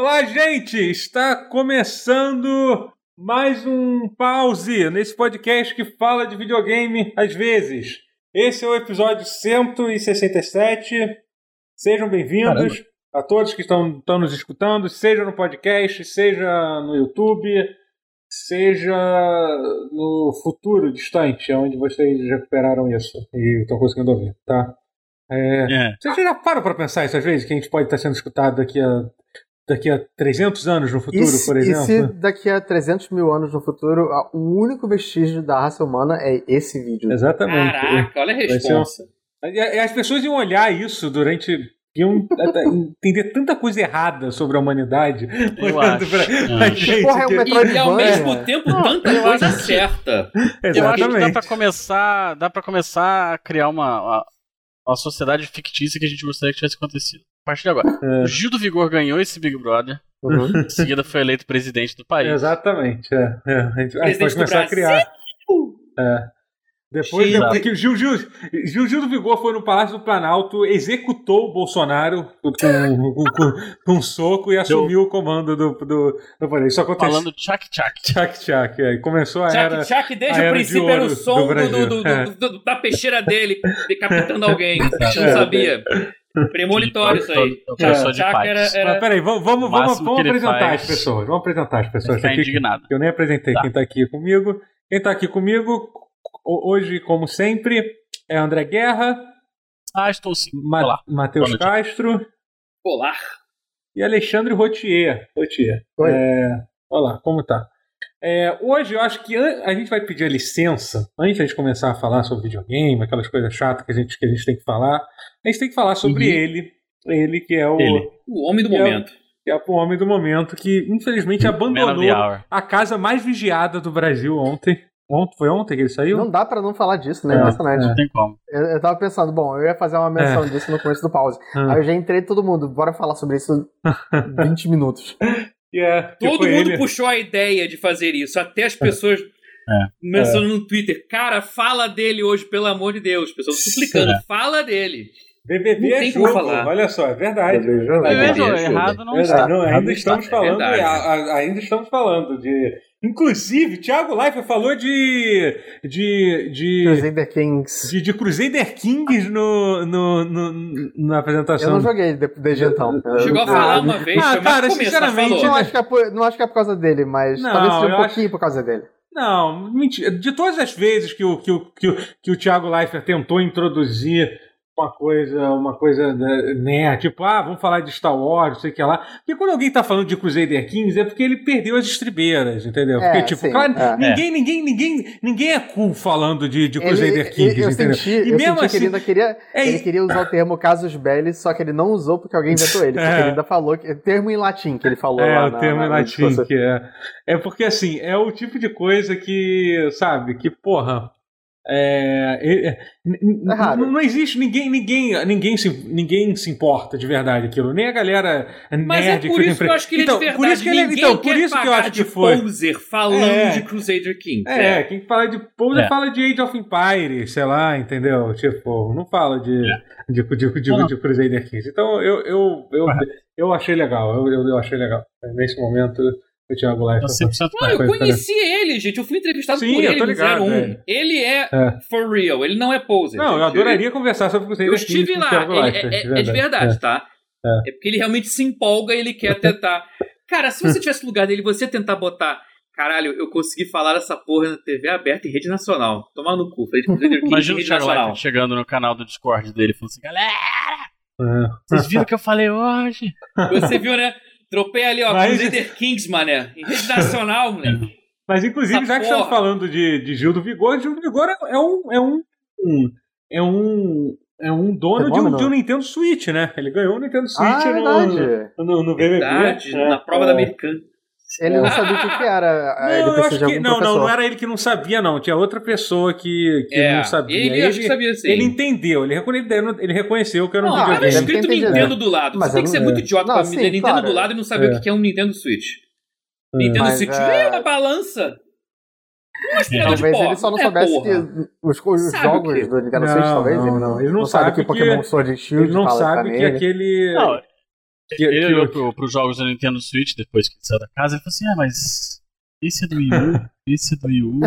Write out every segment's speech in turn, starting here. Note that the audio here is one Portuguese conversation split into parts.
Olá, gente! Está começando mais um pause nesse podcast que fala de videogame às vezes. Esse é o episódio 167. Sejam bem-vindos a todos que estão, estão nos escutando, seja no podcast, seja no YouTube, seja no futuro distante, onde vocês recuperaram isso e estão conseguindo ouvir, tá? É, É. Vocês já param para pensar isso às vezes, que a gente pode estar sendo escutado daqui a, daqui a 300 anos no futuro, E se, por e exemplo? se daqui a 300 mil anos no futuro, a- o único vestígio da raça humana é esse vídeo? Exatamente. Caraca, olha a resposta. E- e As pessoas iam olhar isso durante. iam entender tanta coisa errada sobre a humanidade. olhando acho. pra, pra Acho. gente. Porra, é que- uma E, e ao mesmo tempo, tanta eu coisa acho certa. Eu acho que dá Exatamente. pra começar, dá para começar a criar uma, uma, uma sociedade fictícia que a gente gostaria que tivesse acontecido. A partir de agora. É. O Gil do Vigor ganhou esse Big Brother, Uhum. em seguida foi eleito presidente do país. Exatamente. É, é. A gente, a gente pode começar a criar. É. Depois, depois que o Gil, Gil, Gil, Gil do Vigor foi no Palácio do Planalto, executou o Bolsonaro com, com, com- com um soco e assumiu o comando do, do, do poder. Isso aconteceu. Falando tchac tchac. Tchac, tchac. É. E começou a era. Tchac, tchac, desde o de princípio era o som do do, do- do- É. do- do- da peixeira dele decapitando alguém. A gente não É. sabia. Premonitório isso aí. De Tchac paz. era, Mas peraí, vamos, vamos, vamos, apresentar faz- as pessoas. Vamos apresentar as pessoas Ficar aqui. indignado. Eu nem apresentei Tá. quem tá aqui comigo. Quem tá aqui comigo, ho- hoje, como sempre, é André Guerra, Ah, estou sim. Ma Olá. Matheus. Castro Polar. e Alexandre Rotier. Rotier. Oi. É, olá, como tá? É, hoje eu acho que a gente vai pedir a licença, antes de a gente começar a falar sobre videogame, aquelas coisas chatas que a gente, que a gente tem que falar, a gente tem que falar sobre Uhum. ele. Ele que é o, Ele. O homem do Que é momento. que é o homem do momento, que infelizmente abandonou a casa mais vigiada do Brasil ontem. Ontem foi ontem que ele saiu? Não dá pra não falar disso, né? É, Impressionante. Não tem como. Eu, eu tava pensando, bom, eu ia fazer uma menção disso no começo do pause. Ah. Aí eu já entrei todo mundo, bora falar sobre isso 20 minutos. Que é, Todo mundo ele. puxou a ideia de fazer isso. Até as pessoas É. mencionando no Twitter. Cara, fala dele hoje, pelo amor de Deus. Pessoas suplicando, É. fala dele. BBB Não é jogo, falar. olha só, é verdade. BBB é jogo. É, errado não Verdade, está. não, ainda estamos está. falando, a- a- ainda estamos falando de. Inclusive, Thiago Leifert falou de. de. de. Crusader Kings. de, de Crusader Kings no, no, no- na Eu apresentação. não joguei de- desde então. Eu- Chegou a Ah, falar uma vez, ah, cara, sinceramente. Não acho, que é por, não acho que é por causa dele, mas Não, talvez seja eu um pouquinho por causa dele. Não, mentira. De todas as vezes que o, que o, que o, que o Thiago Leifert tentou introduzir uma coisa, uma coisa, né, tipo, ah, vamos falar de Star Wars, não sei o que lá. Porque quando alguém tá falando de Crusader Kings é porque ele perdeu as estribeiras, entendeu? É, Porque, tipo, sim, claro, é. ninguém, ninguém, ninguém, ninguém é cool falando de, de Crusader Ele- Kings, eu entendeu? senti, e eu mesmo senti assim, que ele ainda queria, é, ele queria usar o termo casus belli, só que ele não usou porque alguém inventou ele. Porque É. ele ainda falou, que, termo em latim que ele falou É, lá o na- termo na- em latim, que é. É porque, assim, é o tipo de coisa que, sabe, que, porra. É, é- é- n- n- É não, não existe ninguém, ninguém, ninguém se, ninguém se importa de verdade aquilo, nem a galera Mas nerd é por isso que eu acho que ele então, é de verdade. por isso que ele, então, por isso que eu acho que de foi. poser falando É. de Crusader Kings. É, quem fala de Pose É. fala de Age of Empires, sei lá, entendeu? Tipo, não fala de, de, de, de, Não. de Crusader Kings. Então eu, eu, eu, eu achei legal, eu, eu, eu achei legal. Nesse momento, o Thiago Eu Leifert. 100% Não, eu Foi, foi. conheci ele, gente. Eu fui entrevistado Sim, por eu ele tô no ligado, 01. é. Ele é, É. for real, ele não é poser. Não, eu gente. adoraria conversar sobre Crusader Eu estive lá, ele- Leifert, é, é de verdade, tá? É. É porque ele realmente se empolga e ele quer tentar. Cara, se você tivesse lugar dele, você tentar botar. Caralho, eu consegui falar essa porra na TV aberta em rede nacional. Tomar no cu, falei Imagina o Thiago. Leifert chegando no canal do Discord dele e falando assim, galera, É. vocês viram o que eu falei hoje? Você viu, né? Tropei ali, ó, Mas- Crusader Kings, mané. Em rede nacional, moleque. Mas, inclusive, Essa já que porra. estamos falando de, de Gil do Vigor, Gil do Vigor é um. É um, um- é um, é um dono de um, de um Nintendo Switch, né? Ele ganhou o Nintendo Switch Ah, é no, verdade. no, no BBB. Verdade, né? na prova É. da americana. Ele não sabia o que, que era. Não, ele eu acho que, não, não, professor. não era ele que não sabia, não. Tinha outra pessoa que, que É, não sabia. ele, acho que sabia sim. ele entendeu, ele, recone- ele reconheceu que era um Não, tava videogame. escrito Entendi, Nintendo do lado. Mas Você tem que ser não- muito idiota Não, pra sim, dizer Nintendo claro. do lado e não saber É. o que é um Nintendo Switch. É. Nintendo Mas, Switch é, é uma balança. Aspirador de Talvez ele só não é soubesse porra. que os, os jogos o quê? do Nintendo Não, Switch, talvez. não, ele não. Ele não sabe sabe que que- Pokémon Sword and Shield Ele não sabe que aquele. Não, Que- Ele que- olhou pro, pros jogos do Nintendo Switch depois que ele saiu da casa e falou assim: Ah, mas esse é do Wii U, esse é do Wii U,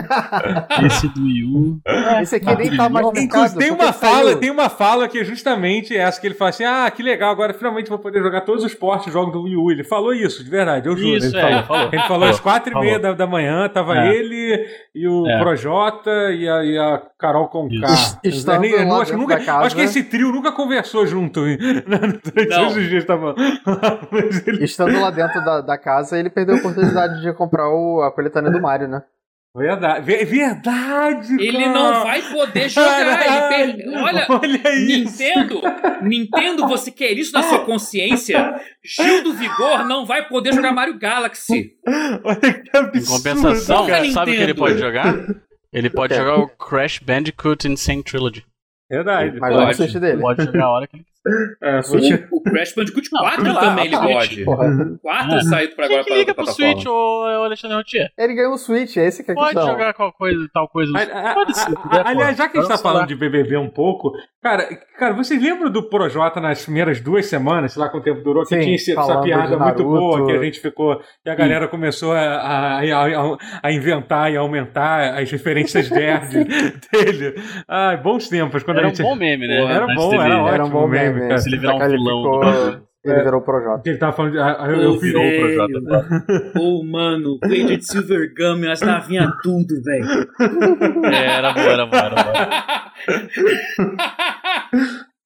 esse é do Wii U. Esse aqui nem tá mais. Inclusive, tem uma fala, saiu. tem uma fala que é justamente essa que ele fala assim: Ah, que legal, agora finalmente vou poder jogar todos os portes jogos do Wii U. Ele falou isso, de verdade, eu juro. Isso, ele é, falou. falou. Ele falou às quatro e meia da, da manhã, tava É. ele e o É. Projota e a, e a Carol Conká. Estando eu acho, que dentro nunca, da casa- acho que esse trio nunca conversou junto hein, durante Não. todos os dias. Tava... Ele- Estando lá dentro da, da casa, ele perdeu a oportunidade de comprar o, a coletânea do Mario, né? Verdade, Ver- verdade. Ele cara. não vai poder jogar. Ele per... Olha, olha isso. Nintendo, Nintendo, você quer isso na sua consciência? Gil do Vigor não vai poder jogar Mario Galaxy. Olha que absurdo. Em compensação, cara. sabe o que ele pode jogar? Ele pode É. jogar o Crash Bandicoot Insane Trilogy. Verdade. Mas Pode. Pode jogar a hora que ele. É, O, o Crash Bandicoot Não, 4 sei lá, também ele a Switch, pode. Porra. 4 É. saiu pra agora Quem que liga pra pro. Switch, ô, ô Alexandre Rotier? Ele ganhou um Switch, é esse que é a Pode questão. jogar qual coisa, tal coisa. A- a- Pode ser, a- aliás, já que a gente tá Vamos falando de BBB um pouco, cara, cara, vocês lembram do Projota nas primeiras duas semanas, sei lá quanto tempo durou, que Sim, tinha esse- essa piada muito boa, que a gente ficou, que a galera começou a, a, a- a inventar e aumentar as referências nerds dele. Ai, bons tempos, quando Era a um gente... bom meme, né? Era bom, era ótimo. Era um bom meme, cara. Se ele virar um vilão. Ele É. virou o Projota. que ele tava falando de, ah, eu, eu Virou o Velho. Projota. Ô, mano, Blade de Silver Gum, as navinhas tudo, velho. É, era bom, era bom, era bom.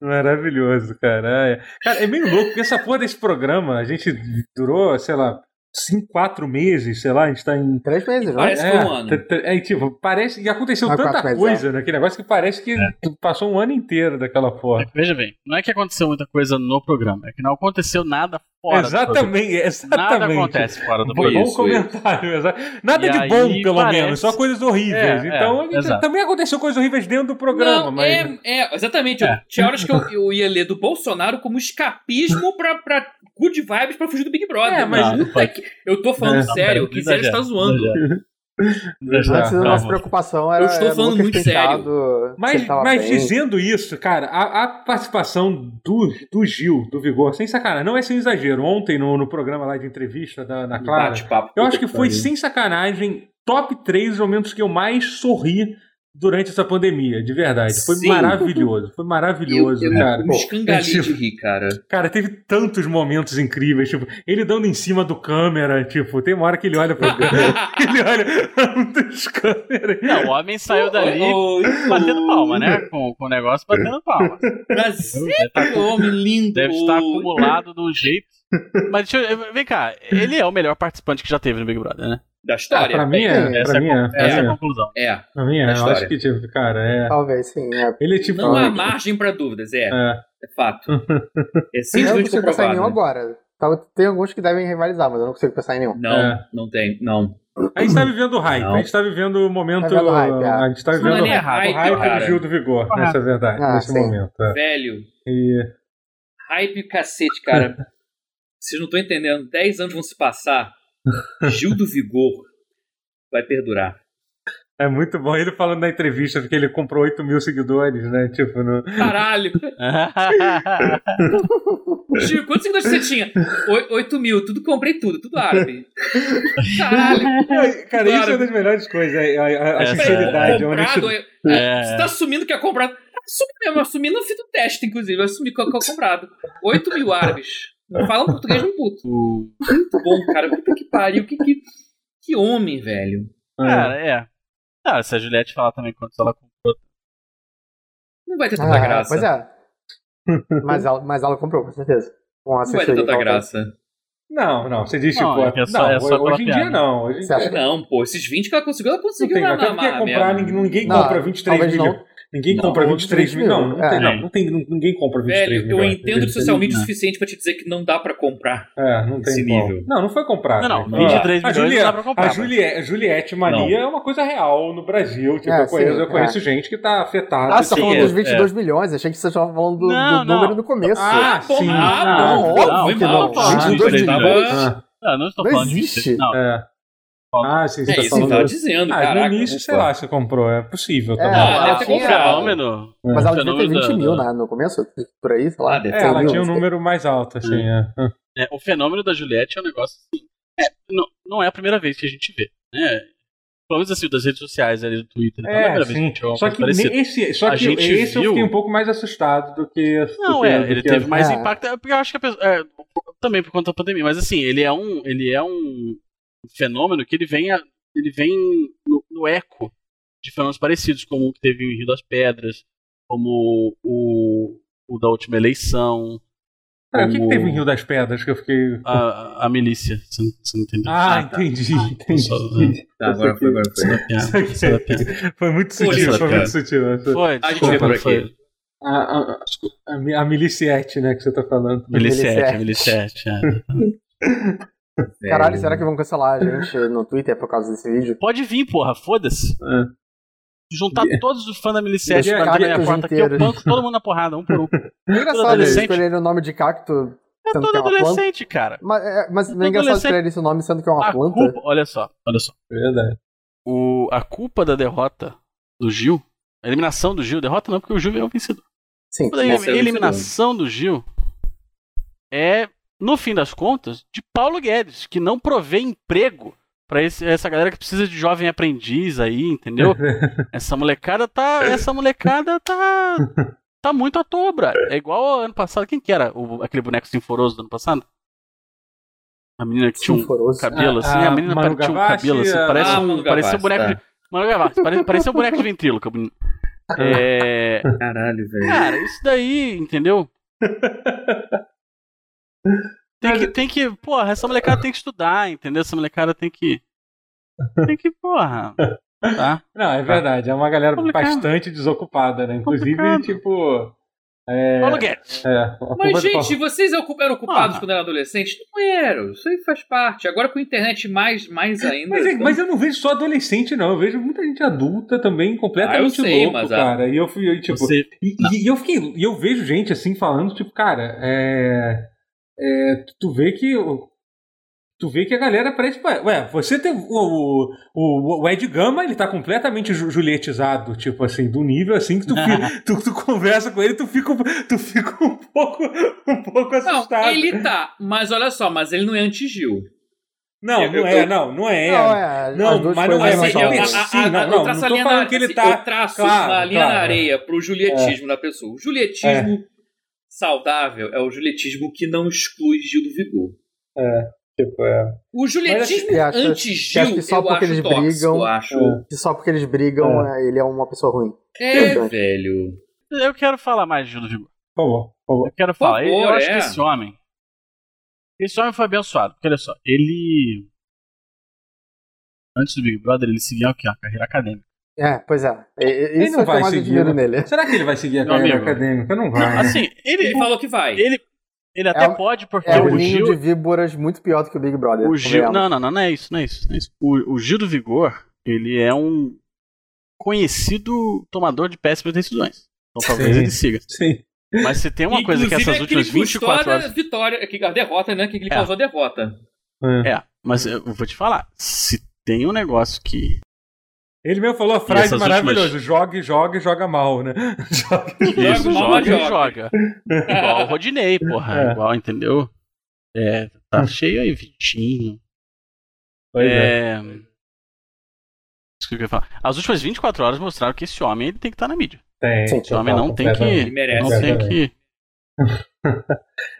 Maravilhoso, cara. É. Cara, é meio louco, porque essa porra desse programa, a gente durou, sei lá, cinco, quatro meses, sei lá, a gente tá em. Três meses, não? Parece é, que um ano. t- t- É, tipo, parece que aconteceu Ah, tanta quatro meses, coisa naquele negócio que parece que passou um ano inteiro daquela porra. Veja bem, não é que aconteceu muita coisa no programa, é que não aconteceu nada fora exatamente, exatamente. Nada acontece fora do programa. bom comentário. Nada E de bom, pelo parece- menos, só coisas horríveis. É, então, é, gente- exato. também aconteceu coisas horríveis dentro do programa, Não, mas. é, é, exatamente. É. Tinha horas que eu, eu ia ler do Bolsonaro como escapismo pra, pra good vibes pra fugir do Big Brother. É, mas- Puta Não, que- eu tô falando É. sério, o Quiser está zoando. Antes Exato. a Calma. nossa preocupação era. Eu estou era falando Lucas muito se Mas, mas bem. dizendo isso, cara, a, a participação do, do Gil, do Vigor, sem sacanagem, não é sem exagero. Ontem, no, no programa lá de entrevista da, da Clara, eu acho que foi, sem sacanagem, top 3 os momentos que eu mais sorri durante essa pandemia, de verdade. Foi Sim. maravilhoso, foi maravilhoso, eu, cara. eu me escangalhei é tipo- de rir, cara. Cara, teve tantos momentos incríveis, tipo, ele dando em cima do câmera, tipo, tem uma hora que ele olha pra ele olha dos câmeras. Não, o homem saiu dali Ô, ô, batendo palma, né? Com, com o negócio batendo palma. Brasil, Deve tá homem lindo. Deve estar acumulado de um jeito. Mas deixa eu, vem cá, ele é o melhor participante que já teve no Big Brother, né? Da Ah, história. pra mim é, Essa pra é, mim a é, pra essa é a é. conclusão. É, Pra mim é, eu história. acho que, tipo, cara, é. Talvez, sim. É. Ele é tipo. não há margem pra dúvidas, é. É. É fato. É Eu não simplesmente consigo pensar em nenhum comprovado. agora. Tem alguns que devem rivalizar, mas eu não consigo pensar em nenhum. Não, É. não tem, não. A gente tá vivendo o hype, Não. a gente tá vivendo o momento. Tá hype, é. A gente tá vivendo é hype, hype, o hype cara. do Gil do Vigor, Correto. nessa verdade, Ah, nesse sim. momento. é. Velho, E, hype cacete, cara. Vocês não estão entendendo. 10 anos vão se passar. Gil do Vigor vai perdurar. é muito bom ele falando na entrevista que ele comprou 8 mil seguidores, né? Tipo, no. Caralho! Gil, quantos seguidores você tinha? Oi- 8 mil, tudo comprei tudo, tudo árabe. Caralho! Cara, isso é Claro. uma das melhores coisas, a, a- a Essa é- sinceridade, a comprado. É. Você tá assumindo que é comprado. Assumi mesmo, assumi no fim do teste, inclusive. Eu assumi que é comprado. 8 mil árabes. Não falam português no puto. Muito bom, cara. Puta que pariu. Que, que, que homem, velho. Cara, é. Ah, se a Juliette falar também quanto ela comprou. Não vai ter tanta Ah, graça. Pois é. mas, ela, mas ela comprou, com certeza. Com a Não vai ter tanta graça. Não, não, você diz Não, tipo. é que é só- não, é só hoje em dia piada. não. Hoje em dia. Não, pô, esses 20 que ela conseguiu, ela Não conseguiu tem, na, na, comprar, ninguém, ninguém Não, compra 23 talvez milhões. Ninguém Não, compra ou 23 mil. mil. Não, não É. tem, não. Não tem, ninguém compra 23 Velho, eu milhões. entendo de social media o suficiente pra te dizer que não dá pra comprar. É, não tem nível. Não, não foi comprado. Não, não, Ó, 23 a milhões Juliette, não dá pra comprar, A mas- Juliette, Juliette Mania é uma coisa real no Brasil. Tipo, É, eu conheço, sim, eu conheço é. gente que tá afetada. Ah, você tá falando é, dos 22 milhões? Achei que você estava falando do, Não, do número não. no começo. Ah, Bom, sim. ah, Não, óbvio que não. falando 22 disso, ele milhões. Ah, Não, não estou falando existe. disso. Não, é. Ah, sim, você É tá isso que eu falando. tava dizendo, Ah, caraca. no início, sei lá, você comprou. É possível É, também. Ah, ela deve ter tinha- comprado. Fenômeno. Mas ela é devia ter nome 20 da- mil né, no começo, por aí, sei lá. Ah, deve É, ter ela mil, tinha um número mais alto, assim. É. É, o fenômeno da Juliette é um negócio assim. É, não, não é a primeira vez que a gente vê, né? Pelo menos assim, das redes sociais ali do Twitter. É a É, primeira vez que a sim. Só que parecida. esse, só A que gente esse eu viu- fiquei um pouco mais assustado do que. Não, do que- é, do ele que- teve mais É. impacto, é, porque eu acho que a pessoa, é, também por conta da pandemia, mas assim, ele é um, ele é um fenômeno que ele vem, a- ele vem no, no eco de fenômenos parecidos, como o que teve em Rio das Pedras, como o, o da última eleição, Pera, o que, que como teve em Rio das Pedras que eu fiquei. a, a milícia, você não, você não entendeu? Ah, Ah, tá. entendi, Só- entendi. Tá, agora foi, agora foi. Piada, piada. Foi muito sutil, foi cara. muito sutil. Foi, A gente vê por desculpa, foi. A, a, a, a miliciete, né, que você tá falando. Miliciete, miliciete, é. Caralho, É. será que vão cancelar a gente no Twitter por causa desse vídeo? Pode vir, porra, foda-se. É. Juntar todos os fãs da Miliciete Deixa pra minha porta aqui, eu banco todo mundo na porrada, um por um. É engraçado eles adolescente. escolherem o nome de cacto É sendo todo que é uma planta. adolescente, cara. Mas, é, mas Todo é engraçado adolescente. escolherem esse nome sendo que é uma A planta. culpa, olha só, olha só. Verdade. O, a culpa da derrota do Gil, a eliminação do Gil, derrota não, porque o Gil é o vencedor. Sim. A é eliminação do Gil é, no fim das contas, de Paulo Guedes, que não provê emprego pra esse- essa galera que precisa de jovem aprendiz aí, entendeu? Essa molecada tá. Essa molecada tá. Tá muito à toa, brother. É igual ao ano passado. Quem que era o, aquele boneco sinforoso do ano passado? A menina que tinha um Sinforoso. cabelo A- assim. a A menina Manu tinha um Gavassi, cabelo assim. Parece Ah, um, parecia um boneco tá. de. Mano Gavassi, pare- parecia um boneco de ventríloco. É. Caralho, velho. Cara, isso daí, entendeu? Tem que, tem que, porra, essa molecada tem que estudar, entendeu? Essa molecada tem que. Tem que, porra. Tá? Não, é verdade. É uma galera Complicado. bastante desocupada, né? Inclusive, Complicado. tipo. É, Paulo Guedes. é, Mas, gente, vocês eram ocupados Ah. quando eram adolescentes? Não eram. Isso aí faz parte. Agora com a internet mais, mais ainda. Mas, é- mas eu não vejo só adolescente, não. Eu vejo muita gente adulta também, completamente Ah, eu sei, louco, mas cara. E eu fui, eu, tipo. Você. E, e eu fiquei. E eu vejo gente assim falando, tipo, cara, é. É, tu vê que. Tu vê que a galera parece. Ué, você tem. O, o, o, Ed Gama, ele tá completamente ju- julietizado, tipo assim, do nível assim que tu, fi- tu, tu conversa com ele, tu fica, tu fica um pouco, um pouco Não, assustado. ele tá. Mas olha só, mas ele não é anti-Gil. Não, eu- não é, eu- não, não é. Não, é. Não, mas não é, não mas a- a- sim, a- não, não, não tô falando na- que ele assim, tá- Eu traço claro, uma linha claro. na areia pro julietismo da pessoa. O julietismo saudável é o julietismo que não exclui Gil do Vigor. Tipo, é. O julietismo que acha- anti-Gil, acha que só eu porque acho eles tóxico, brigam- eu acho. que só porque eles brigam, é, ele é uma pessoa ruim. É, velho. Eu quero falar mais de Gil do Vigor. Por favor, por favor. Eu quero falar. eu favor, acho é. que esse homem. Esse homem foi abençoado. Porque olha só, ele. Antes do Big Brother, ele seguia o quê? A carreira acadêmica. É, pois é. E- Ele Isso não é o vai seguir, né? nele. Será que ele vai seguir a Meu carreira amigo. acadêmica? Não vai. né? Assim, ele. Ele falou que vai. Ele, ele até É pode, porque É um o ninho Gil. de víboras muito pior do que o Big Brother. O Gil. Não, não, não, não é isso, não é isso. Não é isso. O, o Gil do Vigor, ele é um conhecido tomador de péssimas decisões. Então talvez Sim. ele siga. Sim. Mas se tem uma coisa que Inclusive, essas é últimas custou 24 a horas. vitória, que a derrota, né? Que ele É. causou a derrota. É. É, mas eu vou te falar. Se tem um negócio que. Ele mesmo falou a frase maravilhosa: últimas- joga, joga e joga mal, né? Joga. Isso, joga, joga. joga. Igual o Rodinei, porra. É. Igual, entendeu? É, tá cheio aí, Vitinho. Pois é. É. Isso que eu queria falar. As últimas 24 horas mostraram que esse homem ele tem que estar na mídia. Tem. Esse homem não tem que. Ele merece. Não tem que.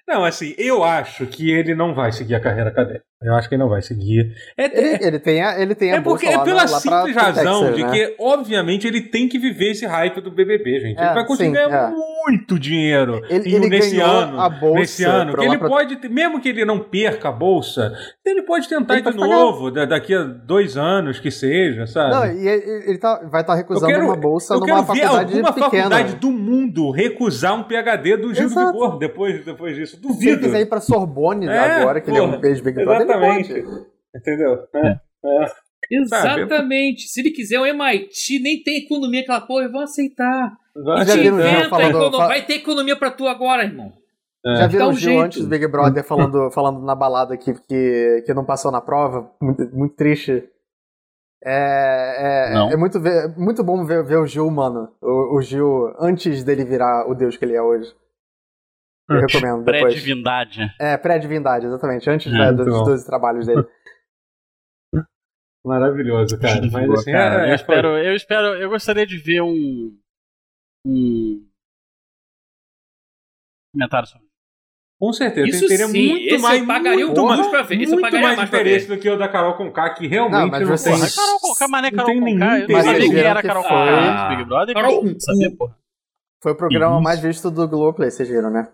Não, assim, eu acho que ele não vai seguir a carreira acadêmica. Eu acho que ele não vai seguir. É, Ele, ele tem a, ele tem é porque é lá pela lá simples pro razão Texas, de né? que, obviamente, ele tem que viver esse hype do BBB, gente. ele É, vai conseguir sim, ganhar é. muito dinheiro Ele, ele nesse ano. a bolsa nesse ano, que lá ele pra- pode, mesmo que ele não perca a bolsa, ele pode tentar Ele de pode pagar. novo, da- daqui a dois anos que seja, sabe? Não, e ele, ele tá, vai estar recusando Eu quero- uma bolsa Eu numa quero ver faculdade alguma pequena. faculdade do mundo recusar um PhD do Gil. Vigor depois, depois disso. Se ele Duvido. quiser ir pra Sorbonne É, agora, que ele é porra, um ex-Big Brother, Exatamente. ele pode. Entendeu? É. É. Exatamente. Se ele quiser um MIT, nem tem economia aquela porra, eles vão aceitar. Vai Já viram o inventa falando- econo- fa- Vai ter economia pra tu agora, irmão. Já viram um o Gil jeito. antes do Big Brother falando, falando na balada que, que, que não passou na prova? Muito, muito triste. É, é, é muito, ver- muito bom ver, ver o Gil, mano. O, o Gil antes dele virar o deus que ele é hoje. Eu recomendo depois. Pré-divindade. É, pré-divindade, exatamente. Antes É, né, dos bom. 12 trabalhos dele. Maravilhoso, cara. Mas Boa, assim, cara. é, eu é, espero, eu espero, eu gostaria de ver um. um comentário sobre com certeza. Isso teria sim, muito esse mais, eu pagaria muito mais, pra ver. Esse eu muito pagaria mais mais interesse ver. do que o da Carol Conká, que realmente Não, mas não, vocês- tem. Carol Conká, mané não Carol tem nenhum Conká. Eu não interesse. sabia quem Mas era Carol foi- Conká antes do Big Brother. Carol Carol sabia, porra. Foi o programa Isso. mais visto do Globoplay, vocês viram, né?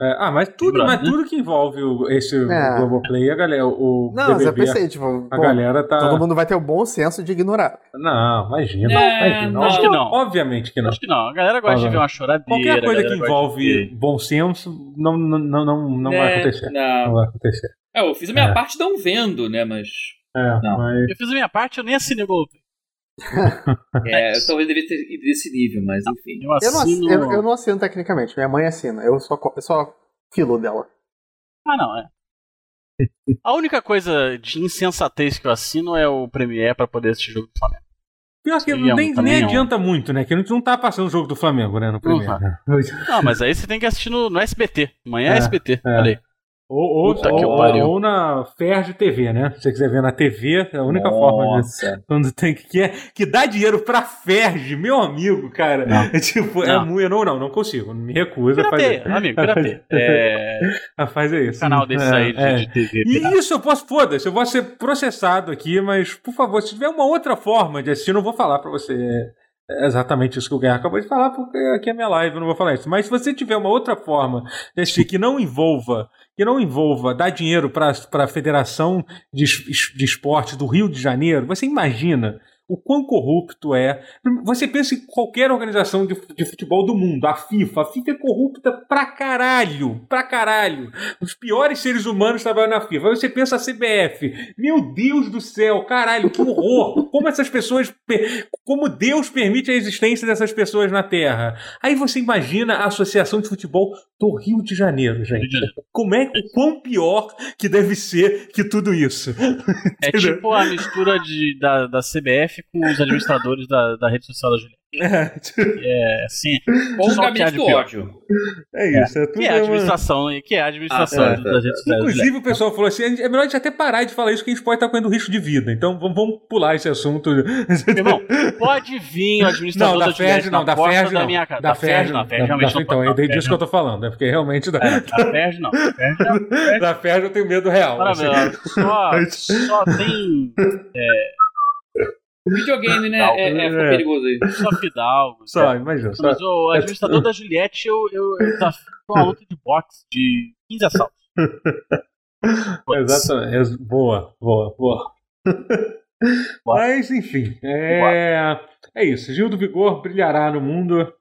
É, ah, mas tudo, mas tudo que envolve o, esse É. Globoplay, a galera, o Não, mas eu BBB, pensei, tipo, a bom, galera tá... todo mundo vai ter o bom senso de ignorar. Não, imagina, É, imagina. não. Acho que não. Obviamente que não. Acho que não. A galera gosta de ver uma choradeira. Qualquer coisa que envolve bom senso não, não, não, não, não vai É, acontecer. Não Não. vai acontecer. É, eu fiz a minha É. parte não vendo, né? Mas. É, Não. mas... Eu fiz a minha parte, eu nem assinei o Globoplay. É, eu talvez devia ter ido desse nível, mas enfim. Eu Eu não, assino... assino, eu, eu não assino tecnicamente, minha mãe assina, eu só, eu só filo dela. Ah, não, é. A única coisa de insensatez que eu assino é o Premiere pra poder assistir jogo do Flamengo. Pior que Seria nem, nem adianta muito, né? Que a gente não tá passando o jogo do Flamengo, né? No primeiro. Uhum. né? Não, mas aí você tem que assistir no, no SBT. Amanhã é, É, SBT. é. Aí. Ou, ou, ou, pariu. ou na Ferg TV, né? Se você quiser ver na TV, é a única forma de. Nossa. Quando tem que, que, é, que dá dinheiro pra Ferg, meu amigo, cara. Não. É tipo, é Não. muito. Não, não, não consigo. Me recuso a fazer. Pirateia, amigo, pirateia. É. A fazer isso. Canal desses É, aí de, é. de TV. E isso eu posso, foda-se, eu vou ser processado aqui, mas por favor, se tiver uma outra forma de assistir, eu não vou falar pra você é exatamente isso que o Guerra acabou de falar, porque aqui é minha live, eu não vou falar isso. Mas se você tiver uma outra forma de assistir que não envolva, que não envolva dar dinheiro pra, pra Federação de, de Esportes do Rio de Janeiro, você imagina o quão corrupto é. Você pensa em qualquer organização de, de futebol do mundo, a FIFA. A FIFA é corrupta pra caralho, pra caralho. Os piores seres humanos trabalham na FIFA. Aí você pensa a CBF. Meu Deus do céu, caralho, que horror. Como essas pessoas. Como Deus permite a existência dessas pessoas na Terra. Aí você imagina a Associação de Futebol do Rio de Janeiro, gente. Como é o quão pior que deve ser que tudo isso? É tipo a mistura de, da, da CBF com os administradores da, da rede social da Juliette. É assim. Ou o Só que há gabinete de do ódio. É isso, é tudo. Que é a uma- administração, que é a administração Ah, é, das redes sociais da. Inclusive, o pessoal falou assim: é melhor a gente até parar de falar isso, que a gente pode estar correndo risco de vida. Então vamos, vamos pular esse assunto. Irmão, pode vir o administrador Não, da Juliette Ferg não, da Ferg da não. minha casa. Da Ferg não, da Ferg realmente Da- Então, é Da disso que eu tô falando, é porque realmente da. Da Ferg não. Da Ferg da eu tenho medo real. assim. Parabéns, só, só tem Videogame, né? É, é, é. perigoso aí. só Fidalgo. Só, imagina. Só. Mas o administrador da Juliette, eu, eu, eu desafio uma luta de boxe de 15 assaltos. Exatamente. Ex- Boa, boa, boa. Mas, enfim, é, é isso. Gil do Vigor brilhará no mundo.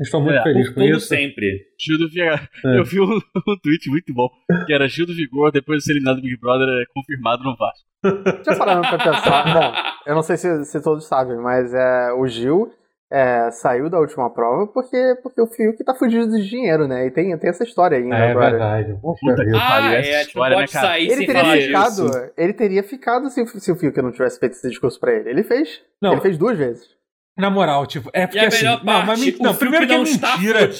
Estou muito É, feliz com isso. sempre. Gil do Vigor. É. Eu vi um, um tweet muito bom, que era Gil do Vigor, depois de ser eliminado do Big Brother, é confirmado no Vasco. Já pararam pra pensar? Bom, eu não sei se, se todos sabem, mas é, o Gil é, saiu da última prova porque, porque o Fiuk tá fugindo de dinheiro, né? E tem, tem essa história ainda É agora. verdade. Poxa Puta que. Ah, pariu, essa é, não história, pode né, cara? sair Ele sem teria ficado, disso. ele teria ficado se, o- se o Fiuk não tivesse feito esse discurso pra ele. Ele fez. Não. Ele fez duas vezes. Na moral, tipo, é E porque a assim. melhor Não, parte, mas, não, primeiro que é mentira.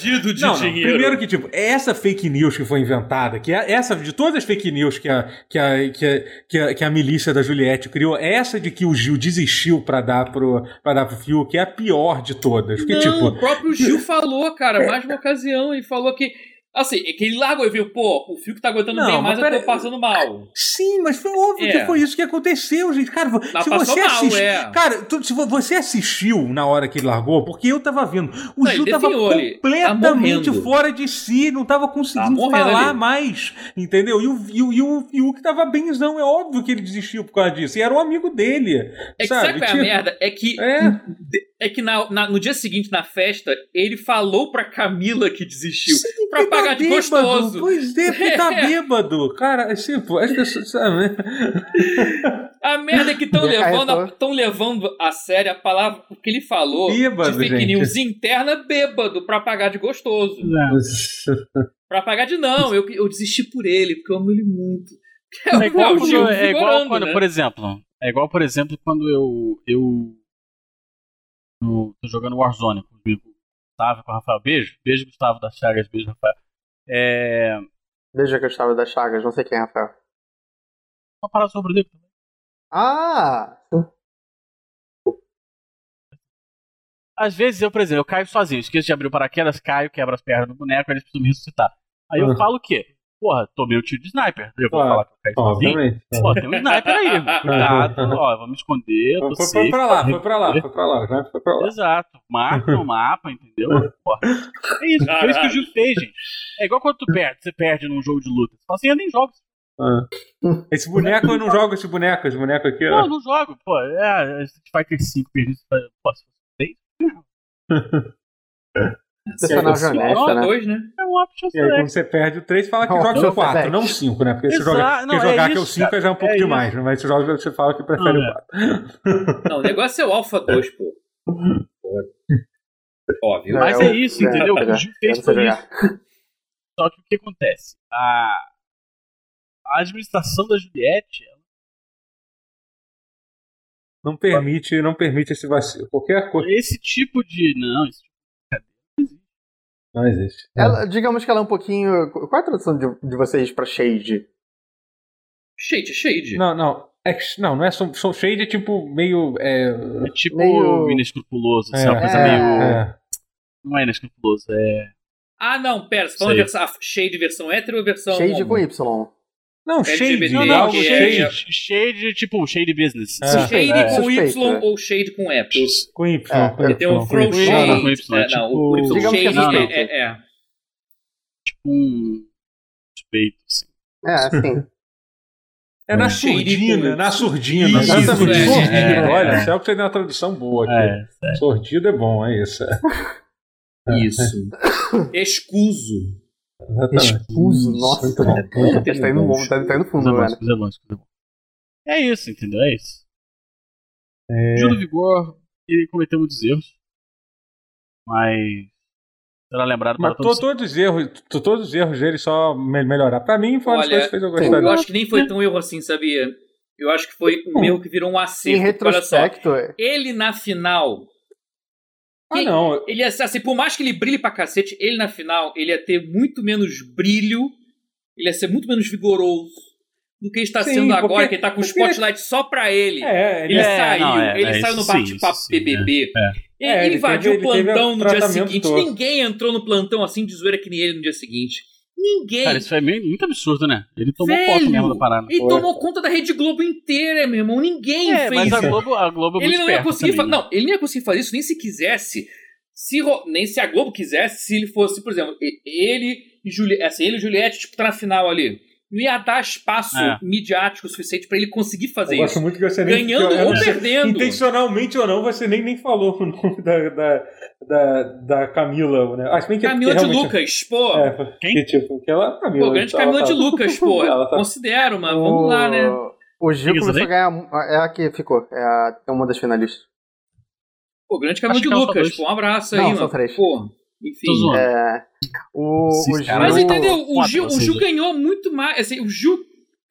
Não, não, dinheiro. primeiro que, tipo, essa fake news que foi inventada, que é essa de todas as fake news que a, que a, que a, que a, que a milícia da Juliette criou, essa de que o Gil desistiu pra dar pro, pra dar pro Fiuk é a pior de todas. Porque, não, tipo, o próprio Gil falou, cara, mais de uma ocasião, e falou que. Assim, é que ele largou e viu, pô, o Fiuk tá aguentando Não, bem mas mais, eu pera- tô passando mal. Sim, mas foi óbvio É. que foi isso que aconteceu, gente. Cara, Mas se você mal, assistiu. é. Cara, tu- se vo- você assistiu na hora que ele largou, porque eu tava vendo. O Não, Gil tava tá completamente morrendo. fora de si, não tava conseguindo Tá falar ali. mais. Entendeu? E o, e, o, e o Fiuk tava benzão. É óbvio que ele desistiu por causa disso. E era um amigo dele. É que sabe? sabe qual é a merda? É que, É. é que na- na- no dia seguinte, na festa, ele falou pra Camila que desistiu. pra Porque tá bêbado. gostoso. Pois é, porque tá É. bêbado. Cara, tipo, as pessoas. Sabe? A merda é que estão levando, tão levando a sério a palavra, o que ele falou Bêbado, de fake gente. news interna, bêbado, pra pagar de gostoso. Pra pagar de não, eu, eu desisti por ele, porque eu amo ele muito. É igual, o Gil quando, é igual quando, né? por exemplo, é igual, por exemplo, quando eu eu no- tô jogando Warzone comigo, Gustavo com o Rafael. Beijo, beijo Gustavo das Chagas, beijo Rafael. É. Desde que eu estava das Chagas, não sei quem é, Rafael. Uma parada sobre o dele também. Ah! Às vezes eu, por exemplo, eu caio sozinho, esqueço de abrir o paraquedas, caio, quebro as pernas do boneco, eles precisam me ressuscitar. Aí eu Uhum. falo o quê? Porra, tomei o tiro de sniper. Eu vou Claro. falar que eu caí sozinho. Obviamente. Pô, tem um sniper aí. Cuidado, ó, vamos esconder. Foi, tô foi, safe, foi pra lá, foi pra lá, foi pra lá, né? Foi pra lá. Exato. Marca no mapa, entendeu? Porra. É isso, foi isso que o Gil fez, gente. É igual quando tu perde, você perde num jogo de luta. Você fala assim, eu nem jogo. Ah. Esse boneco eu não jogo esse boneco, esse boneco aqui, Não, ó. eu não jogo. Pô, é, Street Fighter 5 perdi. Pô, se fosse seis, Personagem É, honesto, Só né? dois, né? é um option E aí, select. quando você perde o 3, fala que Não, joga o 4, Fedec. não o 5, né? Porque se joga, não, é jogar que é o isso, 5 já é um pouco é demais, né? mas se joga, você fala que prefere Não, o é. 4. Não, o negócio é o Alpha 2, pô. Óbvio. Mas é é, isso, é, entendeu? é, o que o Gil fez jogar. isso. Só que o que acontece? A, a administração da Juliette, ela Não permite, não permite esse vacilo. Qualquer coisa. esse tipo de. Não, esse tipo Não existe. Ela, digamos que ela é um pouquinho. Qual é a tradução de, de vocês pra Shade? Shade, shade. Não, não. É, não, não é só, só shade, é tipo meio. É, é tipo Meio- inescrupuloso, assim, é, uma coisa é, meio. é. Não é inescrupuloso, é. Ah, não, pera, você Sei. a versão, shade versão hétero ou versão Shade homo? com Y. Não, shade. Não, é não, shade, é- shade, tipo, shade business. É. Shade É, com suspeito, Y é. ou shade com Apple? Com Y. É, com é, Y, Tem um throw Y. Não, shade. não, com Y, É, é não, tipo- o Y Digamos que é shade suspeito. é, é, é. Tipo um. Suspeito, assim. É, assim. É na Shade surdina, na surdina. Isso, Exatamente. é, é, é. Olha, é o que você tem uma tradução boa aqui. É, Sordido é bom, é isso. é. Isso. Escuso. Exatamente. Escuso, nossa. Muito bom. Tá indo bom, tá, tá indo fundo, coisa boa, velho. coisa boa, coisa boa. É isso, entendeu? É isso. É, do Vigor, ele cometeu muitos erros. Mas. Será lembrado para mas todos. to- todos os erros, to- todos os erros dele só me- melhorar. Pra mim, foi uma das coisas que fez eu gostar Eu dele. acho que nem foi tão erro assim, sabia? Eu acho que foi um erro que virou um Em acerto. Olha só, retrospecto, é- ele na final, Ah, não. ele ia, assim, por mais que ele brilhe pra cacete, ele na final, ele ia ter muito menos brilho, ele ia ser muito menos vigoroso do que está Sim, sendo agora, porque- que ele tá com o spotlight só pra ele. É, ele Ele É, saiu, não, é, ele é, saiu no bate-papo BBB. é, é. Ele, É, ele invadiu teve- o teve plantão no dia seguinte. todo. Ninguém entrou no plantão assim de zoeira que nem ele no dia seguinte. Ninguém. Cara, isso foi meio, muito absurdo, né? Ele tomou Velho, foto mesmo da parada. Ele Foi. tomou conta da Rede Globo inteira, meu irmão. Ninguém É, fez mas a isso. Globo, a Globo é Ele muito não ia conseguir também, né? Não, ele não ia conseguir fazer isso nem se quisesse. Se Nem se a Globo quisesse, se ele fosse, por exemplo, e- ele e Juliette, assim, ele e Juliette, tipo, tá na final ali. Não ia dar espaço É. midiático suficiente pra ele conseguir fazer Eu gosto isso. muito que você nem. Ganhando eu ou perdendo. Intencionalmente ou não, você nem, nem falou o nome da, da, da, da Camila, né? Ah, bem que Camila que de Lucas, pô. É, Quem? Que, tipo, que ela, Camila, Pô, grande ela Camila tá- de Lucas, pô. Ela tá- Considero, mas vamos lá, né? O Gil começou a ganhar. É a que ficou. É, a, é uma das finalistas. Pô, grande Camila Acho de é Lucas, pô. Um abraço Não, aí, mano. três. Pô, enfim. É, o, o Gil. Mas entendeu? O Gil, o Gil ganhou muito mais. Assim, o Gil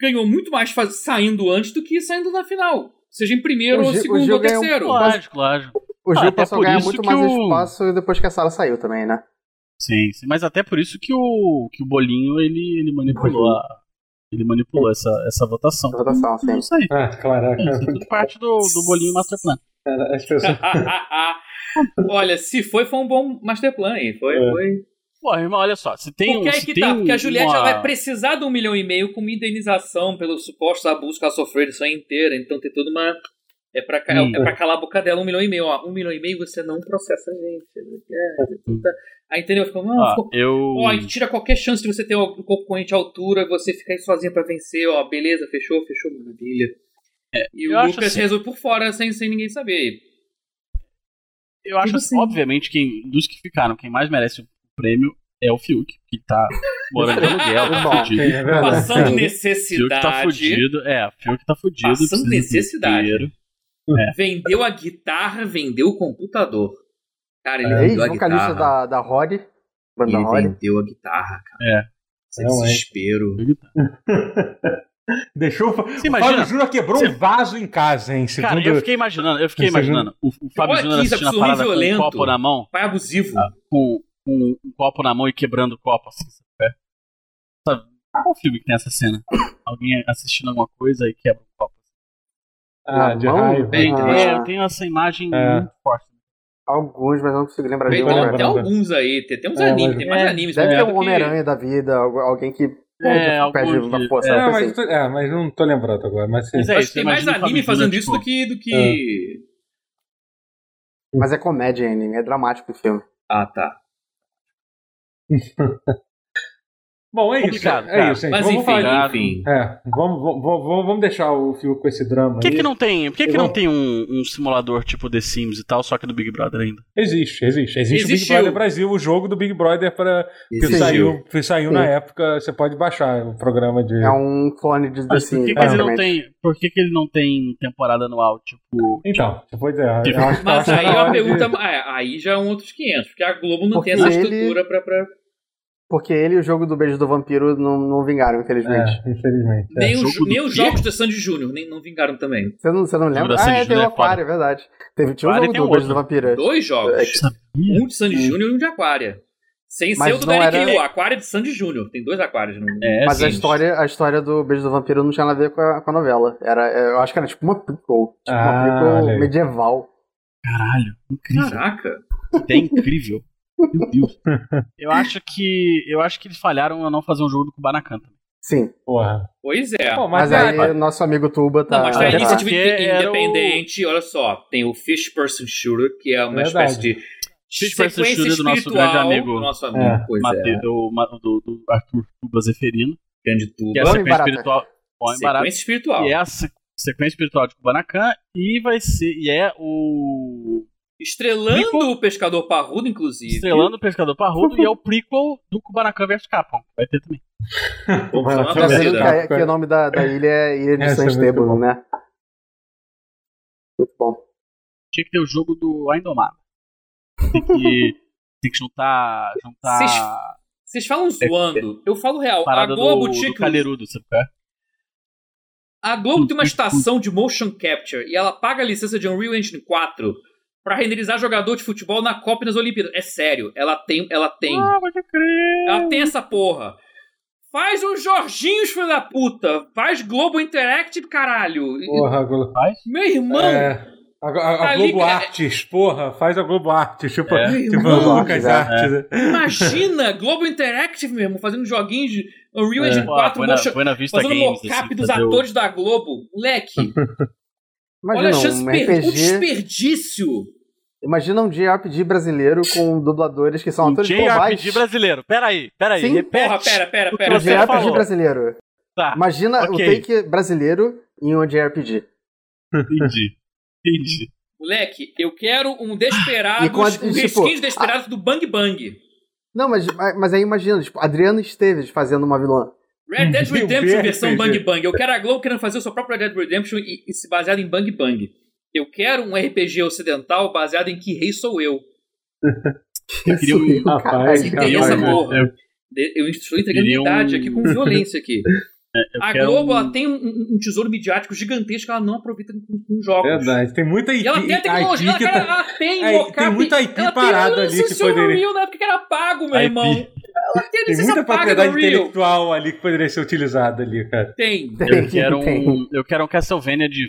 ganhou muito mais faz- saindo antes do que saindo na final. Seja em primeiro, O ou Gil- o segundo, ou ganhou- terceiro. Lógico, lógico. O Ah, Gil até passou a ganhar muito mais o- espaço depois que a Sara saiu também, né? Sim, sim, mas até por isso que o, que o Bolinho ele, ele manipulou a, ele manipulou essa, essa votação. Essa votação, sim. Isso aí. Ah, caraca. É, isso é tudo parte do, do Bolinho Master Plan. As pessoas. Olha, se foi, foi um bom master plan aí. Foi, É. foi. Pô, irmão, olha só, se tem Porque um. aí que tem tá, porque a Juliette uma... vai precisar de um milhão e meio com uma indenização pelos supostos abusos que ela sofreu a edição inteira. Então tem toda uma. É pra, Hum. é pra calar a boca dela um milhão e meio. Ó, um milhão e meio você não processa a gente. É, tá- Aí entendeu? Ficou, não, Ó, ficou, eu. Ó, a gente tira qualquer chance de você ter um concorrente à altura e você ficar aí sozinha pra vencer, ó, beleza, fechou, fechou, maravilha. e eu o Lucas assim- resolve por fora sem, sem ninguém saber. Eu acho Tipo assim, assim. obviamente, quem, dos que ficaram, quem mais merece o prêmio é o Fiuk, que tá morando de aluguel, tá Bom, fudido. É verdade. Passando Sim. Fiuk tá necessidade, fudido, é, o Fiuk tá fudido. Passando necessidade. dinheiro. vendeu a guitarra, vendeu o computador. Cara, ele vendeu a guitarra. da, da. Banda Ele vendeu a guitarra, cara. É. Esse é. desespero. Deixou. Você o Fábio imagina? Júnior quebrou Você- um vaso em casa, hein? Segundo... Cara, eu fiquei imaginando, eu fiquei imaginando o, o Fábio Olha Júnior assistindo a parada com violento. um copo na mão, Pai abusivo. com, com um copo na mão e quebrando o copo assim. sabe? Sabe, qual filme que tem essa cena? Alguém assistindo alguma coisa e quebra um copo. Ah, de raiva. bem, Ah, É, eu tenho essa imagem É. muito forte. Alguns, mas eu não consigo lembrar de tem até alguns aí. Tem, tem uns É, animes, tem mais É, animes. Deve ter melhor um do que- Homem-Aranha da vida, algu- alguém que É, alguns uma de- força. é, É, mas, tô- é, mas não tô lembrando agora. Mas sim. Mas é Acho isso, que tem mais imagina anime fazendo isso tipo, do que. Do que... Mas é comédia anime, é dramático o filme. Ah, tá. Bom, é isso. Complicado, É isso, gente. Mas vamos enfim, falar. enfim. É, vamos, vamos, vamos, deixar o fio com esse drama. Por que, aí. que não tem, por que, que não tem um, um simulador tipo The Sims e tal, só que do Big Brother ainda? Existe, existe. Existe o Big Existiu. Brother Brasil, o jogo do Big Brother para que Existiu. saiu, que saiu Sim. na época. Você pode baixar o programa de. É um clone de The Mas por Sims, que, que ele não tem, por que, que ele não tem temporada anual, tipo... Então, você pode dizer. Tipo, acho- eu Mas aí é de- pergunta. é, aí já é um outros 500, porque a Globo não Porque tem essa ele- estrutura pra. pra... Porque ele e o jogo do Beijo do Vampiro não, não vingaram, infelizmente. É, infelizmente. é. Nem, os, jogo do nem os jogos da Sandy Júnior nem, não vingaram também. Você, não, você não lembra? Ah, é, Júnior o é. Aquário, é verdade. Teve, tinha um Aquário jogo do um Beijo do. Vampiro. Dois jogos. É, Um de Sandy Júnior e um de Aquária. Sem Mas ser o do Derek era- Hill, Aquária de Sandy Júnior. Tem dois Aquários no É, Mas sim. a história, a história do Beijo do Vampiro não tinha nada a ver com a, com a novela. Era, é, eu acho que era tipo uma prequel. Tipo Ah, uma prequel medieval. Caralho, incrível. Caraca. É incrível. Meu Deus. Eu acho que. Eu acho que eles falharam a não fazer um jogo do Kubanacan. também. Sim. Porra. Pois é. Pô, Mas, mas, é, aí nosso amigo Tuba tá. Não, mas tem a iniciativa porque in- era o- independente, olha só, tem o Fish Person Shooter, que é uma Verdade. espécie de Fish Person sequência Shooter do nosso espiritual grande amigo. do nosso amigo, É, pois Mate- é, do, do, do Arthur Tuba Zeferino. grande Que é a tuba. Bom e sequência barata. espiritual. Bom e. Sequência espiritual. É a se- sequência espiritual de Kubanacan. E vai ser. E é o. Estrelando Prequel. o Pescador Parrudo, inclusive. Estrelando o Pescador Parrudo e é o prequel do Kubanacan vs Capcom. Vai ter também. Vendo, vendo torcida. que, que o nome da, da ilha é Ilha de Essa é San muito bom. Esteban, né? Muito bom. Tinha que ter o jogo do A Indomada. Tem que. tem que juntar. juntar. Vocês- Vocês falam zoando, eu falo real. A Globo do, tinha do que Calheirudo, sabe? qual é? A Globo tem uma estação de motion capture e ela paga a licença de Unreal Engine 4 pra renderizar jogador de futebol na Copa e nas Olimpíadas. É sério, ela tem, ela tem. Ah, pode crer. Ela tem essa porra. Faz os Jorginhos, filho da puta. Faz Globo Interactive, caralho. Porra, a Globo. Meu irmão. É, a, a- a Ali, Globo cara- Artes, porra, faz a Globo Artes, tipo, É. tipo Irmão. a Lucas É. Artes. né? Imagina, Globo Interactive mesmo, fazendo joguinhos de Unreal É. Engine Pô, 4, Buena, motion- Buena Vista fazendo Games. mocap assim, dos atores da Globo. Moleque, olha a chance, um per... um desperdício. Imagina um JRPG brasileiro com dubladores que são Um atores globais. JRPG brasileiro. Peraí, peraí. Sim. repete. Porra, pera, pera, o que pera. Um. JRPG falou. brasileiro. Tá, Imagina ok. o take brasileiro em um JRPG. entendi. Entendi. Moleque, eu quero um Desperados, E com a- um tipo, Desperados do Bang Bang. Não, mas, mas aí imagina, tipo, Adriano Esteves fazendo uma vilã. Red Dead Redemption versão Bang Bang. Eu quero a Globo querendo fazer o seu próprio Red Dead Redemption e, e se baseado em Bang Bang. Eu quero um RPG ocidental baseado em Que Rei Sou Eu. Eu queria um- Rapaz, tem essa eu- porra. eu- De- Eu estou entregando idade um- aqui com violência aqui. eu A Globo um- ela tem um, um- tesouro midiático gigantesco que ela não aproveita com, com jogos. Verdade, tem muita IP, E ela tem a tecnologia, ela, tá- ela tem É, mocap, tem muita IP ela parada tem, ali ela que poderia- Unreal na época que era pago, meu IP. irmão. Ela tem Tem muita paga propriedade intelectual ali que poderia ser utilizada ali, cara. Tem. Eu quero Tem. um. Eu quero um Castlevania de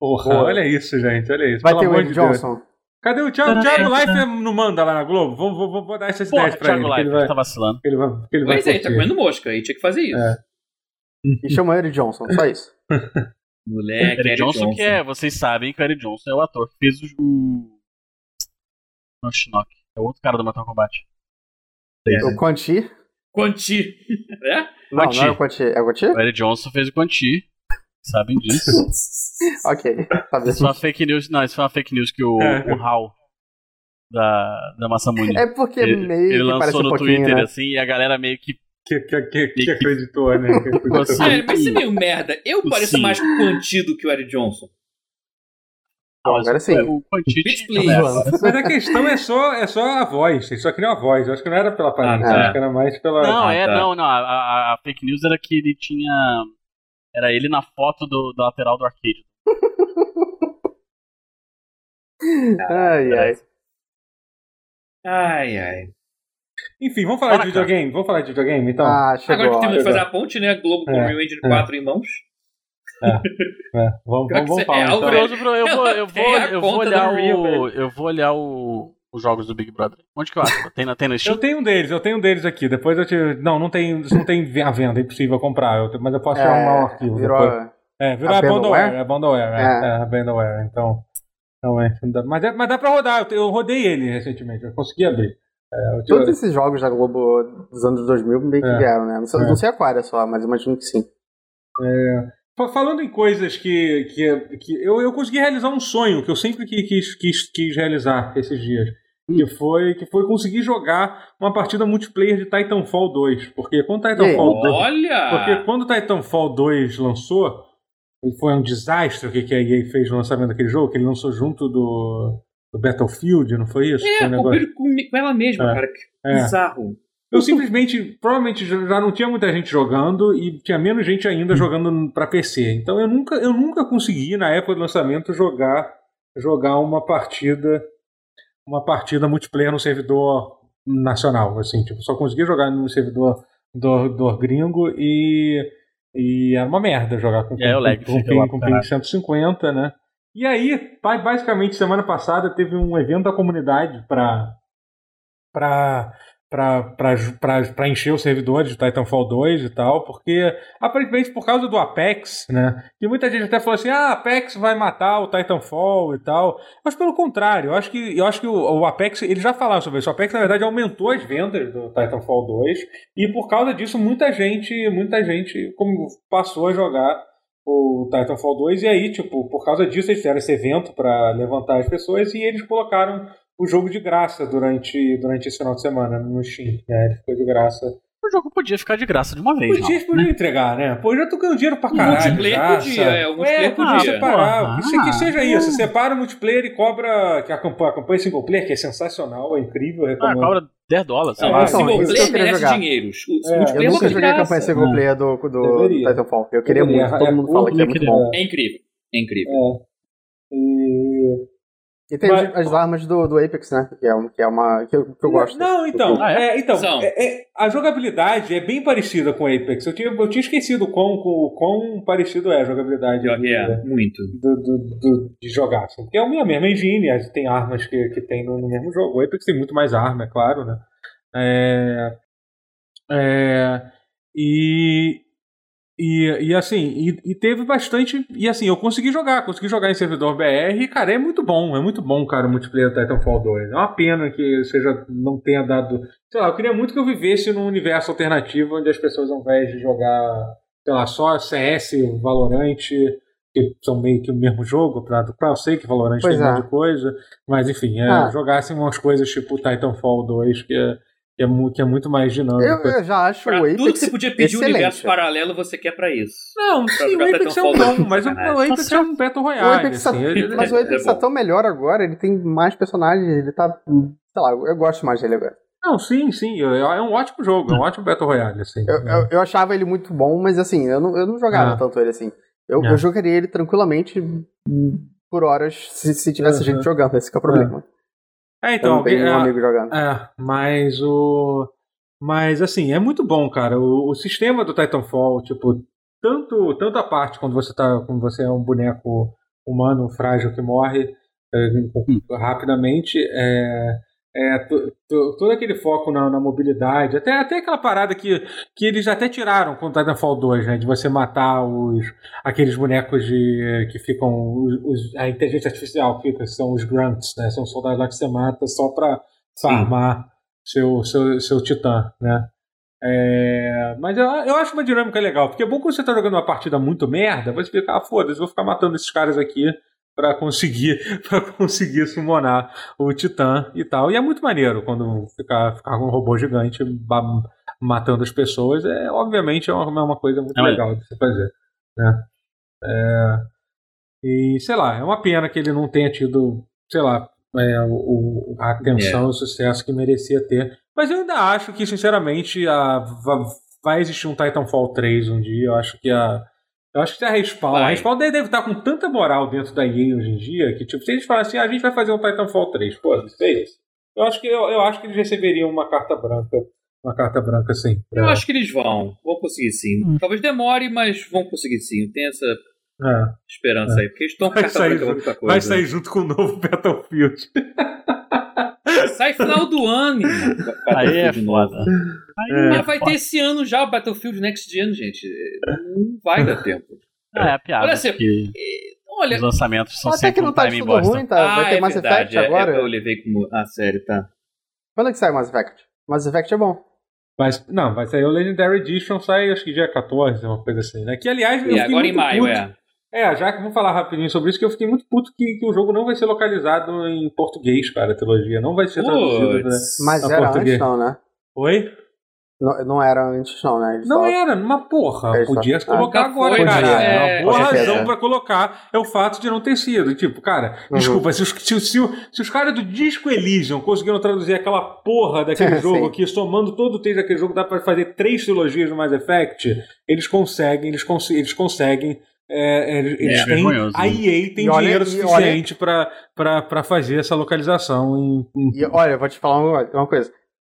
Porra, Boa. olha isso, gente, olha isso. Vai pelo ter o Eric de Deus. Johnson. Cadê o Thiago? O Thiago Leifert não manda lá na Globo? Vou, vou, vou- dar essas Porra, ideias pra ele. Thiago ele Leifert vai, tá vacilando. ele vai, ele vai Pois é, ele tá comendo mosca, aí tinha que fazer isso. É. E chama Eric Johnson, só isso. Moleque, Eric Johnson, que é, vocês sabem que o Eric Johnson é o ator que fez o. Não, Shinnok. É o outro cara do Mortal Kombat. O Quanti. Quanti. é? Não, Quanti. não é o Quanti. É o Quanti? O Eric Johnson fez o Quanti. Sabem disso. Ok, tá Isso foi vendo? uma fake news. Não, isso foi uma fake news que o, o Hal da, da Massamune. É porque ele, meio ele lançou um no pouquinho, Twitter né? assim e a galera meio que. Que, que, que, que Que- acreditou, né? Que acreditou. Sério, mas isso é meio merda. Eu Sim. pareço mais Quanti do que o Eric Johnson. Mas agora o- sim. O Quanti. Bitch, tinha- please. Mas a questão é só, é só a voz. Ele só queria a voz. Eu acho que não era pela aparência. Ah, tá. Acho que era mais pela. Não, Ah, é, tá. não, não. A, a- a fake news era que ele tinha. Era ele na foto do, da lateral do arcade. Ai, ai. Ai, ai. Enfim, vamos falar Bora, de videogame? Vamos falar de videogame, então? Ah, chegou. Agora que temos que fazer a ponte, né? Globo com É, o Real Engine é. 4 em mãos. É, vamos, Pior vamos, vamos cê- falar, é então. Curioso, Bruno, eu vou, eu vou, a eu vou olhar Rio, o. velho. Eu vou olhar o, os jogos do Big Brother. Onde que eu acho? Tem na, tem na Eu Steam? tenho um deles, eu tenho um deles aqui. Depois eu te. Não, não tem, não tem à venda, é impossível comprar. Eu mas eu posso te arrumar um arquivo. virou, depois. É, virou a a Bandware, Bandware? é Bandware, é, É. é a Bandware, então. Não é, mas, é- mas dá pra rodar, eu, eu rodei ele recentemente, eu consegui abrir. É, eu Todos esses jogos da Globo dos anos 2000 meio que É. vieram, né? Não sei, É. não sei a qual era só, mas imagino que sim. Fa- Falando em coisas que, que, que eu, eu consegui realizar um sonho que eu sempre qui- quis, quis, quis realizar esses dias. Que foi, que foi conseguir jogar uma partida multiplayer de Titanfall 2. Porque quando? Titanfall 2. Olha! Porque quando Titanfall 2 lançou, foi um desastre o que que a EA fez no lançamento daquele jogo, que ele lançou junto do, do Battlefield, não foi isso? Foi É, um negócio- com, com ela mesma, É. cara. Que É. bizarro. Eu simplesmente, provavelmente já não tinha muita gente jogando e tinha menos gente ainda jogando pra PC. Então eu nunca, eu nunca consegui na época do lançamento jogar jogar uma partida uma partida multiplayer no servidor nacional, assim, tipo, só conseguia jogar no servidor do, do gringo e e era uma merda jogar com É, o lag com, com, com, ping caralho. 150, né? E aí, ba- basicamente, semana passada teve um evento da comunidade para para para encher os servidores de Titanfall 2 e tal, porque aparentemente por causa do Apex, né? E muita gente até falou assim: "Ah, Apex vai matar o Titanfall e tal". Mas pelo contrário, eu acho que eu acho que o, o Apex, eles já falaram sobre isso. O Apex na verdade aumentou as vendas do Titanfall 2 e por causa disso muita gente, muita gente como passou a jogar o Titanfall 2 e aí, tipo, por causa disso eles fizeram esse evento para levantar as pessoas e eles colocaram o jogo de graça durante, durante esse final de semana no Steam. Né? Ele ficou de graça. O jogo podia ficar de graça de uma vez. Podia, não, podia né? entregar, né? Pô, eu já tô ganhando dinheiro pra O caralho. multiplayer de graça. podia, é, o multiplayer é, podia. separar. Que, se- que seja isso. Ah. Separa o multiplayer e cobra que a campanha, a campanha single player, que é sensacional, é incrível. Ah, recomendo. cobra 10 dólares. o então, single isso eu player merece jogar. dinheiros. O É, Eu multiplayer é nunca uma joguei a campanha graça. single player do, do, Deveria. Titanfall. Eu queria Deveria. muito, todo É, mundo fala que é muito bom. É incrível. É incrível. É. E... E tem Mas- as armas do, do Apex, né? Que é, um- que é uma. que eu, que eu gosto. Não, então, Ah, é? é, então é- é- a jogabilidade é bem parecida com o Apex. Eu tinha, eu tinha esquecido o quão, o quão parecido é a jogabilidade que é, muito. do- do- do- de jogar. Assim. Porque é a minha mesma engine, tem armas que, que tem no, no mesmo jogo. O Apex tem muito mais arma, é claro, né? É, é, e, e, e assim, e, e teve bastante. E assim, eu consegui jogar, consegui jogar em servidor BR, e, cara, é muito bom, é muito bom, cara, o multiplayer do Titanfall 2. É uma pena que seja, não tenha dado. Sei lá, eu queria muito que eu vivesse num universo alternativo onde as pessoas, ao invés de jogar, sei lá, só CS, Valorant, que são meio que o mesmo jogo, pra, pra eu sei que Valorant Pois tem um é. monte de coisa, mas enfim, é, Ah. jogassem umas coisas tipo Titanfall 2, que é, que é, mu- que é muito mais dinâmico. Eu, eu já acho Pra o Apex. tudo que você podia pedir um excelente. universo paralelo, você quer pra isso. Não, sim, o jogar Apex é um Titanfall bom, dois, mas o, sacanagem. o Apex é um Battle O Royale. Apex tá, assim, ele- mas o é Apex bom. tá tão melhor agora, ele tem mais personagens, ele tá. Sei lá, eu gosto mais dele agora. Não, sim, sim, é é um ótimo jogo, é um ótimo Battle Royale, assim. Eu, eu, eu achava ele muito bom, mas assim, eu não, eu não jogava Ah. tanto ele assim. Eu, É. eu jogaria ele tranquilamente hum, por horas se, se tivesse Uhum. gente jogando, esse que é o problema. É, Eu então, não tenho é, um amigo jogando. É, mas o. Mas assim, é muito bom, cara. O, o sistema do Titanfall, tipo, tanto, tanto a parte quando você tá. Quando você é um boneco humano frágil que morre é, rapidamente, é, é, to- to- todo aquele foco na, na mobilidade, até, até aquela parada que, que eles até tiraram com o Titanfall 2, né? De você matar os, aqueles bonecos de, que ficam. Os, os- a inteligência artificial que fica, são os grunts, né? São soldados lá que você mata só pra farmar seu, seu, seu titã, né? É, mas eu, eu acho uma dinâmica legal, porque é bom quando você tá jogando uma partida muito merda, você fica, ah, foda-se, vou ficar matando esses caras aqui pra conseguir para conseguir summonar o titã e tal. E é muito maneiro quando ficar, ficar com um robô gigante matando as pessoas. É, obviamente é uma, é uma coisa muito É legal de se fazer, né? É, e sei lá, é uma pena que ele não tenha tido, sei lá, é, o, a atenção e o sucesso que merecia ter. Mas eu ainda acho que, sinceramente, a, va- vai existir um Titanfall 3 um dia. Eu acho que a. Eu acho que a Respawn, a Vai. Respawn deve deve estar com tanta moral dentro da EA hoje em dia que, tipo, se eles falarem assim, ah, a gente vai fazer um Titanfall 3, pô, isso é isso. Eu acho que, eu, eu acho que eles receberiam uma carta branca. Uma carta branca, sim. Eu acho que eles vão. Vão conseguir sim. Hum. Talvez demore, mas vão conseguir sim. Tem essa é. esperança é. aí. Porque eles estão vai, sair, muita coisa. vai sair junto com o novo Battlefield. Sai final do ano. Aí é foda. Aí é, mas vai foda. ter esse ano já o Battlefield Next Gen, gente. Não vai dar tempo. Ah, é a piada. Olha, assim, olha, os lançamentos são até que não tá tudo ruim, tá? Vai ah, ter é Mass verdade, Effect é, agora. eu levei como a série, tá? Quando é que sai o Mass Effect? Mass Effect é bom. Mas, não, vai sair o Legendary Edition, sai acho que dia 14, uma coisa assim, né? Que aliás. E agora em maio, puto. é. É, já que vamos falar rapidinho sobre isso, que eu fiquei muito puto que, que o jogo não vai ser localizado em português, cara, a trilogia. Não vai ser traduzido né, Mas era português. antes não, né? Oi? Não, não era antes não, né? Eles não era, uma porra. Eles podia só... colocar ah, agora, foi, cara. É, uma boa razão pra colocar é o fato de não ter sido. Tipo, cara, uhum. desculpa, se os, se, se, se os caras do Disco Elysium conseguiram traduzir aquela porra daquele jogo aqui, somando todo o texto daquele jogo, dá pra fazer três trilogias no Mass Effect, eles conseguem, eles, cons eles conseguem é, é eles é, têm, a EA tem olha, dinheiro suficiente para fazer essa localização. Em. E olha, vou te falar uma, uma, coisa.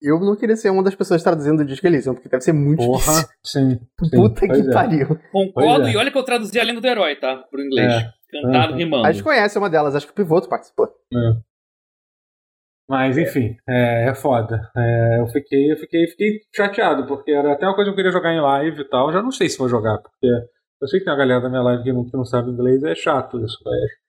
Eu não queria ser uma das pessoas traduzindo o disco Elysium, porque deve ser muito Porra, difícil. Sim, sim Puta que é. pariu. Concordo, é. e olha que eu traduzi a lenda do herói, tá? Pro inglês. É. Cantado, rimando. A gente conhece uma delas, acho que o Pivoto participou. É. Mas enfim, é, é foda. É, eu fiquei, eu fiquei, fiquei chateado, porque era até uma coisa que eu queria jogar em live e tal. Já não sei se vou jogar, porque eu sei que tem uma galera da minha live que não, que não sabe inglês, é chato isso, velho.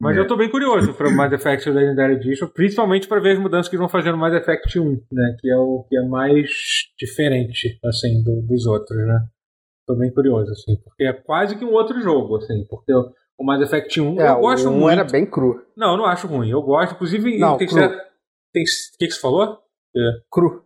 Mas é. eu tô bem curioso para Mass Effect Legendary Edition, principalmente para ver as mudanças que vão fazer no Mass Effect 1, né? Que é o que é mais diferente, assim, do, dos outros, né? Tô bem curioso, assim, porque é quase que um outro jogo, assim, porque o Mass Effect 1 é, eu gosto o 1 muito. era bem cru. Não, eu não acho ruim. Eu gosto, inclusive, não, tem cru. que ser. Tem, o que, que você falou? É. Cru.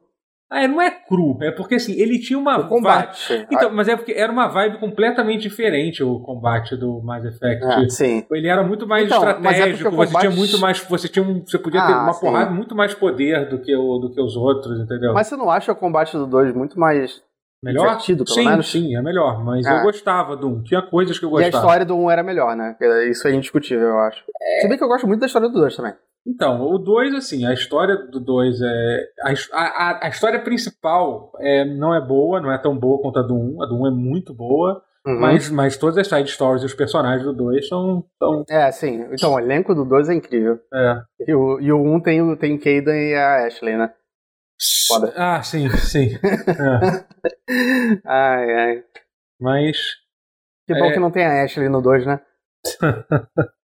Ah, não é cru, é porque assim, ele tinha uma. O combate. Vibe... Então, mas é porque era uma vibe completamente diferente o combate do Mass Effect. Ah, sim. Ele era muito mais então, é estratégico, é combate... você tinha muito mais. Você, tinha um, você podia ah, ter uma sim. porrada muito mais poder do que, o, do que os outros, entendeu? Mas você não acha o combate do 2 muito mais. Melhor? Divertido, pelo sim, menos? sim, é melhor. Mas eu é. gostava do 1. Tinha coisas que eu gostava. E a história do 1 era melhor, né? Isso é indiscutível, eu acho. É... Se bem que eu gosto muito da história do 2 também. Então, o 2, assim, a história do 2 é. A, a, a, história principal é, não é boa, não é tão boa quanto a do 1. Um. A do 1 um é muito boa. Uhum. Mas, mas todas as side stories e os personagens do 2 são, são. É, sim. Então, o elenco do 2 é incrível. É. E o 1 e o um tem, tem Caden e a Ashley, né? Foda. Ah, sim, sim. é. ai, ai. Mas. Que bom é... que não tem a Ashley no 2, né?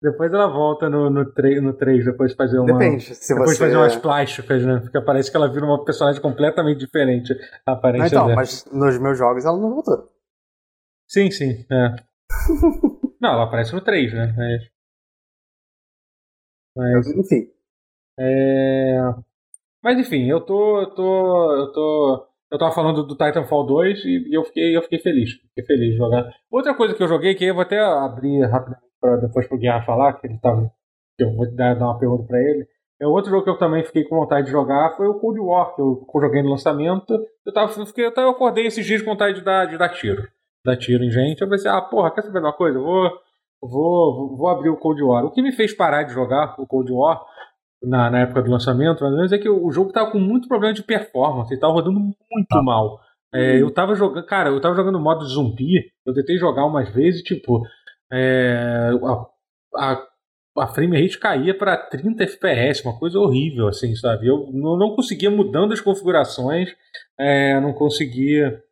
Depois ela volta no, no, 3, no 3, depois de fazer uma. Depende. Se depois você... fazer umas plásticas, né? Porque parece que ela vira uma personagem completamente diferente. A aparência então, dela. mas nos meus jogos ela não voltou. Sim, sim. É. não, ela aparece no 3, né? Mas. mas enfim. É... Mas enfim, eu tô. Eu tô. Eu tô. Eu tava falando do Titanfall 2 e eu fiquei, eu fiquei feliz. Fiquei feliz de jogar. Outra coisa que eu joguei, que eu vou até abrir rapidamente para depois pro Guerra falar, que ele tava. Que eu vou dar, dar uma pergunta para ele. É outro jogo que eu também fiquei com vontade de jogar foi o Cold War, que eu joguei no lançamento. Eu tava, eu fiquei, eu acordei esses dias com vontade de dar, de dar tiro. Dar tiro em gente. Eu pensei, ah, porra, quer saber uma coisa? Eu vou, vou, vou abrir o Cold War. O que me fez parar de jogar o Cold War na, na época do lançamento, mais ou menos, é que o, o jogo tava com muito problema de performance, ele tava rodando muito ah. mal. É, eu tava jogando, cara, eu tava jogando modo zumbi, eu tentei jogar umas vezes, tipo, é, a, a, a frame rate caía para 30 FPS, uma coisa horrível, assim, sabe? Eu não, não conseguia mudando as configurações, é, não conseguia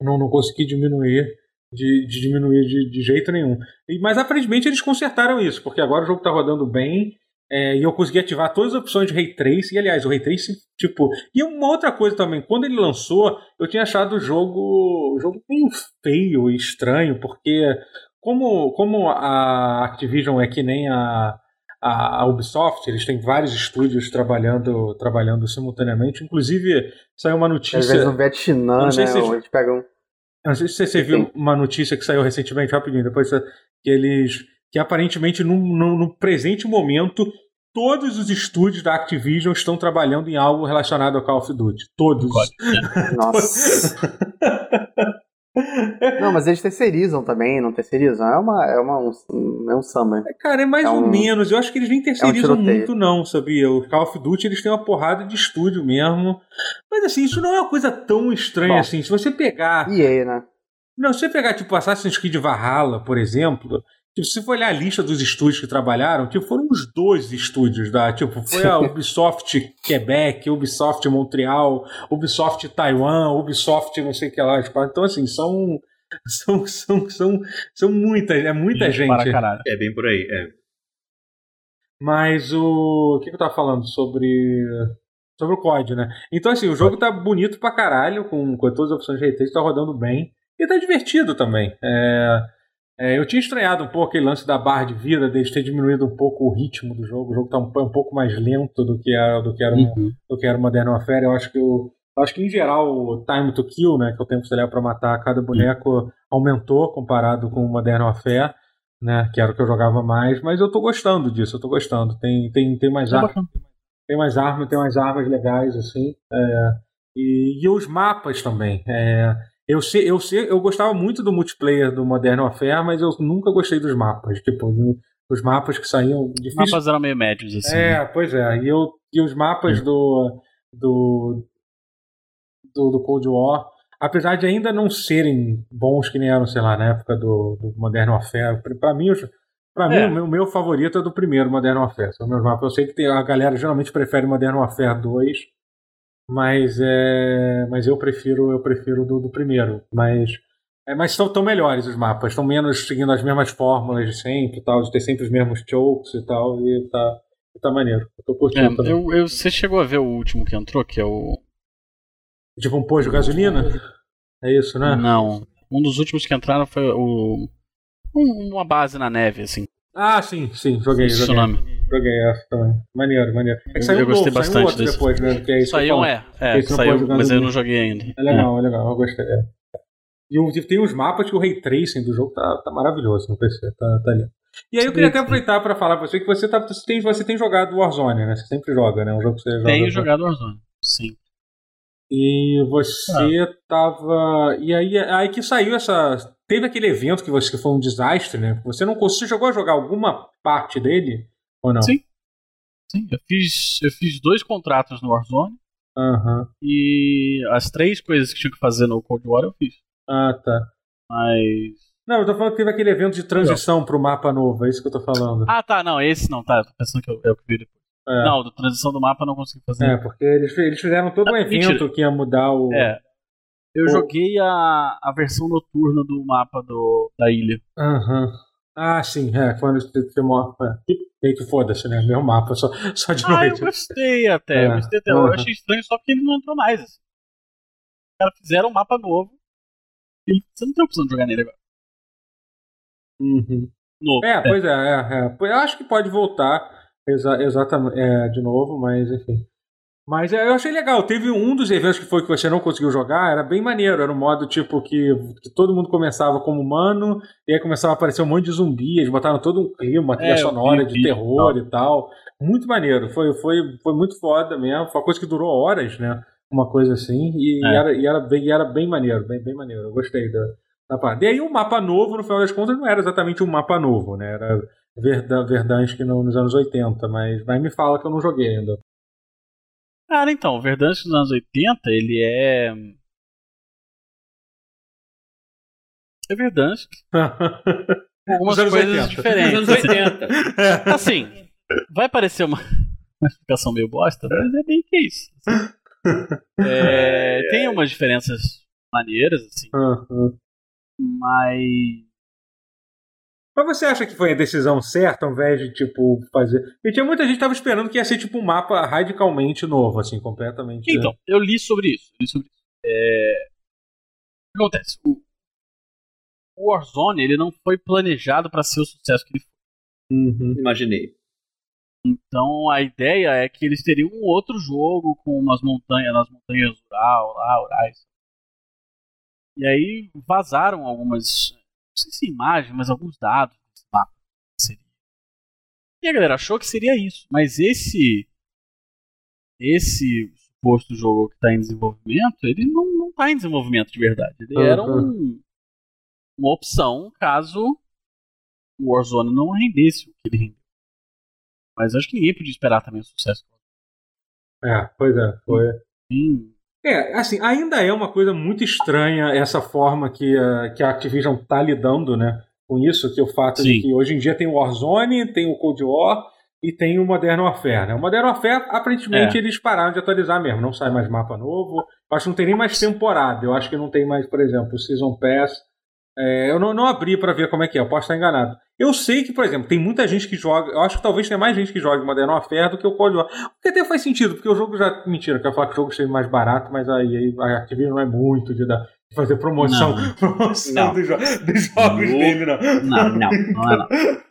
não, não consegui diminuir de, de diminuir de, de, jeito nenhum. E, mas aparentemente eles consertaram isso, porque agora o jogo está rodando bem é, e eu consegui ativar todas as opções de Ray Trace. E aliás, o Ray Trace, tipo. E uma outra coisa também, quando ele lançou, eu tinha achado o jogo, o jogo meio feio e estranho, porque como, como a Activision é que nem a, a, Ubisoft, eles têm vários estúdios trabalhando, trabalhando simultaneamente. Inclusive, saiu uma notícia. Às vezes no Vietnã, né? Se eles pegam. Não sei se você viu uma notícia que saiu recentemente, rapidinho, depois que eles. que aparentemente, no, no, no presente momento, todos os estúdios da Activision estão trabalhando em algo relacionado ao Call of Duty. Todos. Nossa. Não, mas eles terceirizam também, não terceirizam? É, uma, é, uma, um, é um samba. Cara, é mais É ou um- menos. Eu acho que eles nem terceirizam tiroteio. muito, não, sabia? O Call of Duty eles têm uma porrada de estúdio mesmo. Mas assim, isso não é uma coisa tão estranha Bom. assim. Se você pegar. EA, né? Não, se você pegar, tipo, Assassin's Creed Valhalla, por exemplo, tipo, se você for olhar a lista dos estúdios que trabalharam, tipo, foram uns 12 estúdios da, tipo, foi a Ubisoft Quebec, Ubisoft Montreal, Ubisoft Taiwan, Ubisoft não sei o que lá, tipo, então assim, são são são são, são muitas, é muita gente. Para caralho. É bem por aí, é. Mas o. O que, que eu tava falando? Sobre. Sobre o COD, né? Então, assim, o jogo tá bonito pra caralho, com, com todas as opções de ray tá rodando bem. E tá divertido também. É, é, eu tinha estranhado um pouco aquele lance da barra de vida, deles ter diminuído um pouco o ritmo do jogo. O jogo tá um, um pouco mais lento do que era, do que era, Uhum. do que era o Modern Warfare. Eu acho que o. eu Acho que em geral o time to kill, né, que é o tempo que você leva pra matar cada boneco, aumentou comparado com o Modern Warfare, né, que era o que eu jogava mais, mas eu tô gostando disso, eu tô gostando. Tem, tem, tem mais É ar, bacana. tem mais armas, tem mais armas legais, assim. é, e, e os mapas também. é, eu, sei, eu, sei, eu gostava muito do multiplayer do Modern Warfare, mas eu nunca gostei dos mapas. Tipo, os mapas que saíam. Os Difícil, mapas eram meio médios, assim. né? é, pois é. E, eu, e os mapas do, do, do, do Cold War, apesar de ainda não serem bons que nem eram, sei lá, na época do, do Modern Warfare, pra mim, os- pra mim É. o meu, meu favorito é do primeiro Modern Warfare. São meus mapas. Eu sei que tem, a galera geralmente prefere Modern Warfare 2, mas, é, mas eu prefiro eu prefiro do, do primeiro. Mas é, mas estão tão melhores os mapas, estão menos seguindo as mesmas fórmulas de sempre, tal, de ter sempre os mesmos chokes e tal, e tá, e tá maneiro. Eu tô É, curtindo também. eu, eu- você chegou a ver o último que entrou, que é o. Tipo um posto de gasolina? É isso, né? Não. Um dos últimos que entraram foi o. um- uma base na neve, assim. Ah, sim, sim, joguei, Esse é o joguei. nome. Joguei essa também. Maneiro, maneiro. É que Eu- saiu eu um gostei novo, saiu bastante outro desse. depois, né? Que é isso Saiu que eu um, é. É, saiu, mas eu não joguei ainda. É legal, é legal, eu gostei. é. E tem uns mapas que o ray tracing do jogo tá, tá maravilhoso no PC, tá, tá lindo. E aí eu queria até aproveitar pra falar pra você que você, tá, você, tem, você tem jogado Warzone, né? Você sempre joga, né? Um jogo que você joga. Tenho jogado Warzone. Sim. E você tava. E aí, aí que saiu essa. Teve aquele evento que, você, que foi um desastre, né? Você não você chegou a jogar alguma parte dele? Ou não? Sim. Sim, eu fiz, eu fiz dois contratos no Warzone Aham. e as três coisas que tinha que fazer no Cold War eu fiz. Ah, tá. Mas. Não, eu tô falando que teve aquele evento de transição pro mapa novo, é isso que eu tô falando. Ah, tá, não, esse não, tá. Tô pensando que eu, é o que vi depois. É. Não, do transição do mapa eu não consegui fazer. É, porque eles, eles fizeram todo um Ah, evento mentira. que ia mudar o. É. Eu O- joguei a, a versão noturna do mapa do, da ilha. Aham. Ah, sim, é. Quando você. É. Meio que foda-se, né? Meu mapa, só, só de Ah, eu noite. gostei até. Eu É, gostei até. Eu aham. achei estranho só porque ele não entrou mais. Assim. Os caras fizeram um mapa novo. E você não tem opção de jogar nele agora. Uhum. Novo. É, pois é, é, é. Eu acho que pode voltar exa exatamente é, de novo, mas enfim. Mas é, eu achei legal. Teve um dos eventos que foi que você não conseguiu jogar, era bem maneiro. Era um modo tipo que, que todo mundo começava como humano, e aí começava a aparecer um monte de zumbi. Eles botaram todo um clima, uma trilha É, sonora vi, de vi, terror e tal. Muito maneiro. Foi, foi, foi muito foda mesmo. Foi uma coisa que durou horas, né? Uma coisa assim. E, É. era, e, era, bem, e era bem maneiro, bem, bem maneiro. Eu gostei da, da parada. E aí o mapa novo, no final das contas, não era exatamente um mapa novo, né? Era Verdan- Verdansk no, nos anos 80, mas, mas me fala que eu não joguei ainda. Cara, então, o Verdansk dos anos 80, ele é. É Verdansk. com algumas coisas 80. Nos diferentes. anos 80. Assim, vai parecer uma, uma explicação meio bosta, mas é bem que isso. assim. É, tem umas diferenças maneiras, assim, Aham. mas. Mas você acha que foi a decisão certa ao invés de, tipo, fazer. E tinha muita gente que tava esperando que ia ser, tipo, um mapa radicalmente novo, assim, completamente. Então, eu li sobre isso. li sobre isso. É, O que acontece? O Warzone ele não foi planejado para ser o sucesso que ele foi. Uhum. Imaginei. Então a ideia é que eles teriam um outro jogo com umas montanhas, nas montanhas rural, lá, rurais. E aí vazaram algumas, sei se imagens, mas alguns dados desse mapa. Seria. E a galera achou que seria isso. Mas esse esse suposto jogo que está em desenvolvimento, ele não, não tá em desenvolvimento de verdade. Ele era um, uma opção caso o Warzone não rendesse o que ele rendeu. Mas acho que ninguém podia esperar também o sucesso. É, pois é, foi. Sim. É, assim, ainda é uma coisa muito estranha essa forma que a, que a Activision tá lidando, né? Com isso, que o fato de Sim. que hoje em dia tem o Warzone, tem o Cold War e tem o Modern Warfare, né? O Modern Warfare, aparentemente, É. eles pararam de atualizar mesmo, não sai mais mapa novo. Eu acho que não tem nem mais temporada. Eu acho que não tem mais, por exemplo, o Season Pass. É, eu não, não abri pra ver como é que é, eu posso estar enganado. Eu sei que, por exemplo, tem muita gente que joga. Eu acho que talvez tenha mais gente que joga Modern Warfare do que o Cold War. O que até faz sentido, porque o jogo já. Mentira, eu quero falar que o jogo seja mais barato, mas aí, aí a Activision não é muito de, dar, fazer promoção, Não. promoção Não. Dos, jo- dos jogos Não. dele, não. Não, não, não é não.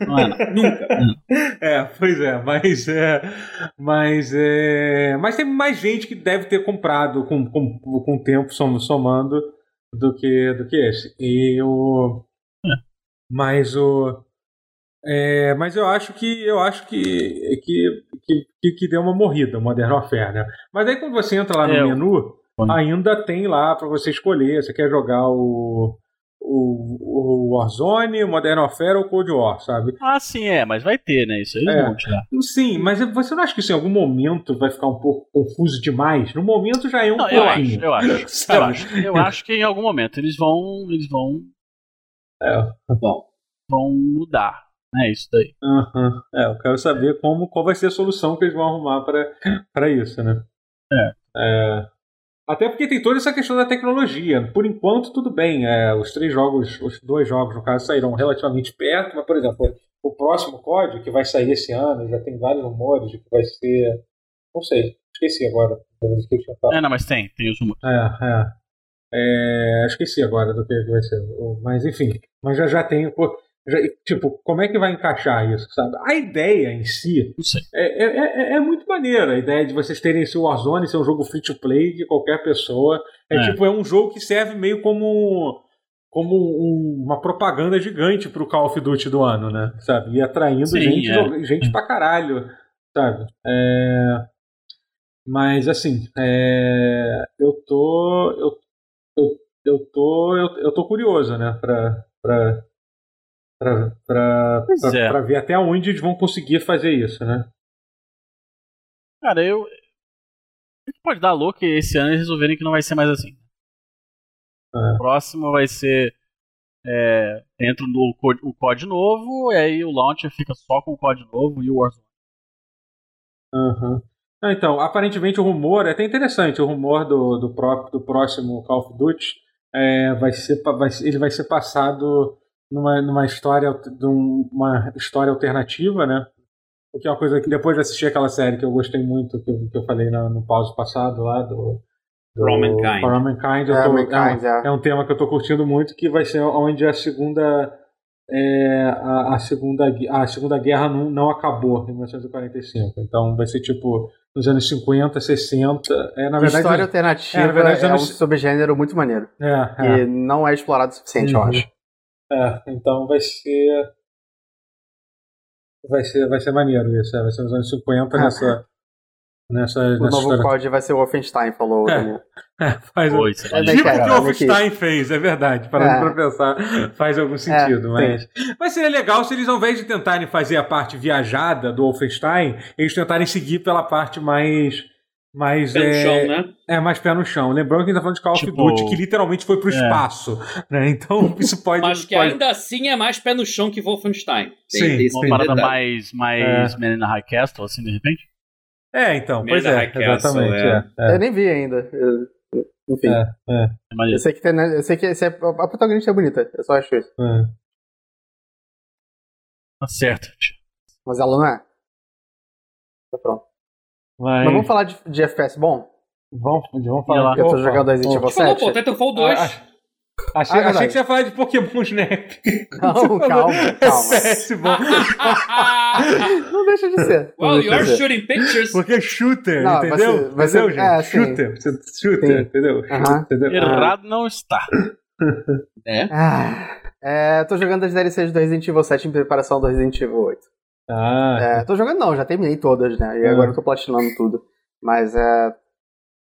Não é não. Nunca. É, pois é, mas é. Mas é. Mas tem mais gente que deve ter comprado com, com, com o tempo som- somando do que, do que esse. E o. Mas o. É, mas eu acho que eu acho que, que, que, que deu uma morrida o Modern Warfare, né? Mas aí quando você entra lá no É, menu, ainda tem lá para você escolher. Você quer jogar o, o, o Warzone, o Modern Warfare ou o Cold War, sabe? Ah, sim, é, mas vai ter, né? Isso aí É. vão tirar. Sim, mas você não acha que isso em algum momento vai ficar um pouco confuso demais? No momento já é um Não, eu acho, pouquinho. eu acho. Eu acho, eu acho que em algum momento eles vão. Eles vão. Bom, vão mudar. É isso daí. Aham. É, eu quero saber como, qual vai ser a solução que eles vão arrumar para isso, né? É. É, Até porque tem toda essa questão da tecnologia. Por enquanto, tudo bem. É, os três jogos, os dois jogos, no caso, saíram relativamente perto, mas, por exemplo, o próximo código que vai sair esse ano, já tem vários rumores de que vai ser. Não sei, esqueci agora. falado. É, não, mas tem, tem os rumores. É, é. É, esqueci agora do que vai ser. Mas enfim, mas já já tem. pô, tipo, como é que vai encaixar isso, sabe? A ideia em si sei. é, é, é- é muito maneira. A ideia de vocês terem esse Warzone ser um jogo free to play de qualquer pessoa. É, É. tipo, é um jogo que serve meio como. Como um- uma propaganda gigante pro Call of Duty do ano, né? Sabe? E atraindo Sim, gente, é. gente pra caralho, sabe? É, Mas assim, é, eu tô. Eu, eu, eu tô. Eu, eu tô curioso, né? Pra, pra, pra, é. ver até onde eles vão conseguir fazer isso, né? Cara, eu. Pode dar louco esse ano eles resolverem que não vai ser mais assim. É. O próximo vai ser. É, entra no o COD novo, e aí o launcher fica só com o COD novo e o Warzone. Aham. Ah, então, aparentemente o rumor é até interessante. O rumor do, do, pró- do próximo Call of Duty é, vai ser, vai, ele vai ser passado numa, numa história de um- uma história alternativa, né? O que é uma coisa que depois de assistir aquela série que eu gostei muito, que eu, que eu falei na- no pause passado lá do. do For All Mankind. For All Mankind, eu É, tô- Mankind, é, um, é. é um tema que eu tô curtindo muito, que vai ser onde a segunda. é, a, a segunda, a segunda guerra não, não acabou em 1945. Então vai ser tipo nos anos 50, 60. É, na verdade, História alternativa é, é, na verdade, um anos- subgênero muito maneiro. é, é, E não é explorado o suficiente, eu Uhum. acho. É, então vai ser. Vai ser, vai ser maneiro isso. é, vai ser nos anos 50 Ah. nessa. Nessa, O nessa novo história. COD vai ser o Wolfenstein, falou o É. Daniel. É, faz, Pô, isso é É. Tipo Cara, o que o Wolfenstein fez, é verdade. Parando É. pra pensar, faz algum sentido. sim. mas, mas seria legal se eles, ao invés de tentarem fazer a parte viajada do Wolfenstein, eles tentarem seguir pela parte mais. Mais pé no é, chão, né? é, mais pé no chão. Lembrando que a gente tá falando de Call of Tipo- Duty, que literalmente foi pro É. espaço. Né? Então, isso pode. Mas que pode- ainda assim é mais pé no chão que Wolfenstein. Tem, Sim, tem Uma parada detalhe. mais, mais in the High Castle, assim, de repente? É, então, pois Merda é, High Castle, exatamente. é. é, é. Eu nem vi ainda. Eu- Enfim. É, é, É Eu sei que tem, né, eu sei que esse é- a protagonista é bonita, eu só acho isso. é. Tá certo. Mas ela não é. Tá pronto. Mas, Mas vamos falar de, de FPS bom? vamos, vamos falar. Eu tô opa, jogando Resident. Evil Falou, 7. pô, Titanfall 2. Ah, achei, Ah, é achei que você ia falar de Pokémon Snap. Não, calma, calma. FPS bom. Não deixa de ser. Well, you're ser. shooting pictures. Porque é shooter, Não, vai entendeu? ser- vai ser- entendeu, gente? é, shooter. Shooter, Sim. entendeu? Aham. Entendeu? Errado não está. É. Ah, é, tô jogando as DLCs do Resident Evil 7 em preparação do Resident Evil 8. Ah, É, tô jogando não, já terminei todas, né? E Ah. agora eu tô platinando tudo. Mas é.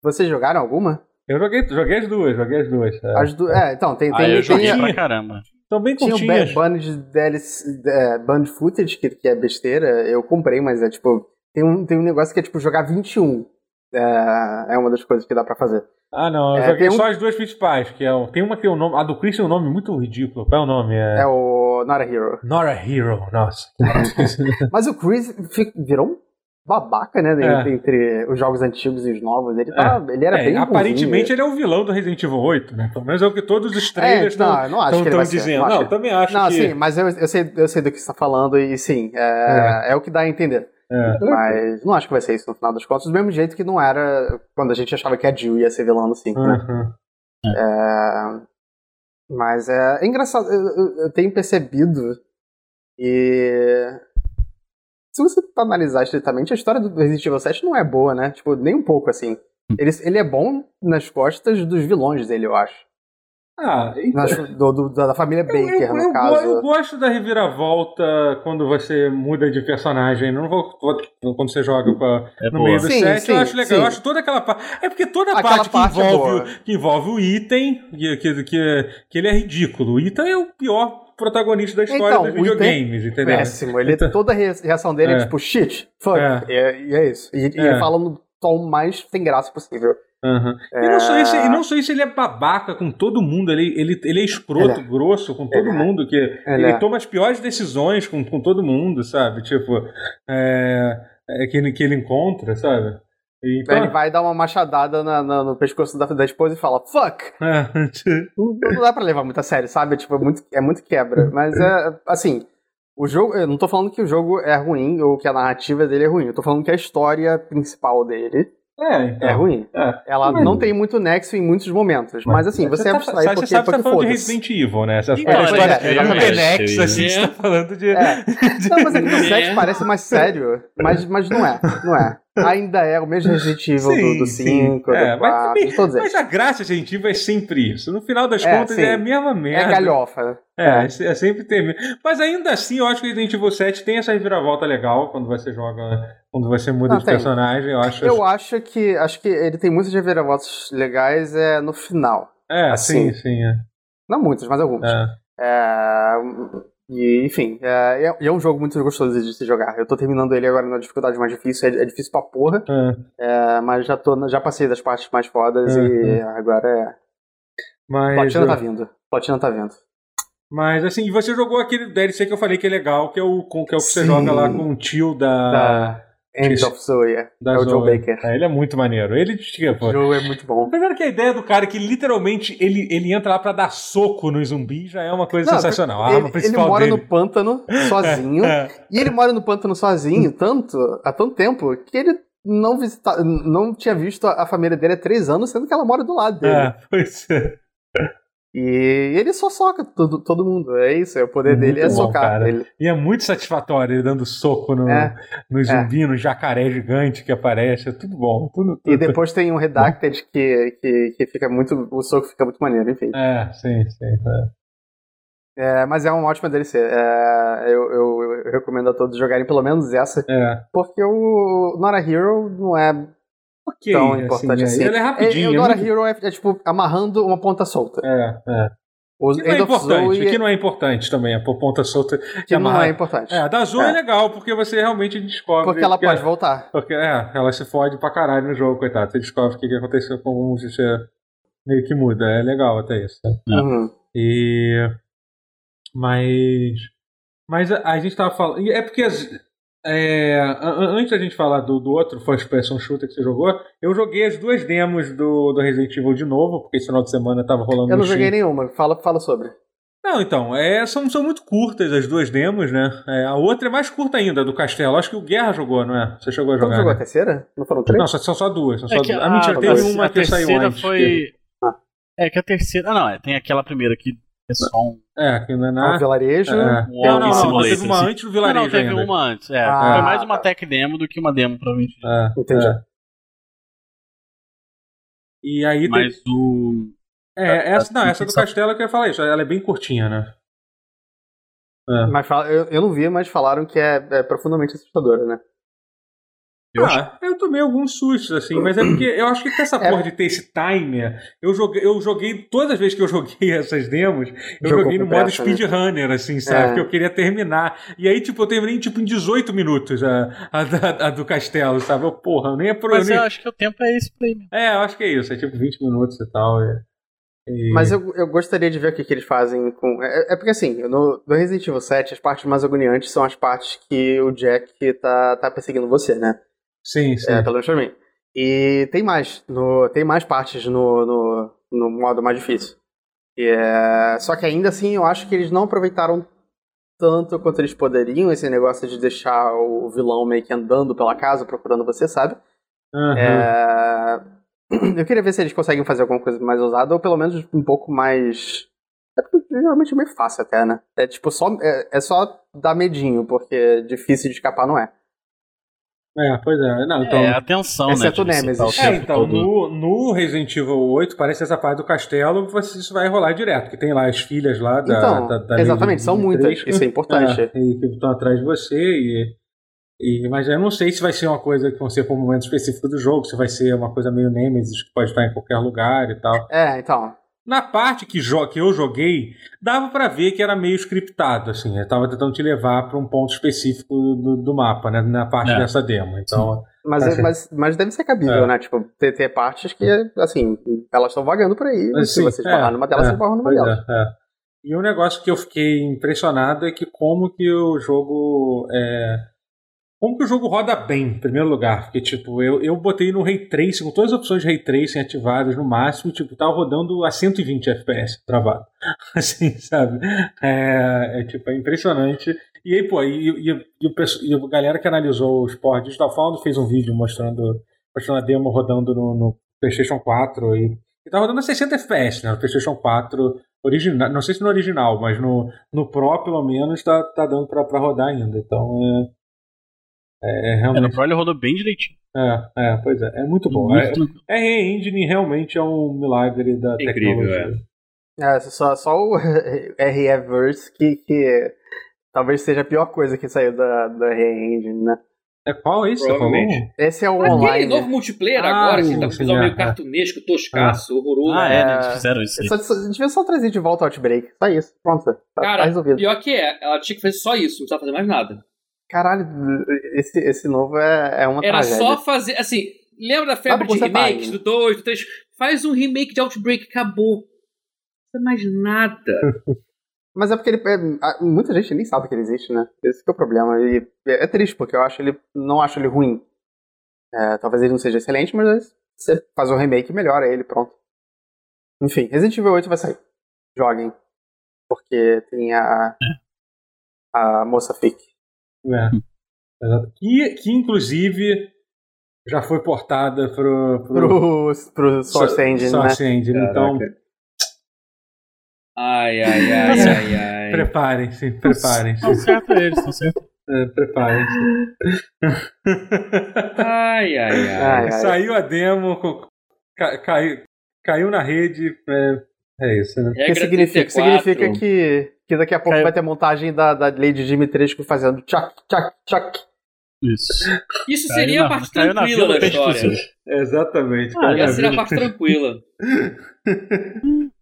Vocês jogaram alguma? Eu joguei, joguei as duas, joguei as duas. É. As du... é então, tem, tem, Ah, eu tem, joguei a- pra caramba. São bem Tinha curtinhas. ba- Band de DLC, é, Band Footage, que, que é besteira, eu comprei, mas é tipo. Tem um, tem um negócio que é tipo jogar 21. É, é uma das coisas que dá pra fazer. Ah, não, eu É, joguei tem um- só as duas principais, que é o- tem uma que tem o nome. A do Chris tem um nome muito ridículo. Qual é o nome? É. É o Not a Hero. Not a Hero, nossa. Mas o Chris virou um babaca, né? É. Entre, entre os jogos antigos e os novos. Ele, tá, ele era É, bem aparentemente ele é o vilão do Resident Evil 8, né? Pelo menos é o que todos os trailers É, não, estão eu não ser, dizendo. não Não, que- também acho Não, que. sim, mas eu, eu, sei, eu sei do que você tá falando e sim, é, é. o que dá a entender. É. Mas não acho que vai ser isso no final das contas, do mesmo jeito que não era quando a gente achava que a Jill ia ser vilã no 5, né? Uhum. É, mas é, engraçado, eu, eu- eu tenho percebido e. Se você analisar estritamente, a história do Resident Evil 7 não é boa, né? Tipo, nem um pouco assim. Ele, ele é bom nas costas dos vilões dele, eu acho. Ah, então, do- do- da família eu, Baker, eu, no eu, caso. eu gosto da reviravolta quando você muda de personagem. Não vou, vou- quando você joga com a- É no boa. meio do Sim, set, sim, eu acho legal. sim. Eu acho toda aquela parte. É porque toda a Aquela parte, parte que, é envolve, boa. o, que envolve o item, que, que, que, que ele é ridículo. O item é o pior protagonista da história Então, dos item videogames, entendeu? Péssimo. Ele, Então- toda a re- reação dele é, É. tipo, shit, fuck. É. E, é, e é isso. E, e É. ele fala no tom mais sem graça possível. Uhum. E, não só isso, e não só isso, ele é babaca com todo mundo. Ele, ele, ele é escroto, Ele grosso com todo Ele é. mundo. Que ele é. toma as piores decisões com, com todo mundo, sabe? Tipo, é, é que, ele, que ele encontra, sabe? Então, Ele vai dar uma machadada na- na- no pescoço da, da esposa e fala, fuck! é, Não, não dá pra levar muito a sério, sabe? Tipo, é muito, é muito quebra. Mas é, assim, o jogo. Eu não tô falando que o jogo é ruim ou que a narrativa dele é ruim. Eu tô falando que a história principal dele é, então. é ruim. É. Ela Mas- não tem muito nexo em muitos momentos. Mas assim, você, tá, abstrai sabe, porque, você sabe que você tá falando de. Resident Evil, né? Você Então, história é, não tem nexo, assim, você É. tá falando de... É. Não, mas aqui no É. 7 parece mais sério, mas, mas não é, não é. Ainda é o mesmo Resident Evil do- do sim. 5, do É, mas 4, também- de todos Mas eles. a graça de Resident Evil é sempre isso. No final das É, contas, sim. é a mesma É merda. galhofa. É, é sempre tem. Mas ainda assim, eu acho que Resident Evil 7 tem essa reviravolta legal quando você joga, quando você muda Não, de tem. personagem. Eu acho. Eu acho que acho que ele tem muitas reviravoltas legais é, no final. é, assim. sim, sim. É. Não muitas, mas algumas. É. É, e, enfim, é, é- é um jogo muito gostoso de se jogar. Eu tô terminando ele agora na dificuldade mais difícil. É, é difícil pra porra, É. é, mas já, tô, já passei das partes mais fodas e agora é. Mas, Platina tá vindo. Platina tá vindo. mas assim, e você jogou aquele DLC que eu falei que é legal, que é o, com- que, é o que você joga lá com o tio da. Da End of Zoe. da é o Joe Zoe. Baker. É, ele é muito maneiro. Ele, tipo, O Joe é muito bom. Primeiro que a ideia do cara é que literalmente ele, ele entra lá pra dar soco no zumbi já é uma coisa Não, sensacional. A ele, arma ele principal mora dele. no pântano sozinho. É, E ele mora no pântano sozinho tanto, há tanto tempo, que ele não, visita, não tinha visto a, a família dele há três anos, sendo que ela mora do lado dele. é, pois é. E ele só soca todo, todo mundo. É isso, é o poder Muito dele é bom, socar. Ele, E é muito satisfatório ele dando soco no, É. no zumbi, no jacaré gigante que aparece. É tudo bom. Tudo, tudo. e depois tem um Redacted que, que, que fica muito. O soco fica muito maneiro, enfim. É, sim, sim. é. É, mas é uma ótima DLC. É, eu, eu, eu recomendo a todos jogarem pelo menos essa, É. porque o Not a Hero não é Ok. tão importante assim. Ele é rapidinho. o é Not a muito- Hero é, é tipo amarrando uma ponta solta. É, é. O Que não é importante. Zoe Que não é importante também. A ponta solta. que não amarra- é importante. É, a da Zoe é. É. legal, porque você realmente descobre. Porque ela que- pode voltar. Porque, é, ela se fode pra caralho no jogo, coitado. Você descobre o que que aconteceu com alguns. Você meio que muda. É legal até isso. né? É. Uhum. E. Mas. Mas a, a gente tava falando. É porque. as- é, a- a- antes da gente falar do, do outro first person shooter que você jogou, eu joguei as duas demos do, do Resident Evil de novo, porque esse final de semana tava rolando Eu não joguei Steam. nenhuma. Fala, fala sobre. Não, então, é, são, são muito curtas as duas demos, né? É, a outra é mais curta ainda, do Castelo. Acho que o Guerra jogou, não é? Você chegou a Então jogar. jogou a né? terceira? Não foram três? Não, só- são só duas. São só É que duas. Ah, mentira, a, teve a- uma a que saiu terceira antes. foi. É que a terceira. Ah, não, é, tem aquela primeira que é só um. É, que não é Ah, nada. o vilarejo. É. um Não, não, não, teve uma assim. antes do Não, Vilarejo não, teve ainda. uma antes. É, Ah, foi mais uma tá. tech demo do que uma demo, provavelmente. É, Entendi. é. E aí tem- Mas o. É, essa, não, essa do Castelo que eu ia falar isso. Ela é bem curtinha, né? É. Mas fala- eu, eu não vi, mas falaram que é, é profundamente assustadora, né? Eu ah, eu tomei alguns sustos, assim, mas é porque eu acho que com essa É. porra de ter esse timer, eu joguei, eu joguei, todas as vezes que eu joguei essas demos, eu Jogou joguei no modo né? speedrunner, assim, sabe? É. Porque eu queria terminar. E aí, tipo, eu terminei tipo, em 18 minutos a, a, da- a do castelo, sabe? Eu, porra, eu nem apro- Mas eu acho que o tempo é esse ele. É, eu acho que é isso, é tipo 20 minutos e tal. e- e- Mas eu, eu gostaria de ver o que, que eles fazem com. É, é porque assim, no, no Resident Evil 7, as partes mais agoniantes são as partes que o Jack tá, tá perseguindo você, né? Sim, sim. É, pelo menos pra mim. E tem mais. No, tem mais partes no, no, no modo mais difícil. E é, só que ainda assim eu acho que eles não aproveitaram tanto quanto eles poderiam esse negócio de deixar o vilão meio que andando pela casa procurando você, sabe? Aham. É, Eu queria ver se eles conseguem fazer alguma coisa mais ousada, ou pelo menos um pouco mais. É porque geralmente é meio fácil até, né? É tipo só. É, é só dar medinho, porque difícil de escapar não é. É, pois é. Não, então. é a tensão, exceto né? de o você tá Nemesis. o É, tempo então, todo- no, no Resident Evil 8, parece essa parte do castelo, você, isso vai rolar direto, que tem lá as filhas lá da. Então, da, da exatamente, são muitas. Isso é importante. É, e que estão atrás de você e, e- Mas eu não sei se vai ser uma coisa que vão ser por um momento específico do jogo, se vai ser uma coisa meio Nemesis, que pode estar em qualquer lugar e tal. É, então. Na parte que, que eu joguei, dava pra ver que era meio scriptado, assim. Eu tava tentando te levar pra um ponto específico do, do mapa, né? Na parte É. dessa demo. Então, Mas, mas, mas deve ser cabível, É. né? Tipo, ter, ter partes que, assim, elas estão vagando por aí. Mas se sim, você esbarrar é, numa delas, é, você esbarra numa é, é. E um negócio que eu fiquei impressionado é que como que o jogo é, como que o jogo roda bem, em primeiro lugar. Porque, tipo, eu, eu botei no Ray Tracing, com todas as opções de Ray Tracing ativadas no máximo, tipo, tava rodando a 120 FPS travado. Assim, sabe? É, é, tipo, é impressionante. E aí, pô, e, e, e, o, e a galera que analisou os ports Digital Found fez um vídeo mostrando, mostrando a demo rodando no, no PlayStation 4 e, e tá rodando a 60 FPS, né? No PlayStation 4 original, não sei se no original, mas no, no Pro, pelo menos, tá, tá dando pra, pra rodar ainda. Então, é. É, é É, no realmente. Ele rodou bem direitinho. É, é, pois é. É muito bom. Muito É, a Re-Engine realmente é um milagre da Incrível, tecnologia. É, só, só o RE-Verse que, que talvez seja a pior coisa que saiu da, da Re-Engine, né? É qual isso? Provavelmente. Esse é o Aquele online. novo multiplayer Ah, agora, sim, que tá com visual é, meio é. cartunesco, toscaço, horroroso. Ah, é, É. né? Eles fizeram isso aí. Só, só, devia só trazer de volta o Outbreak. Só isso. Pronto. Tá, tá Cara, resolvido. pior que é, ela tinha que fazer só isso, não precisava fazer mais nada. Caralho, esse, esse novo é, é uma Era tragédia. só fazer, assim, lembra da febre de remakes do 2, do 3? Faz um remake de Outbreak, acabou. Não precisa mais nada. Mas é porque ele. é, muita gente nem sabe que ele existe, né? Esse que é o problema. E é, é triste, porque eu acho ele. Não acho ele ruim. É, talvez ele não seja excelente, mas você faz um remake e melhora ele, pronto. Enfim, Resident Evil 8 vai sair. Joguem. Porque tem a. A moça Fick. É. Exato. Que, que inclusive já foi portada pro, pro, Pro, pro Source Engine, Source Engine. Então, Ai, ai, ai, Tá ai, ai. preparem-se, preparem-se. Estão certo eles, estão certo. É, preparem-se. Ai, ai, ai. Ai, ai. Saiu a demo, caiu, caiu na rede. É, é isso, né? Que Regra significa, 34. significa que, que daqui a pouco Caiu. vai ter montagem da, da Lady Dimitrescu fazendo tchac, tchac, tchac. Isso. Isso Caiu seria a na- parte caiu na tranquila da história. cozido. Exatamente. Ah, Essa seria a parte tranquila.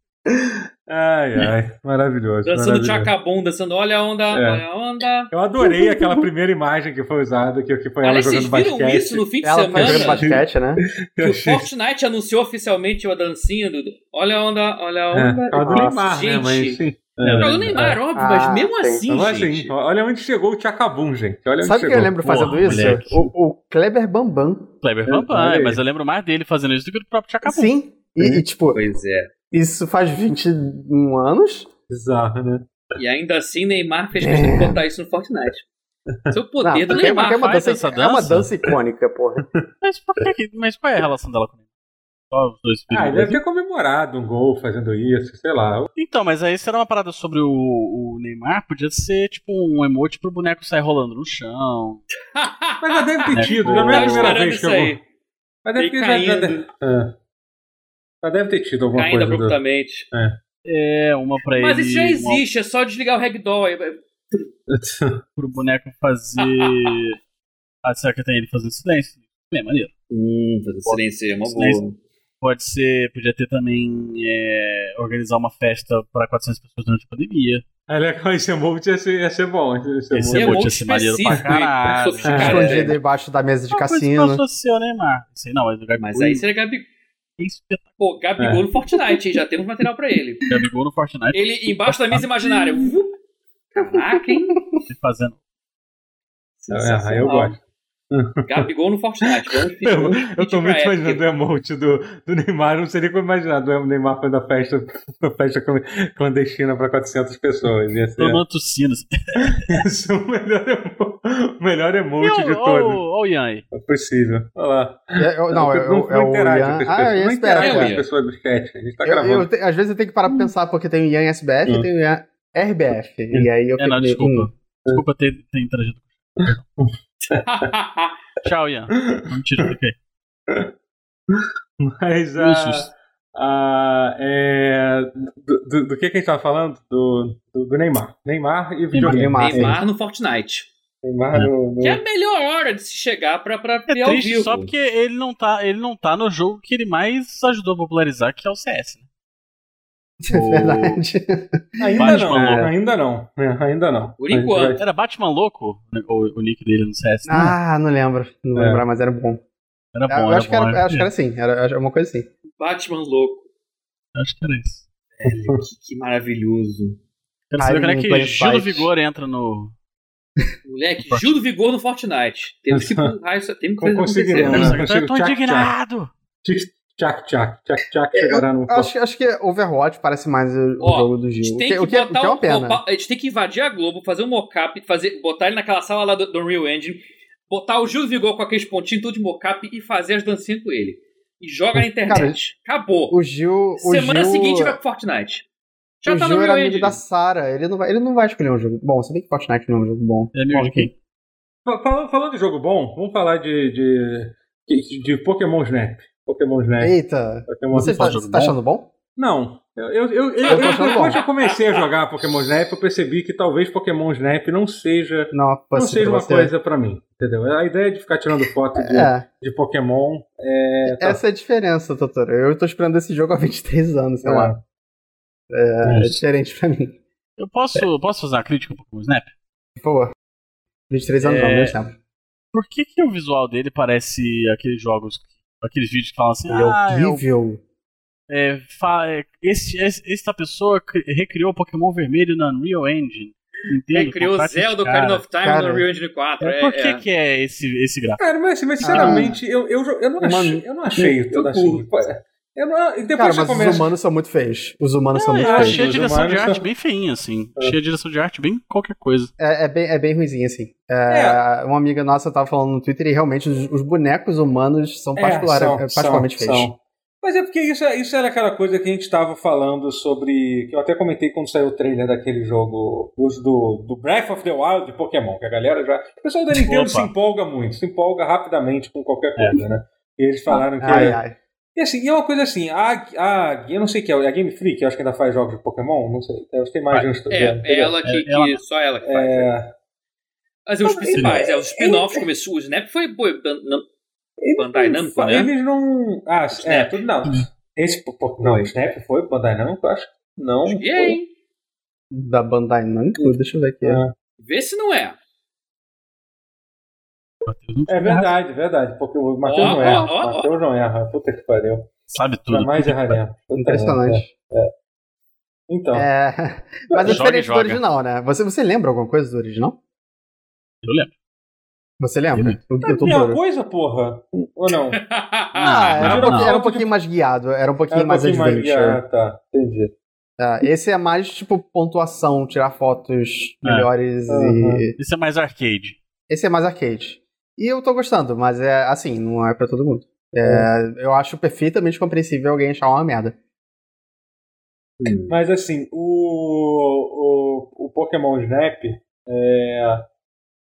Ai, ai, maravilhoso. Dançando chacabum, dançando olha a onda, É. olha a onda. Eu adorei aquela primeira imagem que foi usada, que, que foi ela Aliás, vocês jogando viram basquete. isso no fim de Ela foi jogando semana? basquete, né? Que o Fortnite anunciou oficialmente a dancinha do. Olha a onda, olha a É, onda. ela do Nossa, Neymar, né? gente. Mas sim. É, o Neymar, óbvio, mas Ah, mesmo sim. assim, Mas gente. assim, olha onde chegou o Tchacabum, gente. Olha Sabe quem eu lembro Porra, fazendo isso? moleque. O, o Kleber Bambam. Kleber É, aí. Pan, mas eu lembro mais dele fazendo isso do que do próprio Chacabum. Sim. E, e, tipo, Pois é. Isso faz 21 anos. Bizarro, né? E ainda assim, Neymar fez questão de botar isso no Fortnite. Seu poder do porque, Neymar. porque é, uma faz dança, essa é uma dança? dança icônica, porra. Mas, por que, mas qual é a relação dela com ele? Só os dois Ah, ele deve ter comemorado um gol fazendo isso, sei lá. Então, mas aí se era uma parada sobre o, o Neymar, podia ser tipo um emote pro boneco sair rolando no chão. Mas já deve ter É, tido, já não é a Tava primeira vez que eu vou. Mas deve que já, é. Já deve ter tido alguma caindo coisa. Do... abruptamente. É, uma pra ele. Mas isso já uma existe, é só desligar o ragdoll. pro boneco fazer. Ah, será que tem ele fazendo silêncio? Bem, maneiro. Hum, fazer silêncio é uma Silêncio. boa. Pode ser, podia ter também é, organizar uma festa para 400 pessoas durante a pandemia. É legal, esse emote ia ser, ia ser bom. Esse Esse emote. ia ser maneiro pra caralho. sofisticado. É. Escondido debaixo da mesa de Uma coisa cassino. que eu associei ao Neymar. Sei, não, mas o Gabigol, Mas aí seria Gabigol. É espetacular. Pô, Gabigol É. no Fortnite, hein? Já temos material pra ele. Gabigol no Fortnite Ele embaixo da mesa imaginária. Caraca, hein? fazendo. É, aí eu gosto. Gabigol no Fortnite. Eu, eu tô muito imaginando o emote do, do Neymar. Não seria como imaginar do Neymar foi da festa, da festa clandestina pra 400 pessoas. Ia ser, Todo mundo tossindo. ia ser o melhor, emo- o melhor emote de Olha todos. o Ian aí. É possível. Olha lá. É, eu- não, é, não, é, é o interage Ian. com as Ah, pessoas. eu não interage com é. as pessoas do chat. A gente tá Eu, gravando. eu te- às vezes eu tenho que parar pra pensar, porque tem o Ian SBF Hum. e tem o Ian RBF. E aí eu É, não, desculpa. hum, Desculpa ter, ter interagido. Tchau, Ian. Não tira, fica aí. Mas a, susto. a, é, do, do, do que, que a gente tava falando? Do, do, do Neymar. Neymar e videogame. Neymar. Neymar no Fortnite. No, no- Que é a melhor hora de se chegar pra, pra É triste vivo. só porque ele não, tá, ele não tá no jogo que ele mais ajudou a popularizar, que é o CS. Né? É verdade. Ainda Batman não, louco. ainda não. É, ainda não. Por enquanto. vai- Era Batman louco o, o nick dele no CS? Não, Ah, não lembro. Não É. lembro, mas era bom. era bom, eu era acho, que bom. era, acho que era assim. Era, era uma coisa assim. Batman louco. Acho que era isso. Velho, que, que maravilhoso. Quero saber quando é que Gil. Vigor entra no. Moleque, Gil do Vigor no Fortnite. Temos que empurrar isso. Temos que fazer acontecer. né? Eu tô indignado! Tchac, tchac, tchac, tchac, chegará no. Eu acho, que- acho que Overwatch parece mais o, Ó, jogo do Gil. tem que, que o que é, o que botar é um- uma pena. A gente tem que invadir a Globo, fazer um mocap, fazer, botar ele naquela sala lá do, do Unreal Engine, botar o Gil do Vigor com aqueles pontinhos tudo de mocap e fazer as dancinhas com ele. E joga na internet. Acabou. O Gil. O Semana Gil, seguinte vai pro Fortnite. Já o tá no Gil era amigo da Sarah. Ele não, vai, ele não vai escolher um jogo. Bom, se bem que Fortnite não é um jogo bom. É quem? Fa- Falando, falando de jogo bom, vamos falar de, de, de, de Pokémon Snap. Pokémon Snap. Eita. Pokémon Você tá, você tá achando bom? Não. Eu, eu, eu, eu, depois que eu comecei a jogar Pokémon Snap, eu percebi que talvez Pokémon Snap não seja, Não, não seja uma você. coisa pra mim. Entendeu? A ideia de ficar tirando foto de, É, de Pokémon é. tá. essa é a diferença, Totoro. Eu tô esperando esse jogo há 23 anos, sei É. lá. É, é diferente pra mim. Eu posso, posso fazer uma crítica pro Snap? Por favor. 23 anos É. não, dois tempos. Por que, que o visual dele parece aqueles jogos, aqueles vídeos que falam assim, Ele ah, é é o- horrível. é, fa- é, esse, esse- esta pessoa cri- recriou o Pokémon vermelho na Unreal Engine. Entendo, Recriou Zelda. Ocarina of Time Cara, no Unreal Engine 4. É, É, por que, é. que é esse, esse gráfico? Cara, mas, mas sinceramente, eu, eu, eu, não Mano, achei, eu não achei eu tudo assim. curto. Eu não, e depois Cara, mas começa. os humanos são muito feios. Os humanos são Não, muito eu feios. achei a direção de arte são- bem feinha, assim. Achei a direção de arte bem qualquer coisa. É, é bem, é bem assim. É, Uma amiga nossa tava falando no Twitter e realmente os, os bonecos humanos são É, particular, são, é particularmente são, feios. são. Mas é porque isso, é- isso era aquela coisa que a gente estava falando sobre. que eu até comentei quando saiu o trailer daquele jogo do, do Breath of the Wild de Pokémon, que a galera já. O pessoal da Nintendo Opa. se empolga muito, se empolga rapidamente com qualquer coisa, né? E eles falaram que. Ai, ai. E assim, e é uma coisa assim, a, a, eu não sei o que é, a Game Freak, eu acho que ainda faz jogos de Pokémon, não sei. Eu acho que tem mais de uns. É, é entendeu? ela que, É, que- ela- só ela que faz. né? É, Mas os Não, principais, é, os spin-offs começou. O Snap foi pô, Bandai Namco, né? Eles não. Ah, é, Snap. tudo não. Esse, não, Snap foi Bandai Namco? Acho que não. E aí? Da Bandai Namco? Deixa eu ver aqui. É. Vê se não é. É verdade, verdade. Porque o Matheus Ó, não erra. ó, ó. Matheus não erra. Puta que pariu. Sabe tudo. Jamais erraria. Puta Impressionante. merda. É. Então. É, Mas é Joga diferente do joga. original, né? Você, você lembra alguma coisa do original? Eu lembro. Você lembra? O, É mesma coisa, porra? Ou não? Ah, era, um não, pouquinho, não. era um pouquinho mais guiado, era um pouquinho Era um mais pouquinho adventure. Ah, tá. Entendi. É, esse é mais tipo pontuação, tirar fotos É. melhores Aham. e. Isso é mais arcade. Esse é mais arcade. E eu tô gostando, mas é assim, não é pra todo mundo. É, Eu acho perfeitamente compreensível alguém achar uma merda. Mas assim, o, o, o Pokémon Snap. É...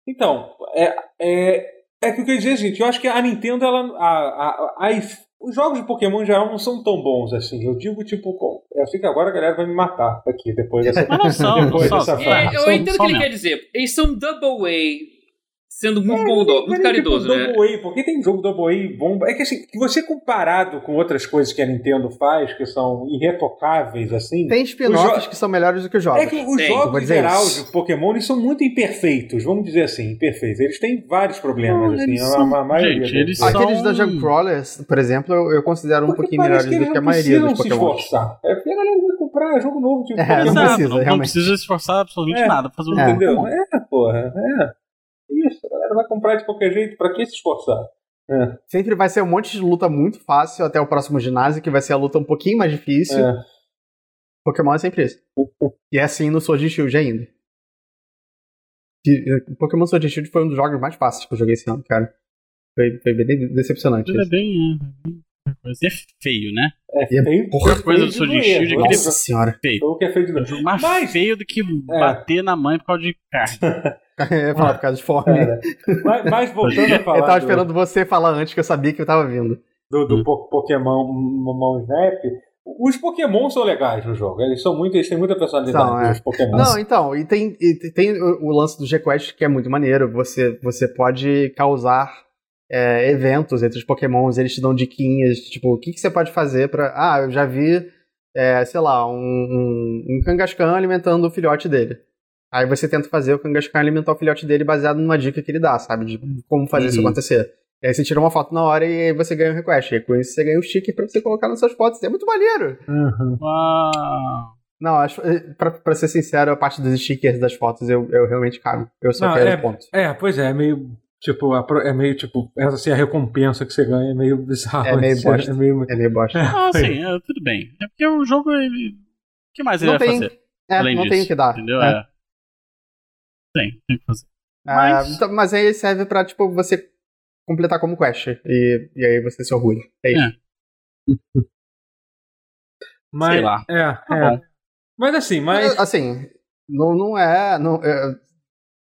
Então, é, é, é que eu queria dizer, gente, eu acho que a Nintendo, ela. A, a, a- os jogos de Pokémon em geral não são tão bons assim. Eu digo, tipo, eu sei que agora a galera vai me matar aqui depois dessa. Mas não são, não Depois são. É, eu entendo o que ele mesmo. quer dizer. Eles são double A sendo muito bondoso, muito caridoso, tipo, né? Double A, porque tem jogo Double A bom. É que assim, que você comparado com outras coisas que a Nintendo faz, que são irretocáveis, assim. Tem spin-offs que são melhores do que os jogos. É que os Tem, jogos em geral isso. de Pokémon eles são muito imperfeitos, vamos dizer assim, imperfeitos. Eles têm vários problemas, Não, assim, eles a, a maioria gente, eles É. são- Aqueles Dungeon Crawlers, por exemplo, eu, eu considero um Porque pouquinho melhores do que a não maioria dos se Pokémon. esforçar. É porque a galera vai comprar jogo novo de É, Pokémon. não precisa, não, não precisa esforçar absolutamente É. nada pra fazer um É. Entendeu? É, porra. É. Isso, a galera vai comprar de qualquer jeito, pra que se esforçar? É. Sempre vai ser um monte de luta muito fácil até o próximo ginásio, que vai ser a luta um pouquinho mais difícil. É. Pokémon é sempre isso. E é assim no Sword and Shield ainda. E, Pokémon Sword and Shield foi um dos jogos mais fáceis que eu joguei esse ano, cara. Foi, foi bem decepcionante. Ele é isso. bem. é, bem- E é feio, né? É é feio. porra, é feio coisa do de Sword Shield é Nossa senhora. Feio. Jogo que é feio de É jogo mais Mas- feio do que bater na mãe por causa de carne. Eu ia falar por causa de fome. Cara, mas, mas voltando a falar Eu tava do- esperando você falar antes, que eu sabia que eu tava vindo. do, do Hum. po- Pokémon Mão Snap, os Pokémon são legais no jogo. Eles são muito, eles têm muita personalidade, São, é. Pokémon. Não, então, e tem, e tem o, o lance do G-Quest que é muito maneiro. Você, você pode causar é, eventos entre os Pokémons, eles te dão diquinhas, tipo, o que, que você pode fazer pra. Ah, eu já vi, é, sei lá, um, um, um Kangaskhan alimentando o filhote dele. Aí você tenta fazer o Kangaskhan alimentar o filhote dele baseado numa dica que ele dá, sabe? De como fazer isso Uhum. acontecer. E aí você tira uma foto na hora e aí você ganha um request. E com isso você ganha um sticker pra você colocar nas suas fotos. É muito maneiro! Uhum. Uau. Não, acho, eh, pra, pra ser sincero, a parte dos stickers das fotos eu, eu realmente cago. Eu só Não, quero é- os pontos. É, pois é, é meio. Tipo, é meio tipo. Essa assim, a recompensa que você ganha é meio bizarro. É meio assim, bosta. É meio. É meio bosta. Ah, sim, é, tudo bem. É porque o jogo. Ele... O que mais ele Não vai tem, fazer? é, além não disso, tem o que dar. Entendeu? É. Tem, tem que fazer. Ah, Mas- então- mas aí serve pra, tipo, você completar como quest. E, e aí você se orgulha. É isso. É. Mas, Sei lá. É, Tá é. Mas assim, mas. Assim, não, não é. Não, é,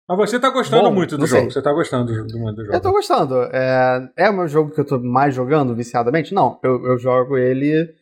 Mas você tá gostando Bom, muito do jogo. sei. Você tá gostando do, do, do jogo. eu tô gostando. É, é o meu jogo que eu tô mais jogando viciadamente? Não. Eu, eu jogo ele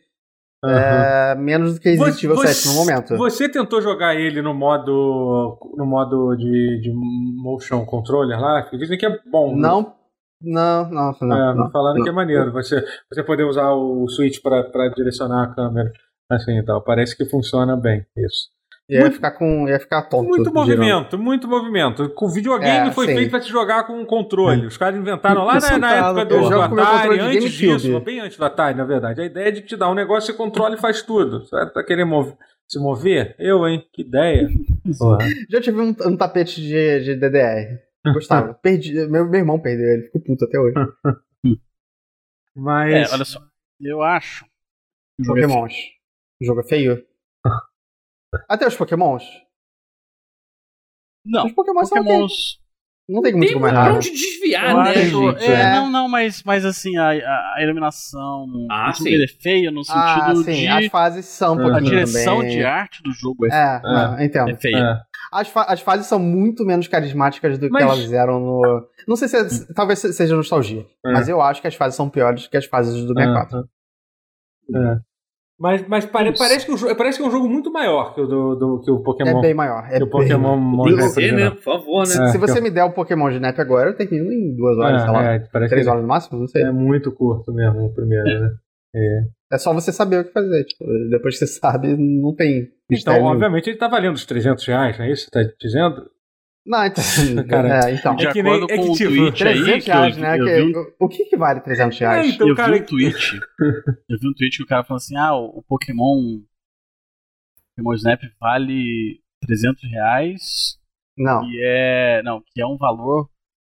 Aham. é, menos do que Resident Você- Evil 7 no momento. Você tentou jogar ele no modo no modo de, de motion controller lá? Que dizem que é bom. né? Não. Não, não, não. É, não, falando não. que é maneiro. Você, você poder usar o Switch pra pra direcionar a câmera. Assim e tal. Parece que funciona bem isso. Ia Muito- ficar com. Ia ficar tonto. Muito girando. movimento, muito movimento. Com videogame É, foi sim. feito pra te jogar com um controle. Os caras inventaram lá na, na sentado, época do, do Atari, antes GameCube. disso, bem antes do Atari, na verdade. A ideia é de te dar um negócio, você controla e faz tudo. Você tá querendo mov- se mover? Eu, hein? Que ideia. Porra. Já tive um, um tapete de, de DDR. Gostava. Perdi. Meu, meu irmão perdeu ele, ficou puto até hoje. Mas. É, olha só. Eu acho. o é. Pokémons. O jogo é feio? Até os Pokémons. Não, Os Pokémons. Pokémons. Não tem muito Tem errar. pra né? onde desviar, Eu né, acho. gente? É, É. não, não, mas, mas assim, a, a, iluminação. Ah, sim. ele é feio no Ah, sentido sim. de. As fases são um A direção também. de arte do jogo é, É, não, entendo. é feia. É. As, fa- as fases são muito menos carismáticas do que Mas- elas eram no. Não sei se é- talvez seja nostalgia, É. mas eu acho que as fases são piores que as fases do 64. É. Mas, mas pare- parece, que o, parece que é um jogo muito maior que o, do, do- que o Pokémon. É bem maior. É que o bem Pokémon maior. Monstro Tem que Você, né? Por favor, né? Se, É, se você que- me der o Pokémon de Snap agora, eu termino em duas horas, sei lá. É, é, Três que horas no máximo? Não sei. é muito curto mesmo o primeiro, né? É só você saber o que fazer. Tipo, depois que você sabe, não tem Então, obviamente, ele tá valendo os 300 reais, não é isso que você tá dizendo? Não, então. Cara, é, então. De É que nem- é com que, o tipo, tweet aí, 300 que eu, reais, né? eu que- vi O que, que vale 300 reais? É, então, eu cara, vi um tweet. eu vi um tweet que o cara falou assim: ah, o, o Pokémon. Pokémon Snap vale 300 reais. Não. E é. Não, que é um valor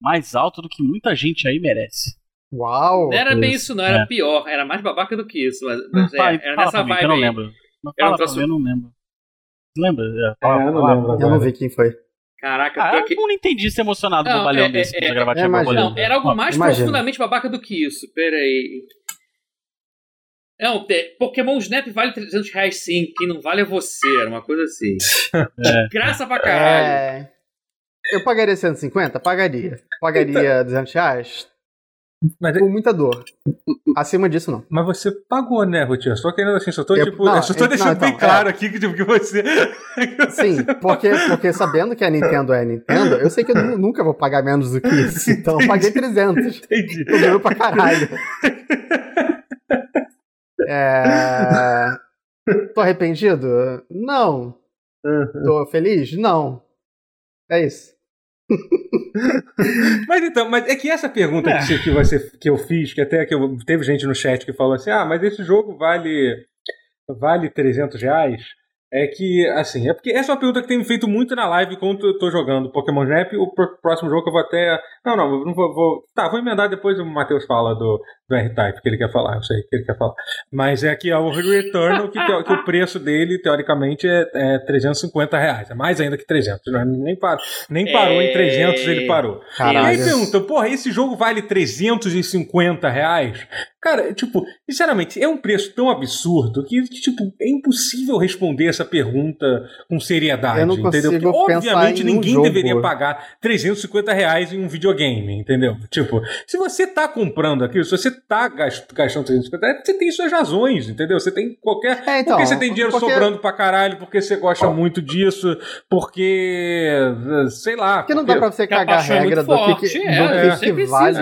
mais alto do que muita gente aí merece. Uau! Não era bem Isso, não. Era é. pior. Era mais babaca do que isso. Mas, mas é, era fala nessa pra mim, que vibe eu não aí. lembro. Um fala pra troço- mim, eu não lembro. Você lembra? É, É, eu não lembro Eu não vi quem foi. Caraca, Ah, eu não entendi ser emocionado Não, bobalhão é- desse é- é- gravar é, borboleta. Não, era algo mais Imagina. profundamente babaca do que isso. Pera aí. Não, Pokémon Snap vale 300 reais sim. Quem não vale é você. Era uma coisa assim. É. Graça pra caralho. É... Eu pagaria 150? Pagaria. Pagaria 200 reais? Mas, com muita dor. Acima disso, não. mas você pagou, né, Rutinho? Eu só querendo assim, só tô, Eu- tipo, não, só tô eu- deixando não, bem então, claro é. aqui que, tipo, que você. Sim, porque, porque sabendo que a Nintendo é a Nintendo, eu sei que eu nu- nunca vou pagar menos do que isso. Então eu paguei 300. Entendi. Tô ganhando pra caralho. É... Tô arrependido? Não. Tô feliz? Não. É isso. Mas então, mas é que essa pergunta que, você- que, você, que eu fiz, que até que eu, teve gente no chat que falou assim: ah, mas esse jogo vale vale 300 reais? É que, assim, é porque essa é uma pergunta que tem me feito muito na live quando eu tô jogando Pokémon Snap. O pr- próximo jogo que eu vou até. Não, não, não vou, vou- Tá, vou emendar depois o Matheus fala do, do R-Type, que ele quer falar, eu sei que ele quer falar. Mas é que é o Returnal, que, que o preço dele, teoricamente, é, é 350 reais. É mais ainda que 300. Não é- nem, parou, nem parou em É. 300, ele parou. E aí Caralho. pergunta, porra, esse jogo vale 350 reais? Cara, tipo, sinceramente, é um preço tão absurdo que, que, tipo, é impossível responder essa pergunta com seriedade, Eu não entendeu? Porque, obviamente, em ninguém jogo. deveria pagar 350 reais em um videogame, entendeu? Tipo, se você tá comprando aquilo, se você tá gast- gastando 350 reais, você tem suas razões, entendeu? Você tem qualquer... É, então, porque você tem dinheiro porque- sobrando pra caralho, porque você gosta muito disso, porque... sei lá... Porque não dá pra você cagar a é regra do que, forte, que, é, do que você que vale.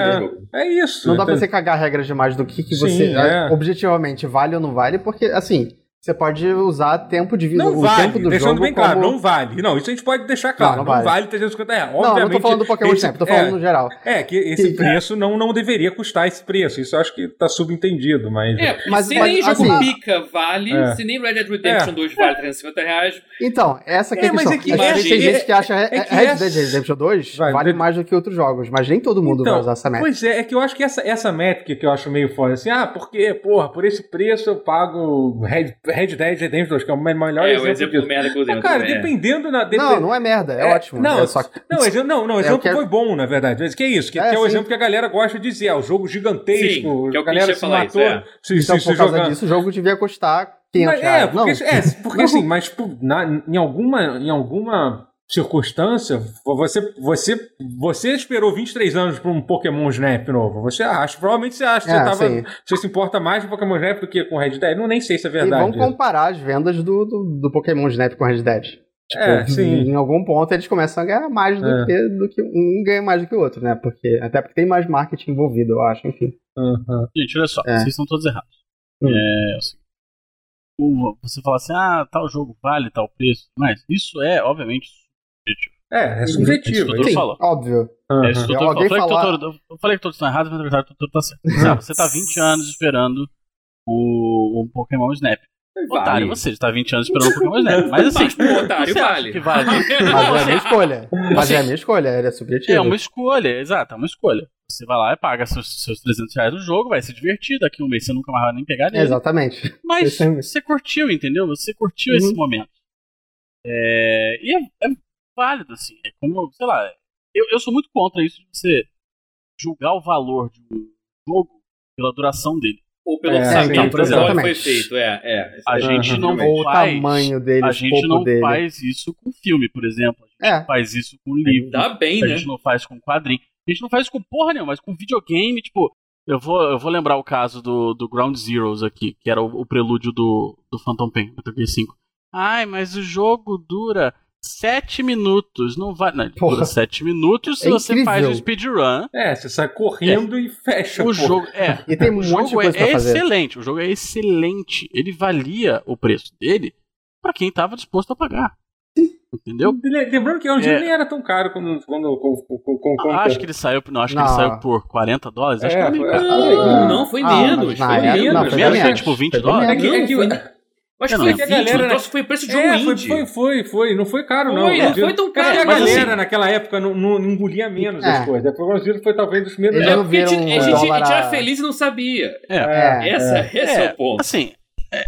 É, é isso. Não dá pra você cagar regras demais do que, que Sim, você é. objetivamente vale ou não vale, porque assim, você pode usar tempo de vida, Não o vale, tempo do deixando jogo bem claro, como... não vale. Não, isso a gente pode deixar claro. Não, Não, não vale. vale. 350 reais. Não, não Obviamente, tô falando do Pokémon esse- Snap, tô falando é, no geral. É, que esse Que- preço não, não deveria custar esse preço. Isso eu acho que tá subentendido, mas. É, Mas- se mas, nem jogo assim- pica vale, É. se nem Red Dead Redemption É. 2 vale 350 reais, Então, essa que é, É, a mas questão. é que essa- tem gente é- que acha é que Red Dead Redemption 2 Vai, vale de- mais do que outros jogos, mas nem todo mundo vai usar essa métrica. Pois é, é que eu acho que essa, essa métrica que eu acho meio foda, assim, ah, porque, porra, por esse preço eu pago Red, Red Dead Redemption 2, que é o melhor é o exemplo exemplo disso. do merda que eu usei. Mas, cara, também, é. dependendo na. depe- Não, não é merda, é, ótimo. Não, é só... não, exe- não, não, o É, exemplo eu quero- foi bom, na verdade. Mas que é isso, que, É, que é o sim. exemplo que a galera gosta de dizer, é o jogo gigantesco, Sim, que é o a galera se matou, isso, é. se, Então, se, se por causa jogando. disso, o jogo devia custar 500 Mas, é, reais. porque, não, é, porque assim, mas tipo, na- em alguma, em alguma circunstância, você, você, você esperou 23 anos para um Pokémon Snap novo. Você acha, provavelmente você acha que É, você, tava, sim. você se importa mais com Pokémon Snap do que com Red Dead. Não nem sei se é E verdade. vamos comparar as vendas do, do, do Pokémon Snap com Red Dead. Tipo, É, sim. Em algum ponto eles começam a ganhar mais do, É. que, do que um ganha mais do que o outro, né? Porque, até porque tem mais marketing envolvido, eu acho, enfim. Aham. Gente, olha só, É. vocês estão todos errados. Hum. É, o seguinte, o- você fala assim, ah, tal jogo vale tal preço, mas isso é, obviamente. É, é É subjetivo. Sim, falando. óbvio. Aham. É isso que eu, tô, Alguém eu, falei que falar- eu falei que todos estão errados, mas na verdade o Totoro tá certo. Ah, você tá 20 anos esperando o, o Pokémon Snap. Otário, você está 20 anos esperando o Pokémon Snap. Mas assim, Mas, pô, otário, você acha vale. que vale? Mas é a minha escolha. Mas Assim, é a minha escolha, ele é subjetivo. É uma escolha, exato, é uma escolha. Você vai lá e paga seus, seus 300 reais no jogo, vai se divertir, daqui a um mês você nunca mais vai nem pegar nele. Exatamente. Mas é- você curtiu, entendeu? Você curtiu Uhum. esse momento. É, e é, é válido, assim. É como, sei lá, eu, eu sou muito contra isso de você julgar o valor de um jogo pela duração dele. Ou pelo É, orçamento então, por do ele foi feito. É, é. A gente não Ou o faz. tamanho dele, a o gente não dele. faz isso com filme, por exemplo. A gente É. faz isso com livro. Dá bem, a né? gente não faz com quadrinho. A gente não faz com porra nenhuma, mas com videogame, tipo. Eu vou, eu vou lembrar o caso do, do Ground Zeroes aqui, que era o, o prelúdio do, do Phantom Pain, Metal Gear 5. Ai, mas o jogo dura 7 minutos, não vai. Não, ele Porra. dura 7 minutos se É você incrível. faz o speedrun. É, você sai correndo e fecha. O pô. jogo. É, E tem um o jogo coisa é, é excelente. O jogo é excelente. Ele valia o preço dele pra quem tava disposto a pagar. Entendeu? Lembrando que o jogo É. nem era tão caro quando. quando, quando, quando, quando- Ah, acho que ele saiu. Não, acho que Não. ele saiu por 40 dólares. Acho É, que era meio foi- caro. Não, não, foi Ah, menos. na Foi menos. não, foi Menos, bem foi tipo 20 Foi bem dólares. É que, é que, É, Acho que foi é que a 20, galera, o né? foi preço de um é, foi, indie. foi, foi, foi. Não foi caro, não. Foi, não foi tão É caro. a Mas galera assim- naquela época não, não engolia menos É. as coisas. O Brasil foi talvez dos primeiros. É porque a gente, viram a gente- a gente a- era feliz e não sabia. É. É, Essa, é. Esse é, o ponto. Assim, é,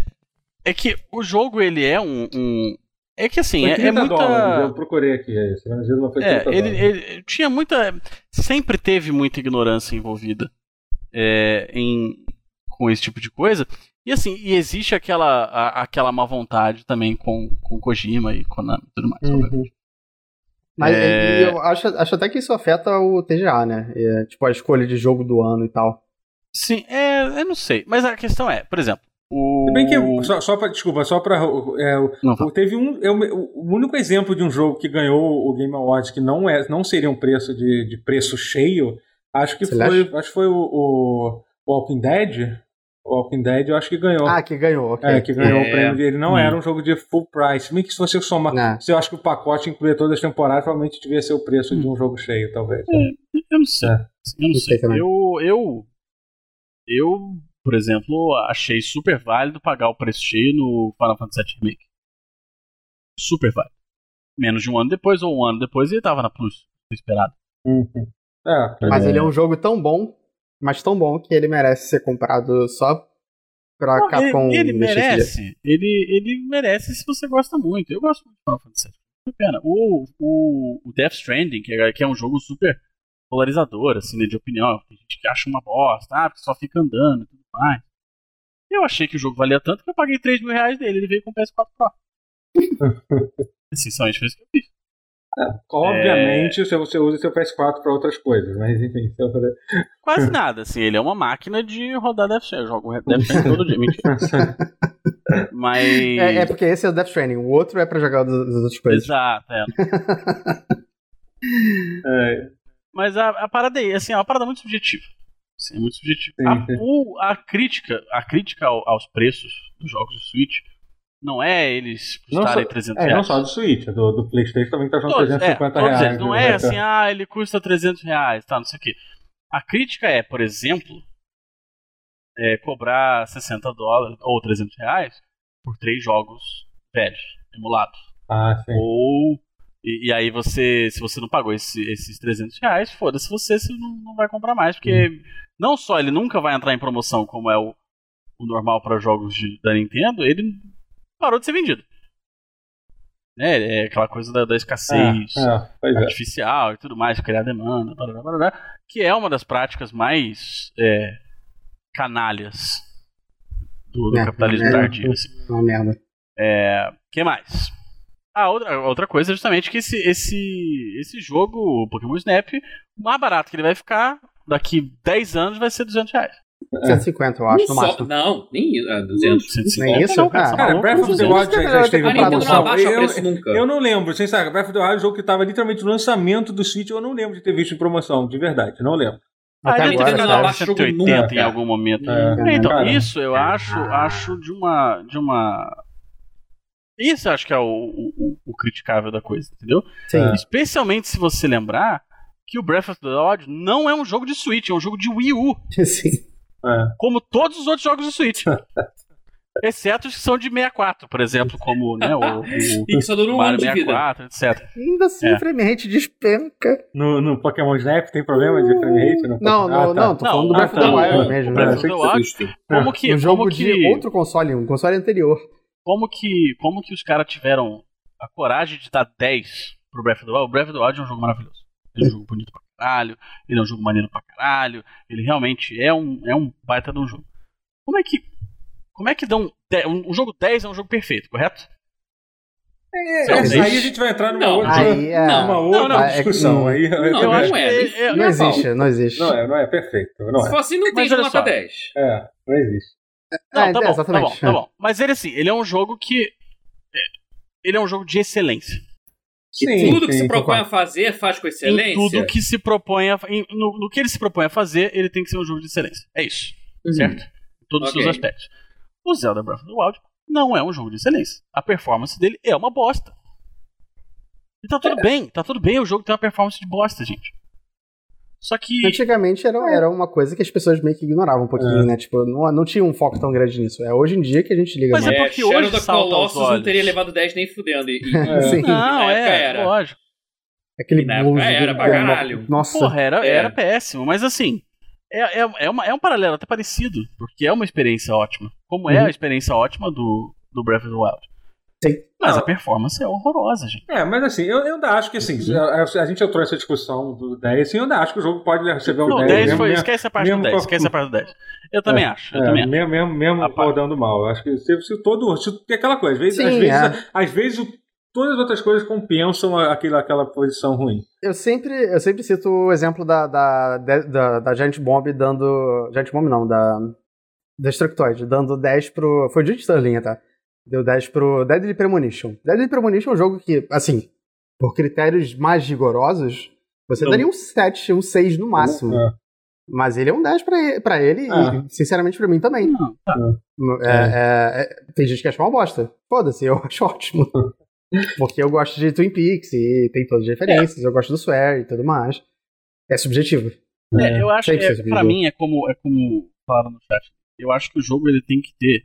é que o jogo ele é um. um- é que assim, Foi é, 30 é muita. dólares, eu procurei aqui. É, esse Brasil não foi 30 É, ele, ele tinha muita. Sempre teve muita ignorância envolvida é, em, com esse tipo de coisa. E assim, e existe aquela, a- aquela má vontade também com, com Kojima e Konami e tudo mais. Uhum. Mas É. eu acho, acho até que isso afeta o TGA, né? É, tipo, a escolha de jogo do ano e tal. Sim, é, eu não sei. Mas a questão é, por exemplo, o. Se bem que, só, só pra, desculpa, só pra. é, o- Não, teve um. é o, o único exemplo de um jogo que ganhou o Game Awards que não, é, não seria um preço de, de preço cheio, acho que Você foi. acha? Acho que foi o, o Walking Dead. O Walking Dead eu acho que ganhou. Ah, que ganhou, ok. É, que ganhou É. o prêmio dele. Não Hum. era um jogo de full price. Se bem que se você somar. Não. Se eu acho que o pacote incluía todas as temporadas, provavelmente devia ser o preço Hum. de um jogo cheio, talvez. Eu não sei. É. Eu não Não sei. sei também. Eu, eu, eu, por exemplo, achei super válido pagar o preço cheio no Final Fantasy VII Remake. Super válido. Menos de um ano depois ou um ano depois ele tava na Plus, esperado. Uhum. É, Mas ele é um jogo tão bom, mas tão bom que ele merece ser comprado só pra Não, Capcom ele, ele merece. Ele, ele merece se você gosta muito. Eu gosto muito de Final Fantasy VII. Que pena. O, o, o Death Stranding, que é, que é um jogo super polarizador, assim, né, de opinião. Tem gente que acha uma bosta, ah, porque só fica andando e tudo mais. Eu achei que o jogo valia tanto que eu paguei 3 mil reais dele. Ele veio com o PS4 Pro. Essencialmente foi isso que eu fiz. Obviamente, se você usa seu PS4 para outras coisas, mas enfim. Fazer... Quase nada, assim. Ele é uma máquina de rodar Death Stranding. Eu jogo Death Stranding todo dia. Mentira. Mas. É, é porque esse é o Death Stranding, o outro é pra jogar das das outras coisas. Exato, é. É, Mas a, a parada aí, assim, é uma parada muito subjetiva. Assim, é muito subjetiva. Sim, A, o- a crítica, a crítica ao- aos preços dos jogos do Switch não é eles custarem só- 300 é, reais. não só do Switch, do, do PlayStation também tá é, 350 todos reais. eles. Não né? é assim, ah, ele custa 300 reais, tá, não sei o quê. A crítica é, por exemplo, é, cobrar 60 dólares ou 300 reais por três jogos velhos, emulados. Ah, sim. Ou. E, e aí você, se você não pagou esse- esses 300 reais, foda-se você, você não, não vai comprar mais. Porque Uhum. não só ele nunca vai entrar em promoção como é o, o normal para jogos de- da Nintendo, ele parou de ser vendido. Né? É aquela coisa da, da escassez É, é, é. artificial e tudo mais, criar demanda, barará, barará, que é uma das práticas mais é, canalhas do, do É, capitalismo é. tardio. assim. Uma merda. É, que mais? A outra, outra coisa é justamente que esse, esse, esse jogo, o Pokémon Snap, o mais barato que ele vai ficar daqui 10 anos vai ser 200 reais. 150, eu acho, Um no máximo. Não, nem isso. Ah, 200. 150 Nem isso? não, cara, Ah, Cara? Breath of the 200 Wild já, esteve em não promoção. Eu, preço nunca. eu não lembro, sem saber. Breath of the Wild é um jogo que estava literalmente no lançamento do Switch, eu não lembro de ter visto em promoção, de verdade, não lembro. Até Ah, agora, deve ter sabe? abaixa o jogo 180 nunca, em algum momento. É, então, cara. isso eu acho, acho de uma. De uma... Isso eu acho que é o, o, o criticável da coisa, entendeu? Sim. É. Especialmente se você lembrar que o Breath of the Wild não é um jogo de Switch, é um jogo de Wii U, Sim. É. como todos os outros jogos de Switch. Exceto os que são de 64, por exemplo, como né, o, o E só dura um Mario de vida. 64, etc. Ainda assim, É. o frame rate despenca. No, no Pokémon Snap tem problema de frame rate? No Não, Pokémon- não, Ah, tá. não, tô Não, falando do ah, Breath of the Wild não, mesmo. o né? Breath of the Wild, Justo. como que, Um jogo como de que, outro console, um console anterior. como que, como que os caras tiveram a coragem de dar 10 pro Breath of the Wild? O Breath of the Wild é um jogo maravilhoso. É um jogo bonito pra caralho, ele é um jogo maneiro pra caralho, ele realmente é um, é um baita de um jogo. Como é que, como é que dão, um, um jogo 10 é um jogo perfeito, correto? É, Não, aí a gente vai entrar numa Não, outra, aí é- uma outra Não, não, é discussão. não- aí, não, eu eu não acho é, que é, Não é- existe, não existe. Não é, não é perfeito. Não Se é. for assim, não tem nota só. 10. É, não existe. Não, É, tá bom, tá bom, exatamente. tá bom. Mas ele assim, ele é um jogo que é, ele é um jogo de excelência. Sim, tudo que sim, se propõe a fazer, faz com Em excelência. tudo que se propõe a, em- no, no que ele se propõe a fazer, ele tem que ser um jogo de excelência. É isso, Uhum. certo? Em todos os Ok. seus aspectos. O Zelda Breath of the Wild não é um jogo de excelência. A performance dele é uma bosta. E tá tudo bem, tá tudo bem o jogo tem uma performance de bosta, gente. Só que Antigamente era, era uma coisa que as pessoas meio que ignoravam um pouquinho, É. né? Tipo, não, não tinha um foco tão grande nisso. É hoje em dia que a gente liga Mas mais. é É, porque Shadow hoje da Colossus não teria levado 10 nem fudendo. E, e- É. Sim. Não, Na época é, era. lógico. Aquele na época blues. era pra caralho. Nossa. Porra, era, É. era péssimo, mas assim, é, é, é, uma, é um paralelo até parecido, porque é uma experiência ótima. Como é Uhum. a experiência ótima do, do Breath of the Wild. Sim. Mas Não. a performance é horrorosa, gente. É, mas assim, eu, eu ainda acho que assim, a, a gente entrou nessa discussão do 10, assim, eu ainda acho que o jogo pode receber o Não, 10. 10 mesmo, foi. mesmo, Esquece a parte do 10. com- Esquece a parte do 10. Eu também acho. Eu é, também acho. mesmo, mesmo, mesmo A parte- rodando mal. Eu acho que se, se todo. Se, é aquela coisa, às vezes, Sim, às vezes, é. às vezes o- todas as outras coisas compensam aquela, aquela posição ruim. Eu sempre, eu sempre cito o exemplo da, da, da, da Giant Bomb dando. Giant Bomb não, da. Destructoid, dando 10 pro. Foi o Judge Sterling, tá? Deu 10 pro Deadly Premonition. Deadly Premonition é um jogo que, assim, por critérios mais rigorosos, você Não. daria um 7, um 6 no máximo. É. Mas ele é um 10 pra ele, pra ele Ah. e, sinceramente, pra mim também. Não, tá. É, é, é, tem gente que acha uma bosta. Foda-se, eu acho ótimo. Porque eu gosto de Twin Peaks e tem todas as referências, eu gosto do Swear e tudo mais. É subjetivo. É, eu acho que, é, pra mim, é como, é como falaram no chat. Eu acho que o jogo ele tem que ter.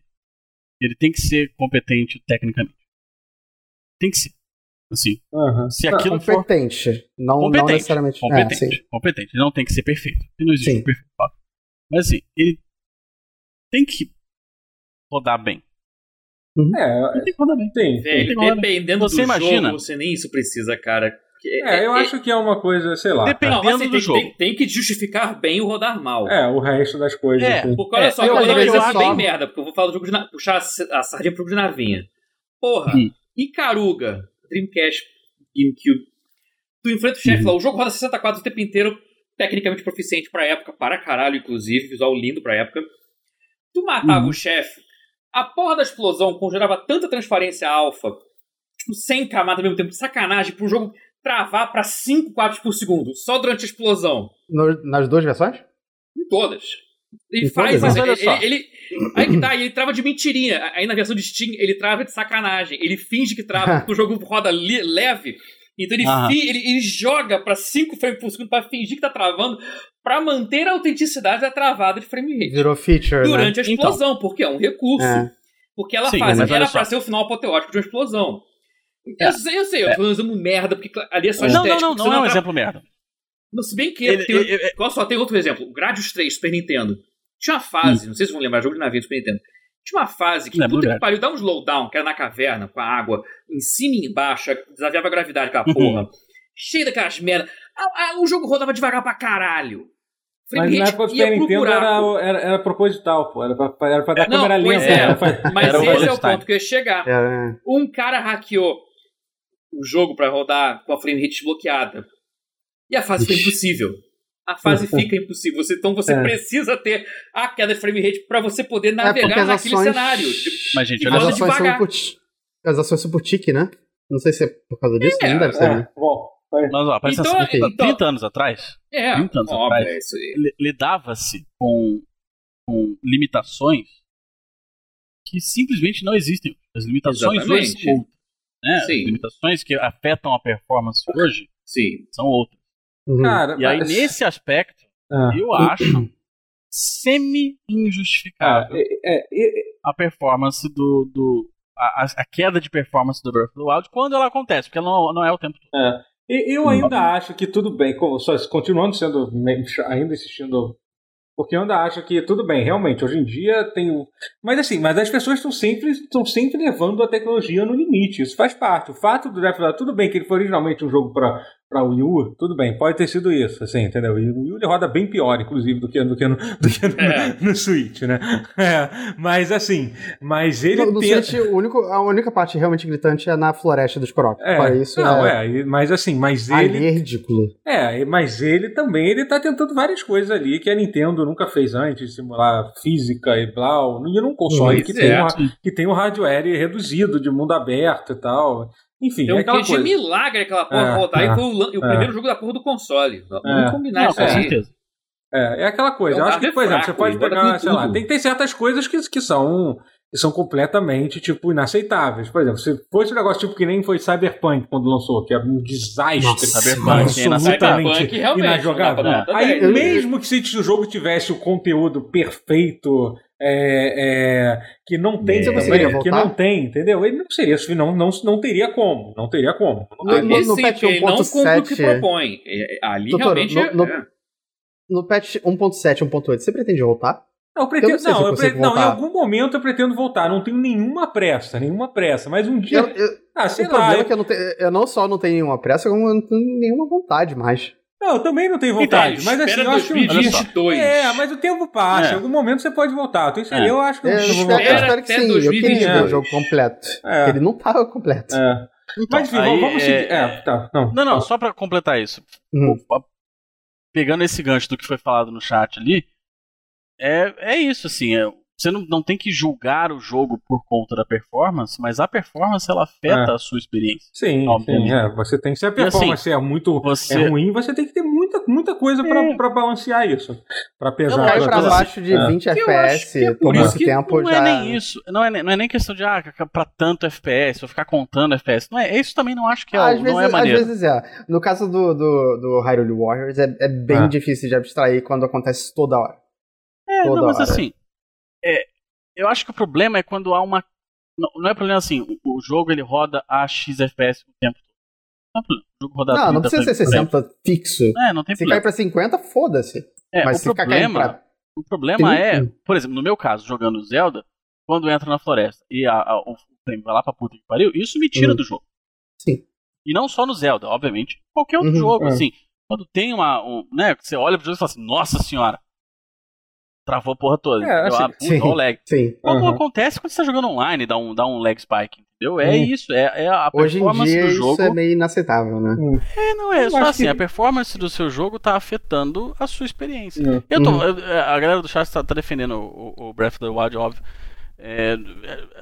Ele tem que ser competente tecnicamente. Tem que ser. Assim, Aham. se aquilo for Competente. Não, não competente, necessariamente. É, competente, sim. competente. Ele não tem que ser perfeito. Ele não existe um perfeito. Mas assim, ele tem que rodar bem. É, Ele tem que rodar bem. tem. Tem dependendo Você do imagina? jogo, você nem isso precisa, cara. Porque É, eu acho que é uma coisa, sei lá. Não, dependendo assim, do tem, jogo. Tem, tem que justificar bem o rodar mal. É, o resto das coisas. É, assim. Porque olha É, só, eu- eu vou dar um às vezes exemplo só- bem merda, porque eu vou falar do jogo de na- puxar a sardinha pro jogo de navinha. Porra, Hum. Icaruga, Dreamcast, GameCube. Tu enfrenta o chefe Uhum. lá, o jogo roda 64 o tempo inteiro, tecnicamente proficiente pra época, para caralho, inclusive, visual lindo pra época. Tu matava Uhum. o chefe, a porra da explosão conjurava tanta transparência alfa, tipo, 100 camadas ao mesmo tempo, sacanagem, pro jogo travar pra 5 quadros por segundo, só durante a explosão. No- nas duas versões? Em todas. Ele Em faz todas? Mas Ele, ele, ele- aí que tá, ele trava de mentirinha. Aí na versão de Steam, ele trava de sacanagem. Ele finge que trava, porque o jogo roda li- leve. Então ele, fi- ele, ele joga pra 5 frames por segundo pra fingir que tá travando, pra manter a autenticidade da travada de frame rate. Virou feature, Durante a Então. explosão, porque é um recurso. né? Porque ela Sim, faz, era pra ser o final apoteótico de uma explosão. É. Eu sei, eu sei, eu tô usando merda, porque ali é só Não, não, não, você não é um exemplo merda. não, se bem que Ele- tem, ele- ele- só, tem outro exemplo. O Gradius 3, Super Nintendo. Tinha uma fase, não sei se vão lembrar, jogo de navio do Super Nintendo. Tinha uma fase que, Lembro, puta que lembro. pariu, dá um slowdown, que era na caverna, com a água, em cima e embaixo, desafiava a gravidade, aquela Uhum. porra. Cheio daquelas merda. Ah, ah, o jogo rodava devagar pra caralho. Frame Mas na época do Super Nintendo era, era, era proposital, pô. Era pra, era pra dar Não, câmera pois lenta. é. Mas esse é o ponto que eu ia chegar. É, Um cara hackeou o jogo pra rodar com a frame rate desbloqueada. E a fase foi Ixi. impossível. A fase fica impossível. Você- então você É. precisa ter a queda de frame rate pra você poder porque navegar as naquele ações- cenário. Mas, gente, olha As ações, são por, as ações são por tique, né? Não sei se é por causa disso, É, não deve ser, É, né? bom. vai. Mas, ó, Então, atenção. então- 30 anos atrás, É, 30 anos óbvio, atrás. é lidava-se com, com limitações que simplesmente não existem. As limitações hoje Exatamente. são Né? As Sim. limitações que afetam a performance hoje Sim. são outras. Uhum. Cara, E aí, mas- nesse aspecto, Ah. eu acho semi-injustificável É, é, é, a performance do. do a, a- queda de performance do Breath of the Wild quando ela acontece, porque ela não, não é o tempo todo. É. E- Eu ainda acho que tudo bem, continuando sendo, ainda insistindo, porque eu ainda que tudo bem, realmente, hoje em dia tem o... Mas assim, mas as pessoas estão sempre, estão sempre levando a tecnologia no limite, isso faz parte. O fato do Wild, tudo bem que ele foi originalmente um jogo para para Wii U, tudo bem, pode ter sido isso, assim, entendeu? E o Wii U ele roda bem pior, inclusive, do que, do que, no, do que no, É. no Switch, né? É, mas assim, mas ele No, no tenta- Switch, o único, a única parte realmente gritante é na floresta dos Korok. É, isso, não, é, é, mas assim, mas ele ali é ridículo. É, mas ele também ele tá tentando várias coisas ali que a Nintendo nunca fez antes, simular física e blá, e num console que, tem é. um, que tem um hardware reduzido de mundo aberto e tal. Enfim, Tem é um aquela kit de coisa. milagre aquela porra É, rodar é, e foi o, o é. primeiro jogo da porra do console. Vamos É. combinar Não, isso com aí. certeza. É, é aquela coisa. É Eu acho que, por exemplo, fraco, você pode pegar, sei lá, tudo. tem, tem certas coisas que, que são que são completamente, tipo, inaceitáveis. Por exemplo, se fosse um negócio tipo que nem foi Cyberpunk quando lançou, que era um desastre, Nossa, Cyberpunk é absolutamente inajogável. Aí, mesmo que se o jogo tivesse o conteúdo perfeito, é, é, que não tem Você também, conseguiria que não tem, entendeu? Ele não seria, não, não, não teria como, não teria como. No- Ali no- no sim, patch ele não cumpre o que 1.7, propõe. É, Ali Doutor, realmente no- é- no- é. No patch 1.7, 1.8, você pretende voltar? Não, eu pretendo, Eu não não, eu eu pre- não, em algum momento eu pretendo voltar. Não tenho nenhuma pressa, nenhuma pressa. Mas um dia, Eu, eu, ah, sei o problema lá. é que eu não, te- eu não só não tenho nenhuma pressa, como eu não tenho nenhuma vontade mais. Não, eu também não tenho vontade. Então, mas assim, eu acho que um dia. 2022. É, mas o tempo passa. É. Em algum momento você pode voltar. Eu, tenho certeza, É. eu acho que eu É, eu vou espero, voltar. eu espero que sim. Eu queria ver 2022. o jogo completo. É. Ele não tava completo. É. Então, Mas enfim, aí, vamos é, seguir. É, tá. Não, Não, não, só pra completar isso. Uhum. Pegando esse gancho do que foi falado no chat ali, é, é isso, assim. é- você não, não tem que julgar o jogo por conta da performance, mas a performance ela afeta É. a sua experiência. Sim, Obviamente. sim, é. Você tem, se a performance é muito Você- é ruim, você tem que ter muita, muita coisa pra, É. pra balancear isso. Pra pesar. Eu Cai que- baixo de É. 20 Eu acho FPS é por muito tempo não já. é nem isso. Não é, nem- não é nem questão de, ah, pra tanto FPS, vou ficar contando FPS. Não é, isso também não acho que é, às, não vezes, é às maneiro. vezes é. No caso do, do, do Hyrule Warriors, é, é bem difícil de abstrair quando acontece toda hora. É, toda não, mas hora. assim, é, eu acho que o problema é quando há uma. Não, não é problema assim, o, o jogo ele roda a X FPS o tempo todo. Não é problema. O jogo roda a Não, não 30 precisa ser frames por 60 fixo. É, não tem Se problema. cai pra 50, foda-se. É, Mas o se problema, pra. o problema é, 30. por exemplo, no meu caso, jogando Zelda, quando entra na floresta e a- a- o frame vai lá pra puta que pariu, isso me tira Uhum. do jogo. Sim. E não só no Zelda, obviamente. Qualquer outro Uhum, jogo, é. assim. Quando tem uma. Um, né, você olha pro jogo e fala assim, nossa senhora. Travou a porra toda. É, assim, ah, sim. o lag. Sim. Como Aham. acontece quando você tá jogando online, dá um, dá um lag spike, entendeu? É Hum. isso, é, é a Hoje em performance dia do isso jogo. é meio inaceitável, né? É, não é Eu só assim, que- a performance do seu jogo tá afetando a sua experiência. Hum. Eu tô, Uhum. eu- a galera do chat tá, tá defendendo o, o Breath of the Wild, óbvio. É,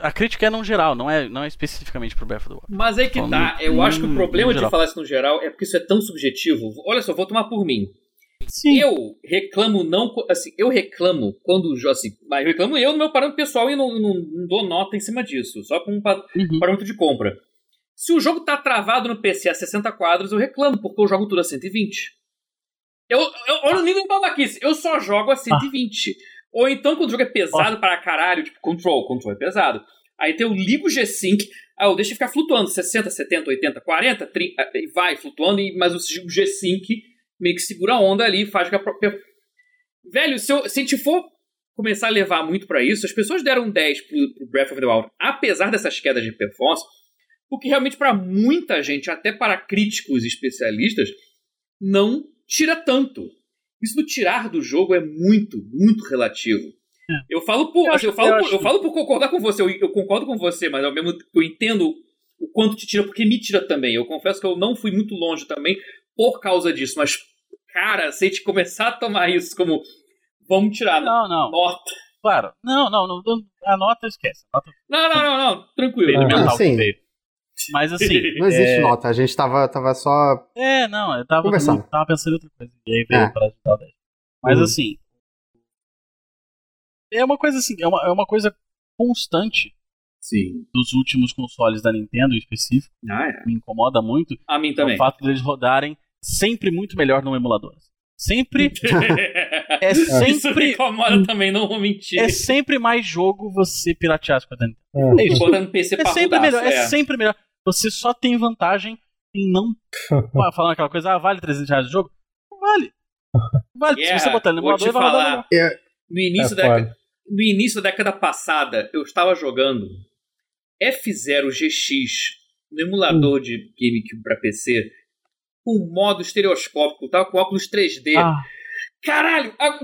a crítica é não geral, não é, não é especificamente pro Breath of the Wild. Mas aí que Falando tá. Eu acho que no- o problema no de geral. falar isso no geral é porque isso é tão subjetivo. Olha só, vou tomar por mim. Sim. Eu reclamo não. Assim, eu reclamo quando. Assim, mas eu reclamo eu no meu parâmetro pessoal e não, não- não dou nota em cima disso. Só com um Uhum. parâmetro de compra. Se o jogo tá travado no PC a 60 quadros, eu reclamo, porque eu jogo tudo a 120. Eu, eu, olha o nível de babaquice. Eu só jogo a 120. Ou então, quando o jogo é pesado para caralho, tipo Control, Control é pesado. Aí tem eu ligo o G-Sync, aí eu deixo ficar flutuando 60, 70, 80, 40, 30, e vai flutuando, e- mas o G-Sync meio que segura a onda ali, faz com a própria. Velho, se, eu, se a gente for começar a levar muito pra isso, as pessoas deram 10 pro, pro Breath of the Wild, apesar dessas quedas de performance, porque realmente pra muita gente, até para críticos e especialistas, não tira tanto. Isso do tirar do jogo é muito, muito relativo. Eu falo por, Eu assim, eu falo eu por, eu falo por concordar com você, eu, eu concordo com você, mas ao mesmo tempo eu entendo o quanto te tira, porque me tira também. Eu confesso que eu não fui muito longe também por causa disso, mas, cara, se a gente começar a tomar isso como vamos tirar Não, não, nota. claro. Não, não, não, a nota esquece. A nota Não, não, não, não, tranquilo. Ah, sim. Mas assim, Não existe nota, a gente tava, tava só. é, não, eu tava, Conversando. tava pensando em outra coisa. E aí veio É. para ajudar o 10. Mas Uhum. assim. É uma coisa assim, é uma, é uma coisa constante Sim. dos últimos consoles da Nintendo em específico. Ah, é. Me incomoda muito. A mim É também. o fato deles rodarem sempre muito melhor no emulador. Sempre. É Isso me sempre. incomoda também, não vou mentir. É sempre mais jogo você piratear as coisas da Nintendo. É. É isso. No PC É sempre parrudaço, melhor. É é. sempre melhor. Você só tem vantagem em não. Falando aquela coisa, ah, vale 300 reais o jogo? Não vale. Vale. Yeah, Se você botar no vou te emulador, vai falar. rodar melhor. No início, É da, foda. no início da década passada, eu estava jogando F0 GX no emulador de GameCube para PC com modo estereoscópico, tava com óculos 3D. Ah, Caralho, a,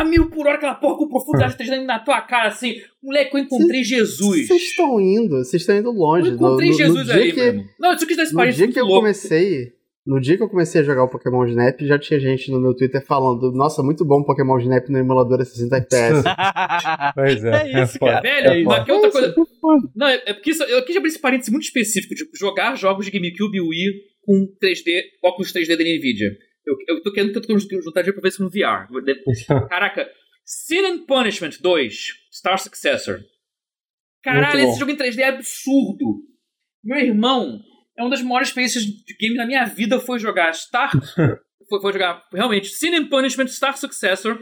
a mil por hora aquela porra com profundidade 3D na tua cara, assim. Moleque, eu encontrei Jesus. Vocês estão indo, vocês estão indo longe. Eu encontrei no, no, Jesus no ali, dia que, irmão. Não, isso aqui dá esse No dia que eu louco. comecei. No dia que eu comecei a jogar o Pokémon Snap, já tinha gente no meu Twitter falando: Nossa, muito bom o Pokémon Snap no emulador a 60 FPS. Pois é. É isso, foda. cara. Velho, É mas que outra coisa. Não, é é porque isso, eu quis abrir esse parênteses muito específico, tipo, jogar jogos de GameCube e Wii com 3D, óculos 3D da Nvidia. Eu, eu tô querendo que eu juntar dinheiro pra ver isso no VR. Caraca, Sin and Punishment 2, Star Successor. Caralho, esse jogo em 3D é absurdo. Meu irmão, é uma das maiores experiências de game da minha vida foi jogar Star. foi, foi jogar, realmente, Sin and Punishment, Star Successor.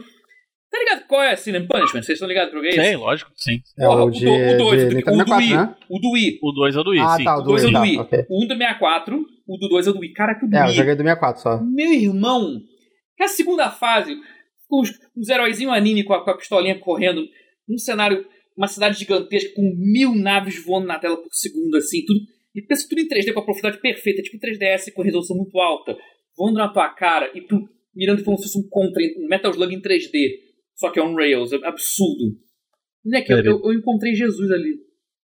Tá ligado qual é Sin and Punishment? Vocês estão ligados pro que é Sei, isso? lógico, sim. É Porra, o de, do- o dois, de o do- Nintendo o do 64, Wii. né? O do Wii. O 2 é o do Wii, Ah, sim. tá, o O do 2 é o do tá, Wii. ok. O 1 do 64, o do 2 é o do Wii. Caraca, o do É, eu joguei do 64 só. Meu irmão, que a segunda fase, com os, uns heróizinhos anime com a, com a pistolinha correndo, um cenário, uma cidade gigantesca com mil naves voando na tela por segundo, assim, tudo. E pensa tudo em 3D com a profundidade perfeita, tipo 3DS com resolução muito alta, voando na tua cara e tu mirando como se fosse um contra, um Metal Slug em 3D, só que é on Rails, é absurdo. Moleque, eu, eu, eu encontrei Jesus ali.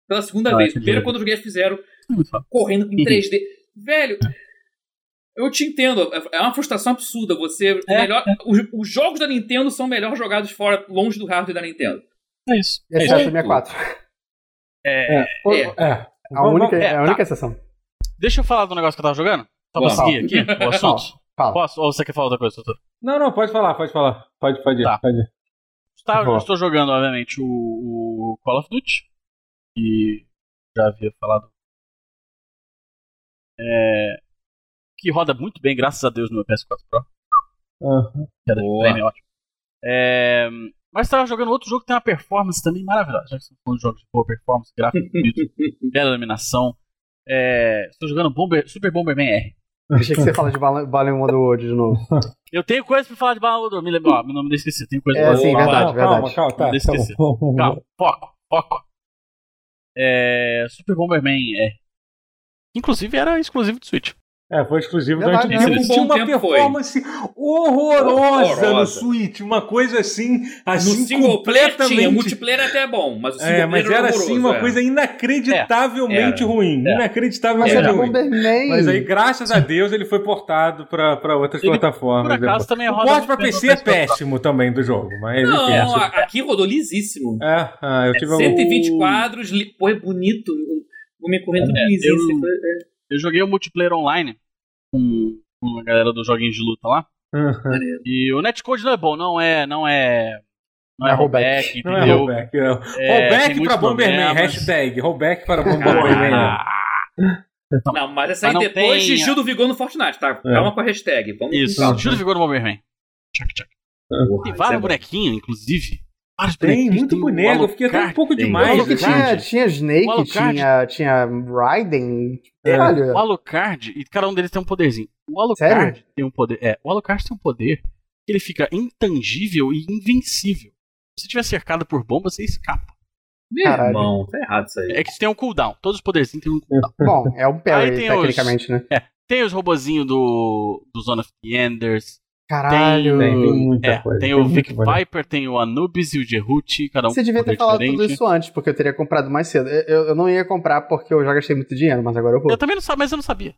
Pela segunda Ah, vez. Primeiro quando eu joguei F0, não muito foda. correndo em 3D. Velho, eu te entendo. É uma frustração absurda. Você. É, melhor, Os, os jogos da Nintendo são melhor jogados fora, longe do hardware da Nintendo. É isso. É Exceto o 64. É. Pô, É. é. A única, é, é a tá. única exceção. Deixa eu falar do negócio que eu tava jogando? Só pra seguir aqui o assunto. Fala. Posso? Ou você quer falar outra coisa, doutor? Não, não, pode falar, pode falar. Pode, pode ir, Tá. pode ir. Tá, eu estou jogando, obviamente, o, o Call of Duty. Que já havia falado. É, que roda muito bem, graças a Deus, no meu PS4 Pro. De Boa. frame, é ótimo. É, mas estava jogando outro jogo que tem uma performance também maravilhosa. Já que estamos falando de jogos de boa performance, gráfico bonito, bela iluminação. É, estou jogando Bomber- Super Bomberman R. Achei que você fala de Bala Wonderworld de novo. Eu tenho coisa pra falar de Balan Me lembro, ó, meu nome esqueci. Tenho coisa É, pra sim, falar. verdade, Calma, calma, verdade. calma, tá, tá. Calma, foco, foco. É, Super Bomberman é. Inclusive era exclusivo do Switch. É, foi exclusivo Verdade, da? Nintendo. Um bom Tinha uma foi. performance horrorosa, no Horrorosa. Switch. Uma coisa assim, assim no single player completamente... tinha, multiplayer é até bom, mas o single É, mas player era horroroso, assim uma é. coisa inacreditavelmente É, era. ruim. É. Inacreditavelmente é Era. ruim. Bomberman. Mas aí, graças a Deus, ele foi portado pra, pra outras Ele, plataformas. Por acaso também O roda. porte pra muito bem PC no é PS4 Pro. péssimo também do jogo, mas Não, aqui rodou lisíssimo. É, ah, eu tive um... 120 quadros, li- pô, é bonito. Vou me correndo É, eu- foi- é. Eu joguei o multiplayer online com, com a galera dos joguinhos de luta lá. Uhum. E o netcode não é bom, não é. Não é. Não é Não é rollback. rollback, Não é entendeu? rollback. É. É, rollback tem pra muitos Bomberman, problemas. hashtag. Rollback para Bomberman. Ah, Não, mas essa aí Mas não depois tem- de Gil do Vigor no Fortnite, tá? Calma com a hashtag. Vamos Isso, calma. Juro Vigor no Bomberman. Tchac, tchac. Porra, Tem vários é bonequinhos, inclusive. Vários Tem, muito o boneco. Eu fiquei até um pouco tem demais. Que tinha, tinha Snake, Alucard. tinha, tinha Raiden. É. O Alucard, e cada um deles tem um poderzinho. O Alucard Sério? tem um poder. É, o Alucard tem um poder que ele fica intangível e invencível. Se tiver cercado por bomba, você escapa. Meu Caralho. irmão, tá errado isso aí. É que tem um cooldown. Todos os poderzinhos têm um cooldown. bom, é um parry, tem os- tecnicamente, né? Tem os robozinhos do, do Zone of the Enders. Caralho. Tem, tem muita É, coisa. tem o Vic. Viper, tem o Anubis e o Jehuti, cada um Você devia ter falado diferente. tudo isso antes, porque eu teria comprado mais cedo. Eu, eu- não ia comprar porque eu já gastei muito dinheiro, mas agora eu vou. Eu também não sabia, mas eu não sabia.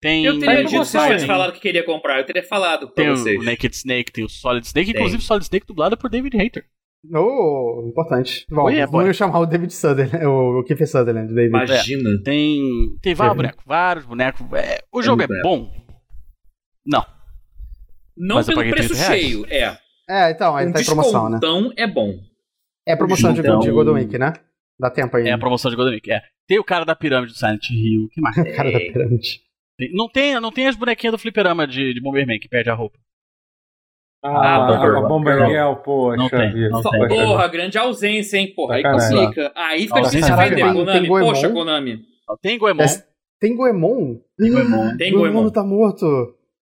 Tem, Eu teria Tem dito se hein? falado que queria comprar. Eu teria falado pra tem vocês. o Naked Snake, tem o Solid Snake, Tem. inclusive Solid Snake dublado por David Hayter. Oh, importante. Bom, yeah, boy. vamos chamar o David Sutherland, o, o Kiefer Sutherland, o David. Imagina. Tem, tem vários bonecos, vários bonecos. É, o jogo é, bom? Não. Não Mas eu pelo preço 30 reais. cheio, é. É, então, ele um tá em promoção, né? descontão é bom. É promoção de, Então- de Golden Week, né? Dá tempo aí. É a promoção de Golden Week. É. Tem o cara da pirâmide do Silent Hill. que mais? cara da É. pirâmide. Tem- não, tem, não tem as bonequinhas do fliperama de, de Bomberman que perde a roupa. Ah, Ah, a Bomber- Bomber Girl, poxa Não tem, não tem. Porra, grande ausência, hein, porra. Aí complica. Aí fica difícil é vender. Konami. Poxa, Konami. Tem Goemon. É- Tem Goemon? Tem Goemon. Tem Goemon Goemon. tá morto.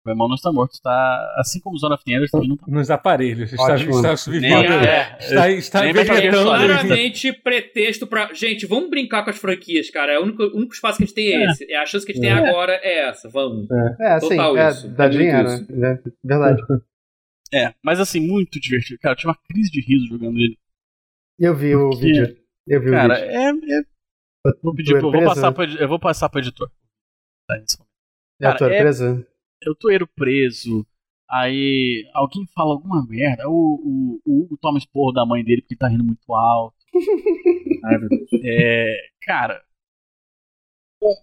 Goemon não está morto. Está, assim como o Zone of the Enders também não está Nos aparelhos. Está, Ótimo. está Nem, subvivendo. é, Está, está Nem vegetando. Claramente pretexto pra. Gente, vamos brincar com as franquias, cara. É o único, o único espaço que a gente tem é É. esse. É a chance que a gente É. tem agora é essa. Vamos. É, sim, Total é, isso. dá É dinheiro, isso. né? É Verdade. É, mas assim, muito divertido. Cara, eu tinha uma crise de riso jogando ele. Eu vi o Porque, vídeo. Eu vi Cara, o vídeo. é. é... Vou pedir, é pro- vou passar pro, edi- eu vou passar pro editor. Tá, nesse momento. É a cara, tua é- empresa? Eu tô ele preso. Aí alguém fala alguma merda. O, o, o Hugo toma esporro da mãe dele porque tá rindo muito alto. Ai, meu Deus. É, cara, um-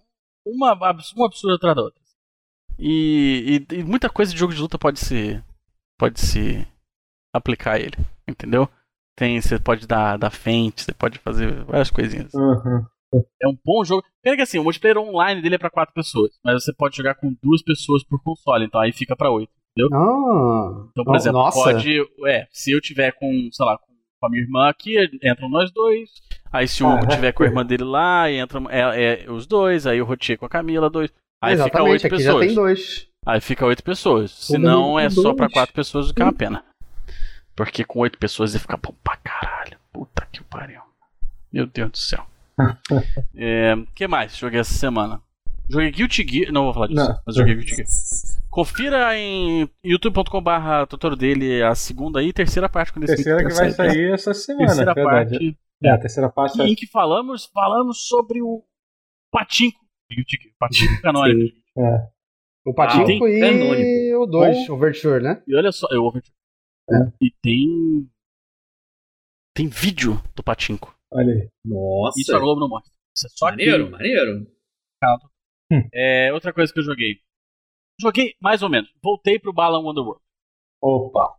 uma, uma absurda atrás da outra. E, e- e muita coisa de jogo de luta pode se pode se aplicar a ele, entendeu? Tem, você pode dar, dar fente, você pode fazer várias coisinhas. Uhum. É um bom jogo. Pena que assim, o multiplayer online dele é pra quatro pessoas, mas você pode jogar com duas pessoas por console, então aí fica pra oito. Ah, Então, por exemplo, nossa. pode. É, se eu tiver com, sei lá, com a minha irmã aqui, entram nós dois. Aí se o Hugo Caraca. tiver com a irmã dele lá, entram é, é, os dois. Aí o Rotier com a Camila, dois. Aí fica Exatamente, oito aqui pessoas. já tem dois. Aí fica oito pessoas. Se não, é com só dois. pra quatro pessoas que é uma pena. Porque com oito pessoas ia ficar bom pra caralho. Puta que pariu. Meu Deus do céu. É, que mais? Joguei essa semana. Joguei Guilty Gear. Não vou falar disso, Não. mas joguei Guilty Gear. Confira em youtube.com.br tutor dele a segunda e terceira parte quando Terceira que vai sair, sair essa semana, Terceira verdade. parte É, a terceira parte é em que falamos, falamos sobre o Patinco. O Patinco canônico. É. O Patinco tem e canônico. o 2, Overture, né? E olha só, eu Overture. É. E tem. Tem vídeo do Patinco. Olha aí. Nossa. Isso a Globo não mostra. Isso é só maneiro, aqui. maneiro. É, outra coisa que eu joguei. Joguei mais ou menos. Voltei pro Balan Wonderworld. Opa.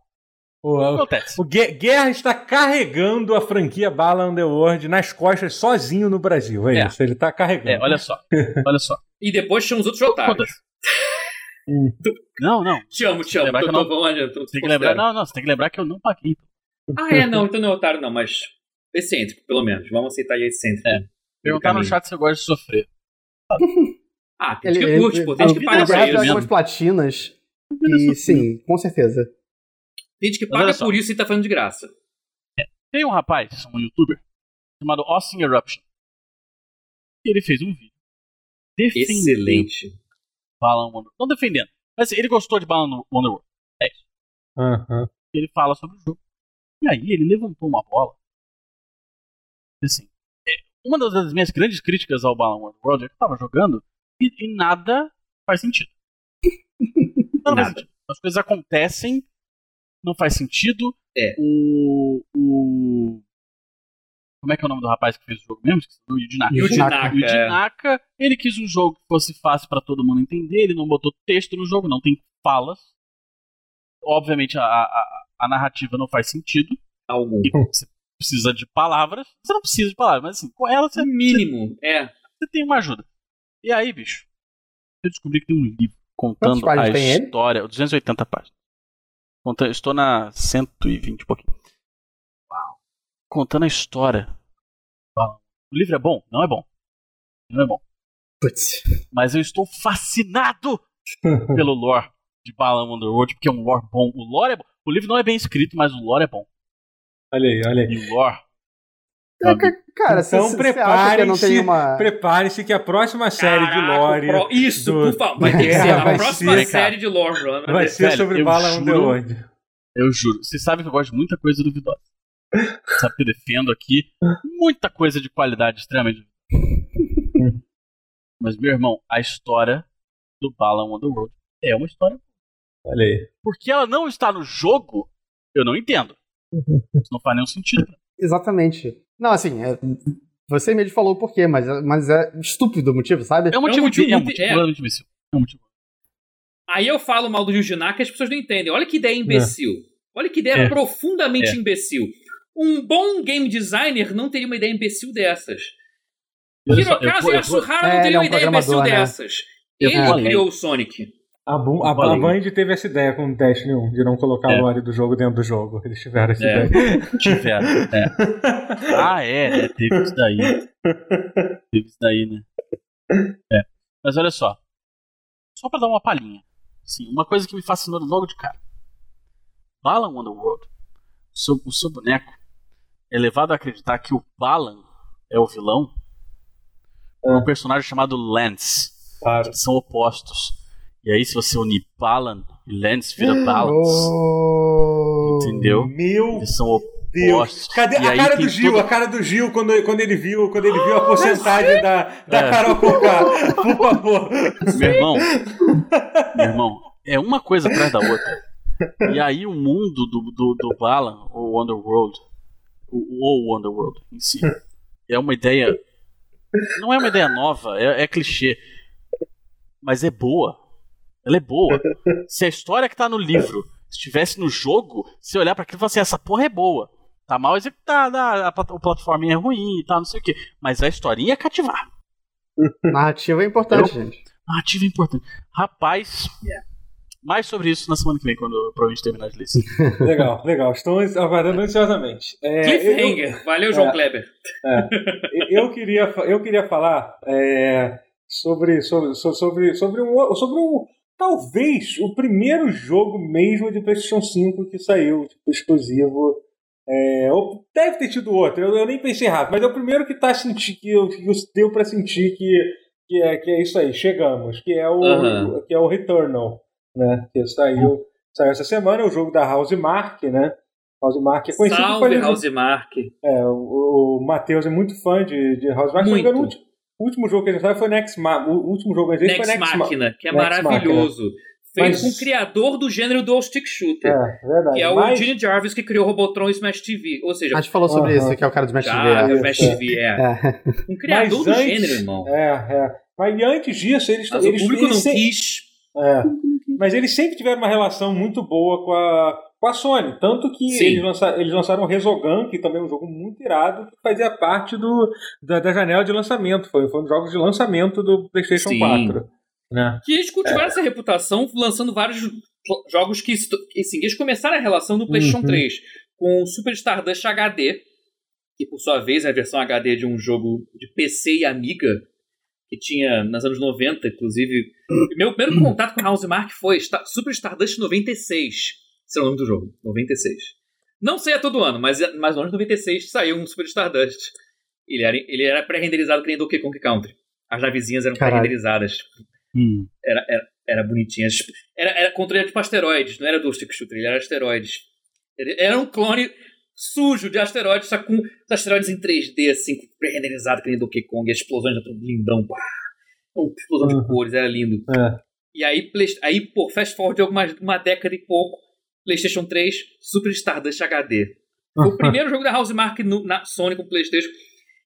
O, o, Acontece. o Gue- Guerra está carregando a franquia Bala Underworld nas costas sozinho no Brasil. É, É. isso, ele tá carregando. É, olha só. Olha só. E depois tinha os outros otários. Acontece. Não, não. Te amo, te amo. Que Tem que lembrar. Não, não, você tem que lembrar que eu não paguei. Ah, é, não, então não é otário, não, mas. Excêntrico, pelo menos. Vamos aceitar aí excêntrico. É. Perguntar no chat se eu gosto de sofrer. Ah, tem gente que curte, pô. Tem gente que ele- paga ele- pra ele- isso. algumas platinas. E sim, com certeza. Tem gente que paga por isso e tá fazendo de graça. Tem um rapaz, um youtuber, chamado Austin Eruption. E ele fez um vídeo defendendo Excelente. Balan Wonder Não defendendo. Mas assim, ele gostou de Balan Wonderworld. Aham. Ele fala sobre o jogo. E aí ele levantou uma bola. Assim, é, uma das- minhas grandes críticas ao Balan Wonderworld é que eu tava jogando e, e nada faz sentido. Nada, faz sentido. As coisas acontecem, não faz sentido. É. O, o. Como é que é o nome do rapaz que fez o jogo mesmo? O Yuji Naka. Yuji Naka. Naka. Yuji é. Naka, ele quis um jogo que fosse fácil pra todo mundo entender, ele não botou texto no jogo, não tem falas. Obviamente a, a, a narrativa não faz sentido, Algum. e você precisa de palavras. Você não precisa de palavras, mas assim, com ela você, mínimo, é. você tem uma ajuda. E aí, bicho, eu descobri que tem um livro contando a tem ele? história, 280 páginas. Conta- estou na 120 e pouquinho. Contando a história. O livro é bom? Não é bom. Não é bom. Putz. Mas eu estou fascinado pelo lore de Balan Underworld, porque é um lore bom. O lore é bom. O livro não é bem escrito, mas o lore é bom. Olha aí, olha aí. E lore. Ca- Cara, se Então se você não tem preparem-se uma. Prepare-se que a próxima série de Caraca, lore pro- Isso, do- por favor. Vai ter que ser a vai próxima ser- série de lore, Bruno. vai ser Velho, sobre Bala Underworld. Eu juro. Vocês sabem que eu gosto de muita coisa duvidosa. Sabe que eu defendo aqui muita coisa de qualidade extremamente duvidosa. Mas, meu irmão, a história do Balan Underworld é uma história. Olha aí. Porque ela não está no jogo, eu não entendo. Isso não faz nenhum sentido. Exatamente. Não, assim, é- você mesmo falou o porquê, mas, mas é estúpido o motivo, sabe? É um motivo, motivo de, é um muito- motivo é. É um motivo. Aí eu falo mal do Yuji Naka e as pessoas não entendem. Olha que ideia imbecil. Olha que ideia É. profundamente É. imbecil. Um bom game designer não teria uma ideia imbecil dessas. Vou- eu vou- Yasuhara É, não ele teria é uma um ideia imbecil né? dessas. Eu Ele criou o Sonic. A, Boom, a, a. Band teve essa ideia com o Destiny 1, de não colocar É. a lore do jogo dentro do jogo. Eles tiveram essa É. ideia. Tiveram. É. Ah, é, é, teve isso daí. Teve isso daí, né? É. Mas olha só. Só pra dar uma palhinha. Sim, uma coisa que me fascinou logo de cara. Balan Underworld, o seu, o seu boneco, é levado a acreditar que o Balan é o vilão. por Um personagem chamado Lance. Claro. que são opostos. E aí, se você unir Balan e Lance, vira Balance. Oh. Entendeu? Meu Eles são Deus. opostos. Cadê E a cara do Gil? todo- A cara do Gil quando, quando ele viu, quando ele viu a porcentagem da, da É. Carol Conká. Por favor. Meu irmão, meu irmão, é uma coisa atrás da outra. E aí o mundo do, do, do Balan, ou Underworld, o, o Underworld em si, é uma ideia. Não é uma ideia nova, é, é clichê. Mas é boa. Ela é boa. Se a história que tá no livro estivesse no jogo, você olhar pra aquilo e falar assim, essa porra é boa. Tá mal executada, a, plat- a plataforma é ruim e tal, não sei o quê. Mas a historinha é cativar. Narrativa é importante, gente. Narrativa é importante. Rapaz, mais sobre isso na semana que vem, quando eu provavelmente terminar de ler. Legal, legal. Estou aguardando ansiosamente. É, eu, Cliffhanger. Valeu, João É. Kleber. eu, queria, eu queria falar é, sobre, sobre, so- sobre, sobre, um, sobre um. Talvez o primeiro jogo mesmo de PlayStation 5 que saiu, tipo, exclusivo. É, ou deve ter tido outro, eu, eu nem pensei rápido, mas é o primeiro que tá senti, que, eu, que eu- deu pra sentir que, que, é, que é isso aí, chegamos, que é o, Aham. que é o Returnal, né? Que saiu, saiu essa semana, é o jogo da House Mark, né? House Mark é conhecido Salve, House Mark. é, o, o Matheus é muito fã de, de House Mark. Se não me engano, O, O último jogo que eles lançaram foi Next Ma O último jogo que eles Next foi Next Machina, que é Next maravilhoso. Feito Mas- com o criador do gênero Dual Stick Shooter. É, verdade. Que é o Mas- Gene Jarvis que criou Robotron e Smash TV. Ou seja, A gente falou sobre Aham. isso, que é o cara do Smash já, TV. do Smash TV, é. É. Um criador Mas do antes- gênero, irmão. É, é. Mas antes disso, eles, Mas eles, o público eles não se- quis. É. Mas eles sempre tiveram uma relação muito boa com a, com a Sony. Tanto que Sim. eles, lança, eles lançaram o Resogun, que também é um jogo muito irado, que fazia parte do, da, da janela de lançamento. Foi, foi um dos jogos de lançamento do PlayStation Sim. 4. Né? Que eles cultivaram essa reputação lançando vários jo- jogos que, assim, eles começaram a relação no PlayStation Uhum. 3 com o Super Stardust HD, que por sua vez é a versão HD de um jogo de PC e Amiga, que tinha nos anos 90, inclusive. Meu primeiro contato com a House Mark foi Super Stardust 96. Esse é o nome do jogo, 96. Não sei a todo ano, mas, no ano de 96 saiu um Super Stardust. Ele era, ele era pré-renderizado que nem Donkey Kong Country. As navezinhas eram pré-renderizadas Hum. era, era, era bonitinha. Era, era controle tipo asteroides, não era do Stick Shooter, ele era asteroides. Ele era um clone sujo de asteroides, só com os asteroides em 3D, assim, pré-renderizado, que nem Donkey Kong, as explosões tudo lindão, pá. Uma explosão de Uhum. cores, era lindo. É. E aí, aí pô, fast forward algumas, uma década e pouco, PlayStation 3, Super Stardust HD. O primeiro jogo da House Mark no- na Sony com PlayStation.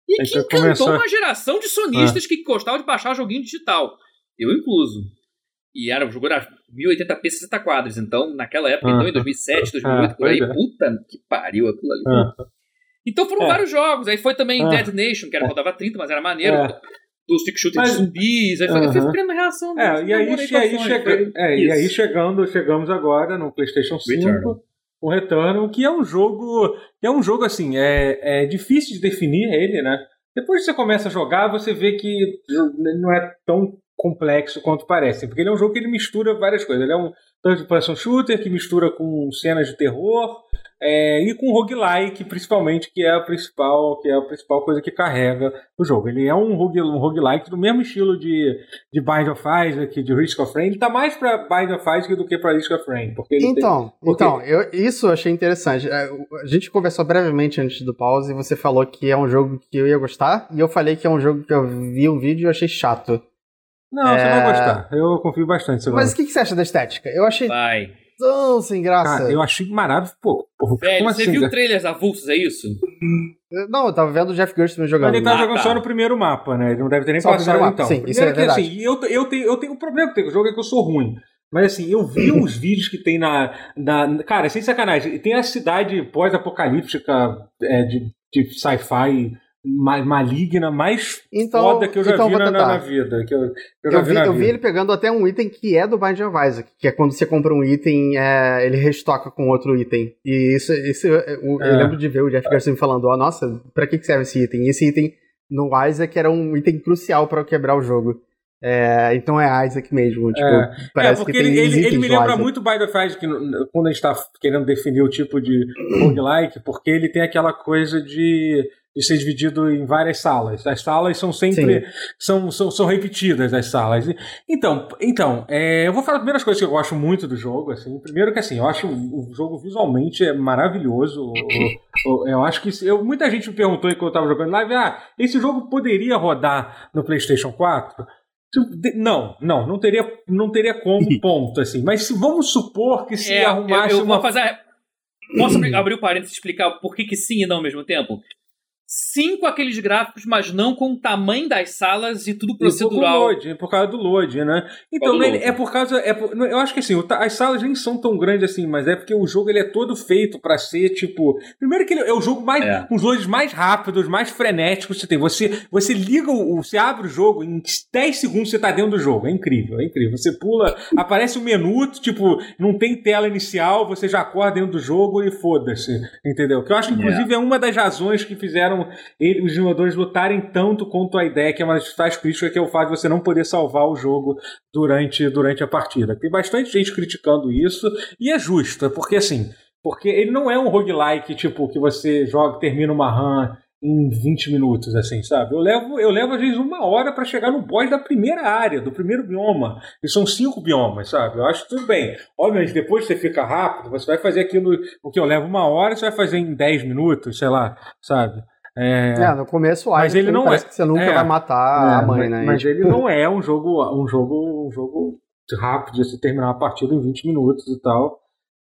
E que encantou começou- uma geração de sonistas que gostavam de baixar joguinho digital. Eu incluso. E era, o jogo era 1080p 60 quadros. Então, naquela época, então, em Ah. 2007, 2008, Ah, por aí, é. puta que pariu aquilo ali. Ah. Então foram É. vários jogos. Aí foi também Ah. Dead Nation, que era, rodava 30, mas era maneiro. É. Do stick shooter Mas- de zumbis. Aí foi, Aham. foi criando reação. É, e aí, namoro e aí, chega, foi- é, e aí chegando, chegamos agora no PlayStation 5, Returnal. o Returnal, que é um jogo, que é um jogo assim, é, é difícil de definir ele, né? Depois que você começa a jogar, você vê que ele não é tão complexo quanto parece, porque ele é um jogo que ele mistura várias coisas. Ele é um third person shooter que mistura com cenas de terror é, e com roguelike, principalmente, que é a principal, que é a principal coisa que carrega o jogo. Ele é um, rogue, um roguelike do mesmo estilo de, de Bind of Isaac, de Risk of Rain. Ele tá mais pra Bind of Isaac do que pra Risk of Rain, porque ele tem- Então, Porque- então eu, isso eu achei interessante. É, A gente conversou brevemente antes do pause e você falou que é um jogo que eu ia gostar, e eu falei que é um jogo que eu vi um vídeo e achei chato. Não, você É. vai gostar. Eu confio bastante. Você Mas o que, que você acha da estética? Eu achei Vai. Tão sem graça. Cara, eu achei maravilhoso. Pô, Velho, como você assim, viu cara? trailers avulsos, é isso? Não, eu tava vendo o Jeff Gerstmann jogando. Mas ele tá Ah, jogando tá. só no primeiro mapa, né? Ele não deve ter nem Só passado primeiro então. sim, isso é Primeiro que, verdade. assim, eu, eu, tenho, eu tenho um problema com o jogo é que eu sou ruim. Mas assim, eu vi uns vídeos que tem na, na. Cara, sem sacanagem, tem a cidade pós-apocalíptica é, de, de sci-fi maligna mais Então- foda que eu já então vi na, na, vida. Que eu, que eu Eu vi, vi, eu vida. vi ele pegando até um item que é do Bind of Isaac, que é quando você compra um item, é, ele restoca com outro item. E isso, isso eu, eu É. lembro de ver o Jeff Garcia falando, ó, nossa, pra que serve esse item? E esse item no Isaac era um item crucial pra eu quebrar o jogo. É, então é Isaac mesmo, tipo, É, parece porque que ele, ele, ele me lembra muito Bind of Isaac quando a gente tá querendo definir o tipo de roguelike, porque ele tem aquela coisa de, de ser dividido em várias salas. As salas são sempre são, são, são repetidas as salas. Então, então é, eu vou falar as primeiras coisas que eu gosto muito do jogo. Assim. Primeiro que assim, eu acho o, jogo visualmente é maravilhoso. O- o- eu acho que eu, muita gente me perguntou enquanto eu estava jogando live, ah, esse jogo poderia rodar no PlayStation 4? Tipo, de- Não, não, não teria, não teria como, ponto, assim. Mas se vamos supor que se É, eu, arrumasse eu uma. vou fazer. a- Posso abrir, abrir o parênteses e explicar por que, que sim e não ao mesmo tempo? Sim com aqueles gráficos, mas não com o tamanho das salas e tudo E por- procedural. Por, load, por causa do load, né? Então, load. é por causa. É por- eu acho que assim, as salas nem são tão grandes assim, mas é porque o jogo ele é todo feito pra ser, tipo. Primeiro que ele é o jogo mais. É. os loads mais rápidos, mais frenéticos que você tem. Você, você liga o. Você abre o jogo, em 10 segundos você tá dentro do jogo. É incrível, é incrível. Você pula, aparece um menu, tipo, não tem tela inicial, você já acorda dentro do jogo e foda-se. Entendeu? Que eu acho que, inclusive, é uma das razões que fizeram ele- os jogadores lutarem tanto contra a ideia, que é uma das principais críticas, que é o fato de você não poder salvar o jogo durante, durante a partida. Tem bastante gente criticando isso, e é justo, é porque assim, porque ele não é um roguelike, tipo, que você joga, termina uma run em 20 minutos, assim, sabe? Eu levo, eu levo às vezes uma hora pra chegar no boss da primeira área, do primeiro bioma. E são cinco biomas, sabe? Eu acho tudo bem. Obviamente, depois você fica rápido, você vai fazer aquilo, o que eu levo uma hora, você vai fazer em 10 minutos, sei lá, sabe? É, É, no começo Mas ele não parece é- que você nunca é. vai matar a É, mãe, mas, né? Mas E, ele não é um jogo, um jogo, um jogo rápido você terminar uma partida em 20 minutos e tal.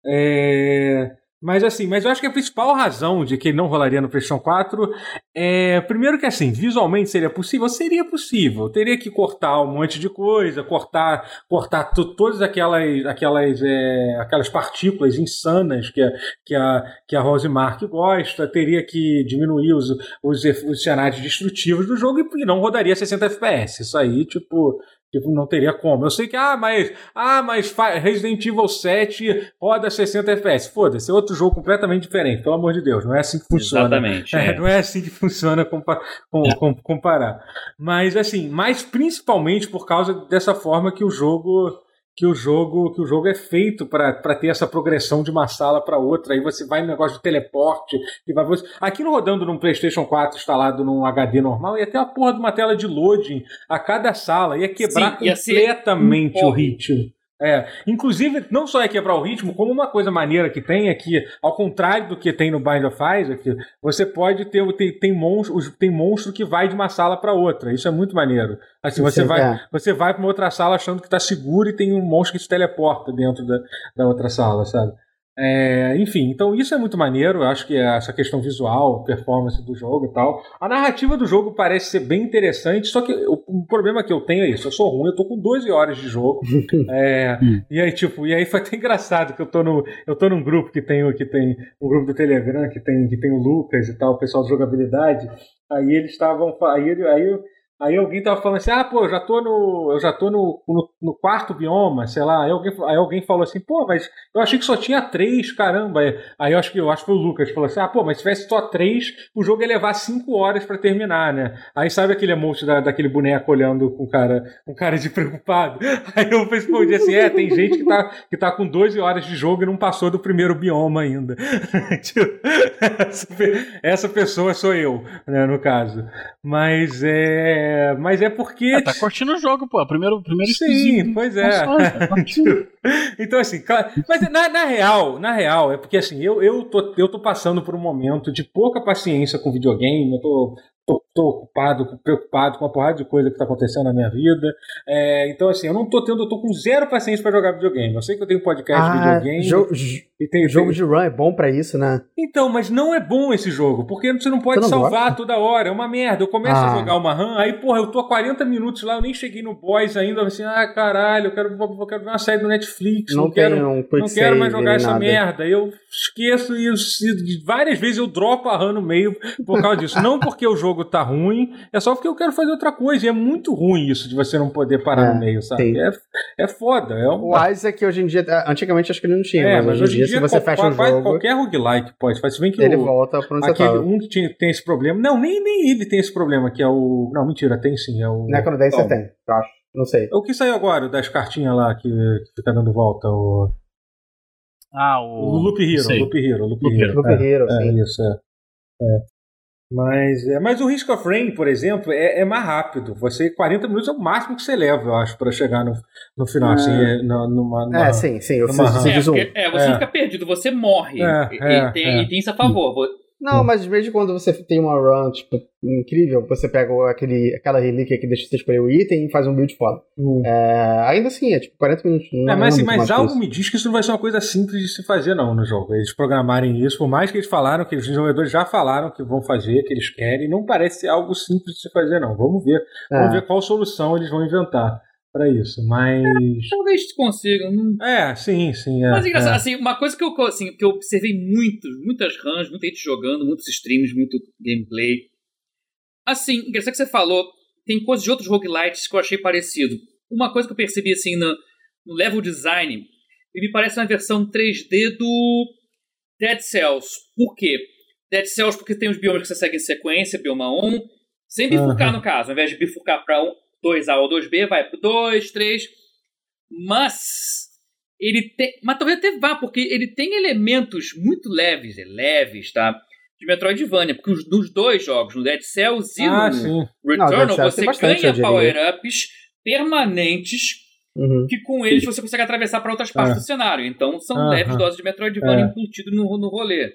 É, Mas assim, mas eu acho que a principal razão de que ele não rolaria no PlayStation 4 é, primeiro que assim, visualmente seria possível, seria possível. Teria que cortar um monte de coisa, cortar, cortar to- todas aquelas, aquelas, é, aquelas partículas insanas que a, que a, que a Rosemark gosta. Teria que diminuir os, os, os cenários destrutivos do jogo e não rodaria 60 FPS. Isso aí, tipo, Tipo, não teria como. Eu sei que, ah, mas, ah, mas Resident Evil 7 roda 60 FPS. Foda-se, é outro jogo completamente diferente, pelo amor de Deus. Não é assim que funciona. Exatamente. É, é. não é assim que funciona compa com- com- comparar. Mas assim, mas principalmente por causa dessa forma que o jogo que o jogo que o jogo é feito para ter essa progressão de uma sala para outra. Aí você vai no negócio de teleporte e vai você... aquilo rodando num PlayStation 4 instalado num HD normal ia ter a porra de uma tela de loading a cada sala, ia quebrar Sim, ia completamente um o ritmo. É, inclusive, não só é quebrar o ritmo, como uma coisa maneira que tem é que, ao contrário do que tem no Bind of Isaac, você pode ter, tem, tem, monstro, tem monstro que vai de uma sala para outra. Isso é muito maneiro. Assim, você Isso é- vai, é. você vai para uma outra sala achando que tá seguro e tem um monstro que se teleporta dentro da, da outra sala, sabe? É, enfim, então isso é muito maneiro. Eu acho que é essa questão visual, performance do jogo e tal. A narrativa do jogo parece ser bem interessante, só que o, o problema que eu tenho é isso: eu sou ruim, eu tô com 12 horas de jogo. É, e aí, tipo, e aí foi até engraçado que eu tô, no, eu tô num grupo que tem, que tem um grupo do Telegram que tem, que tem o Lucas e tal, o pessoal de jogabilidade. Aí eles estavam. Aí, aí, eu- aí alguém tava falando assim: ah, pô, eu já tô no. Eu já tô no, no, no quarto bioma, sei lá. Aí alguém, aí alguém falou assim, pô, mas eu achei que só tinha três, caramba. Aí- eu acho que eu acho que foi o Lucas falou assim: ah, pô, mas se tivesse só três, o jogo ia levar cinco horas pra terminar, né? Aí sabe aquele emote da, daquele boneco olhando com cara, com cara de preocupado? Aí eu respondi assim: é, tem gente que tá, que tá com 12 horas de jogo e não passou do primeiro bioma ainda. Tipo, essa, essa pessoa sou eu, né, no caso. Mas é. Mas é porque. Ah, tá curtindo o jogo, pô. Primeiro, primeiro Sim, pois é. Tá então, assim, claro, mas na, na real, na real, é porque assim, eu, eu, tô, eu tô passando por um momento de pouca paciência com videogame, eu tô, tô, tô ocupado, preocupado com uma porrada de coisa que tá acontecendo na minha vida. É, então, assim, eu não tô tendo, eu tô com zero paciência pra jogar videogame. Eu sei que eu tenho podcast de Ah, videogame. jo- e tenho, jogo de run é bom pra isso, né? Então, mas não é bom esse jogo, porque você não pode Você não salvar gosta? toda hora, é uma merda. Eu começo a Ah. jogar uma run, aí, porra, eu tô há 40 minutos lá, eu nem cheguei no boss ainda, assim, ah, caralho, eu quero, eu quero ver uma série do Netflix, não, Não, tem quero, um não quero mais jogar essa nada. merda. Eu esqueço isso, e várias vezes eu dropo a run no meio por causa disso. não porque o jogo tá ruim, é só porque eu quero fazer outra coisa, e é muito ruim isso de você não poder parar É, no meio, sabe? É, é foda, é um... O Isaac hoje em dia, antigamente acho que ele não tinha, É, mas, hoje em dia, se você fecha o faz jogo, qualquer roguelike pode. Faz se bem que ele o, volta pra onde você Aquele, tava. um que tinha- tem esse problema. Não, nem, nem ele tem esse problema, que é o. Não, mentira, tem sim. É o. Necrodancer Bom. tem, eu acho. Não sei. O que saiu agora das cartinhas lá que, que fica dando volta? O, Ah, o o. Loop Hero. Loop Hero, Loop Loop Hero. Loop é, Hero, é, sim. isso, é. É. Mas, é, mas o Risk of Rain, por exemplo, é, é mais rápido. Você 40 minutos é o máximo que você leva, eu acho, pra chegar no, no final. É. Assim, é, na- numa, numa- É, sim, sim. Eu Numa fiz, É, porque- é, você É. fica perdido, você morre. É, e, é, e tem, é. e tem isso a favor. Não, mas de vez em quando você tem uma run, tipo, incrível, você pega aquele, aquela relíquia que deixa você escolher o item e faz um build foda. Hum. É, ainda assim, é tipo 40 minutos. Não É, mas, assim, mas algo me diz que isso não vai ser uma coisa simples de se fazer, não, no jogo. Eles programarem isso, por mais que eles falaram, que os desenvolvedores já falaram que vão fazer, que eles querem, não parece ser algo simples de se fazer, não. Vamos ver. Vamos É. ver qual solução eles vão inventar para isso. Mas. Talvez consigam. Não... É, sim, sim. É, Mas é engraçado, é. assim, uma coisa que eu, assim, que eu observei muito, muitas runs, muita gente jogando, muitos streams, muito gameplay. Assim, engraçado que você falou, tem coisas de outros roguelites que eu achei parecido. Uma coisa que eu percebi, assim, no, no level design, ele me parece uma versão 3D do Dead Cells. Por quê? Dead Cells porque tem os biomas que você segue em sequência, bioma 1, sem bifurcar Aham. no caso. Ao invés de bifurcar para 2A ou 2B, vai pro 2, 3. Mas ele tem. Mas talvez até vá, porque ele tem elementos muito leves, é, leves, tá? De Metroidvania, porque os, nos dois jogos, no Dead Cells e Ah, no sim. Não, Returnal, Cells você bastante, ganha power-ups permanentes Uhum. que com eles você consegue atravessar para outras partes Ah. do cenário. Então são leves doses de Metroidvania É. embutido no, no rolê.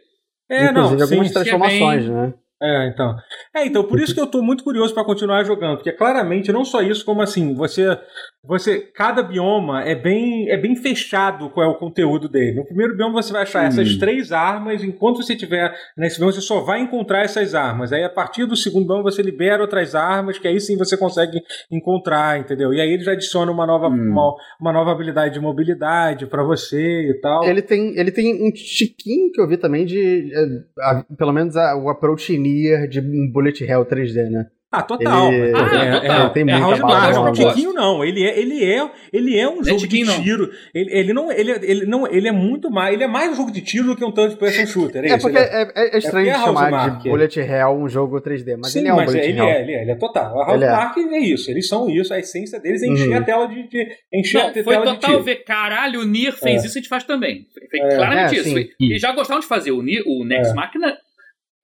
É, não. Inclusive Sim, algumas sim. transformações, né? É, então. É, então, por isso que eu tô muito curioso para continuar jogando, porque claramente não só isso, como assim, você você cada bioma é bem é bem fechado qual é o conteúdo dele. No primeiro bioma você vai achar hum. essas três armas, enquanto você tiver nesse bioma você só vai encontrar essas armas. Aí a partir do segundo bioma você libera outras armas, que aí sim você consegue encontrar, entendeu? E aí ele já adiciona uma nova hum. uma, uma nova habilidade de mobilidade para você e tal. Ele tem ele tem um tiquinho que eu vi também de é, pelo menos a, o approach near de um bullet hell 3D, né? Ah, total. Ele, ah, é, total. É, tem é muita bala. Não, Tiquinho não. Ele é, ele é, ele é um jogo de tiro. Ele, ele, não, ele, ele, não, ele é muito mais. Ele é mais um jogo de tiro do que um tanto de person shooter. É, é porque é, é, é estranho é chamar de Bullet Hell um jogo 3D, mas Sim, ele é um mas Bullet ele Hell. É, ele é, ele é total. A House Mark é. isso. Eles são isso. A essência deles é encher uhum. a tela de, de encher não, a tela foi total ver, caralho, o Nier fez isso e a gente faz também. Foi claramente isso. E já gostavam de fazer. O, Nier, o Next Machina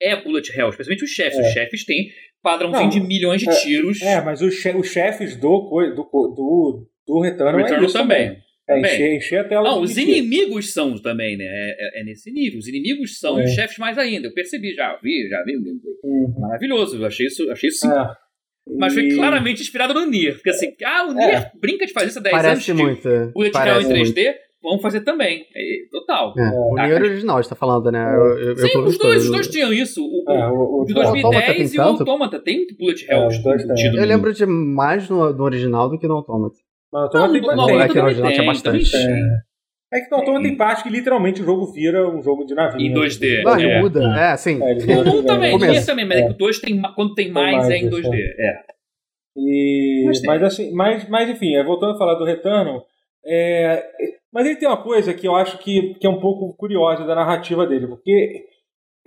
é Bullet Hell, especialmente os chefes. Os chefes têm padrãozinho de milhões de é, tiros. É, mas os, che os chefes do, do, do, do é também. também. É, encher, encher a tela. Não, os inimigos são também, né? É, é, é, nesse nível. Os inimigos são é. os chefes mais ainda. Eu percebi, já vi, já vi. Uhum. Maravilhoso, eu achei isso, achei isso é. Mas foi claramente inspirado no Nier. Porque assim, ah, o Nier brinca de fazer isso há 10 Parece anos. Muito. Bullet Hell em 3D. Vamos fazer também. É, total. É, o Nier original, você tá falando, né? Eu, eu, Sim, eu os, dois, os dois tinham isso. O, é, o, o de 2010 e o Automata. Tem Bullet Hell. É, eu lembro de mais no, no, original do que no Automata. Mas o Automata tem, no, é que no original tinha bastante. É que no Automata tem parte que literalmente o jogo vira um jogo de navio. Em 2D. Não, é. muda. É, sim. É, o 1 também, Nier também, mas é que o 2 tem, quando tem mais, é em 2D. É. E, mas, mas, assim, mas, mas enfim, voltando a falar do Returnal, é, mas ele tem uma coisa que eu acho que, que é um pouco curiosa da narrativa dele, porque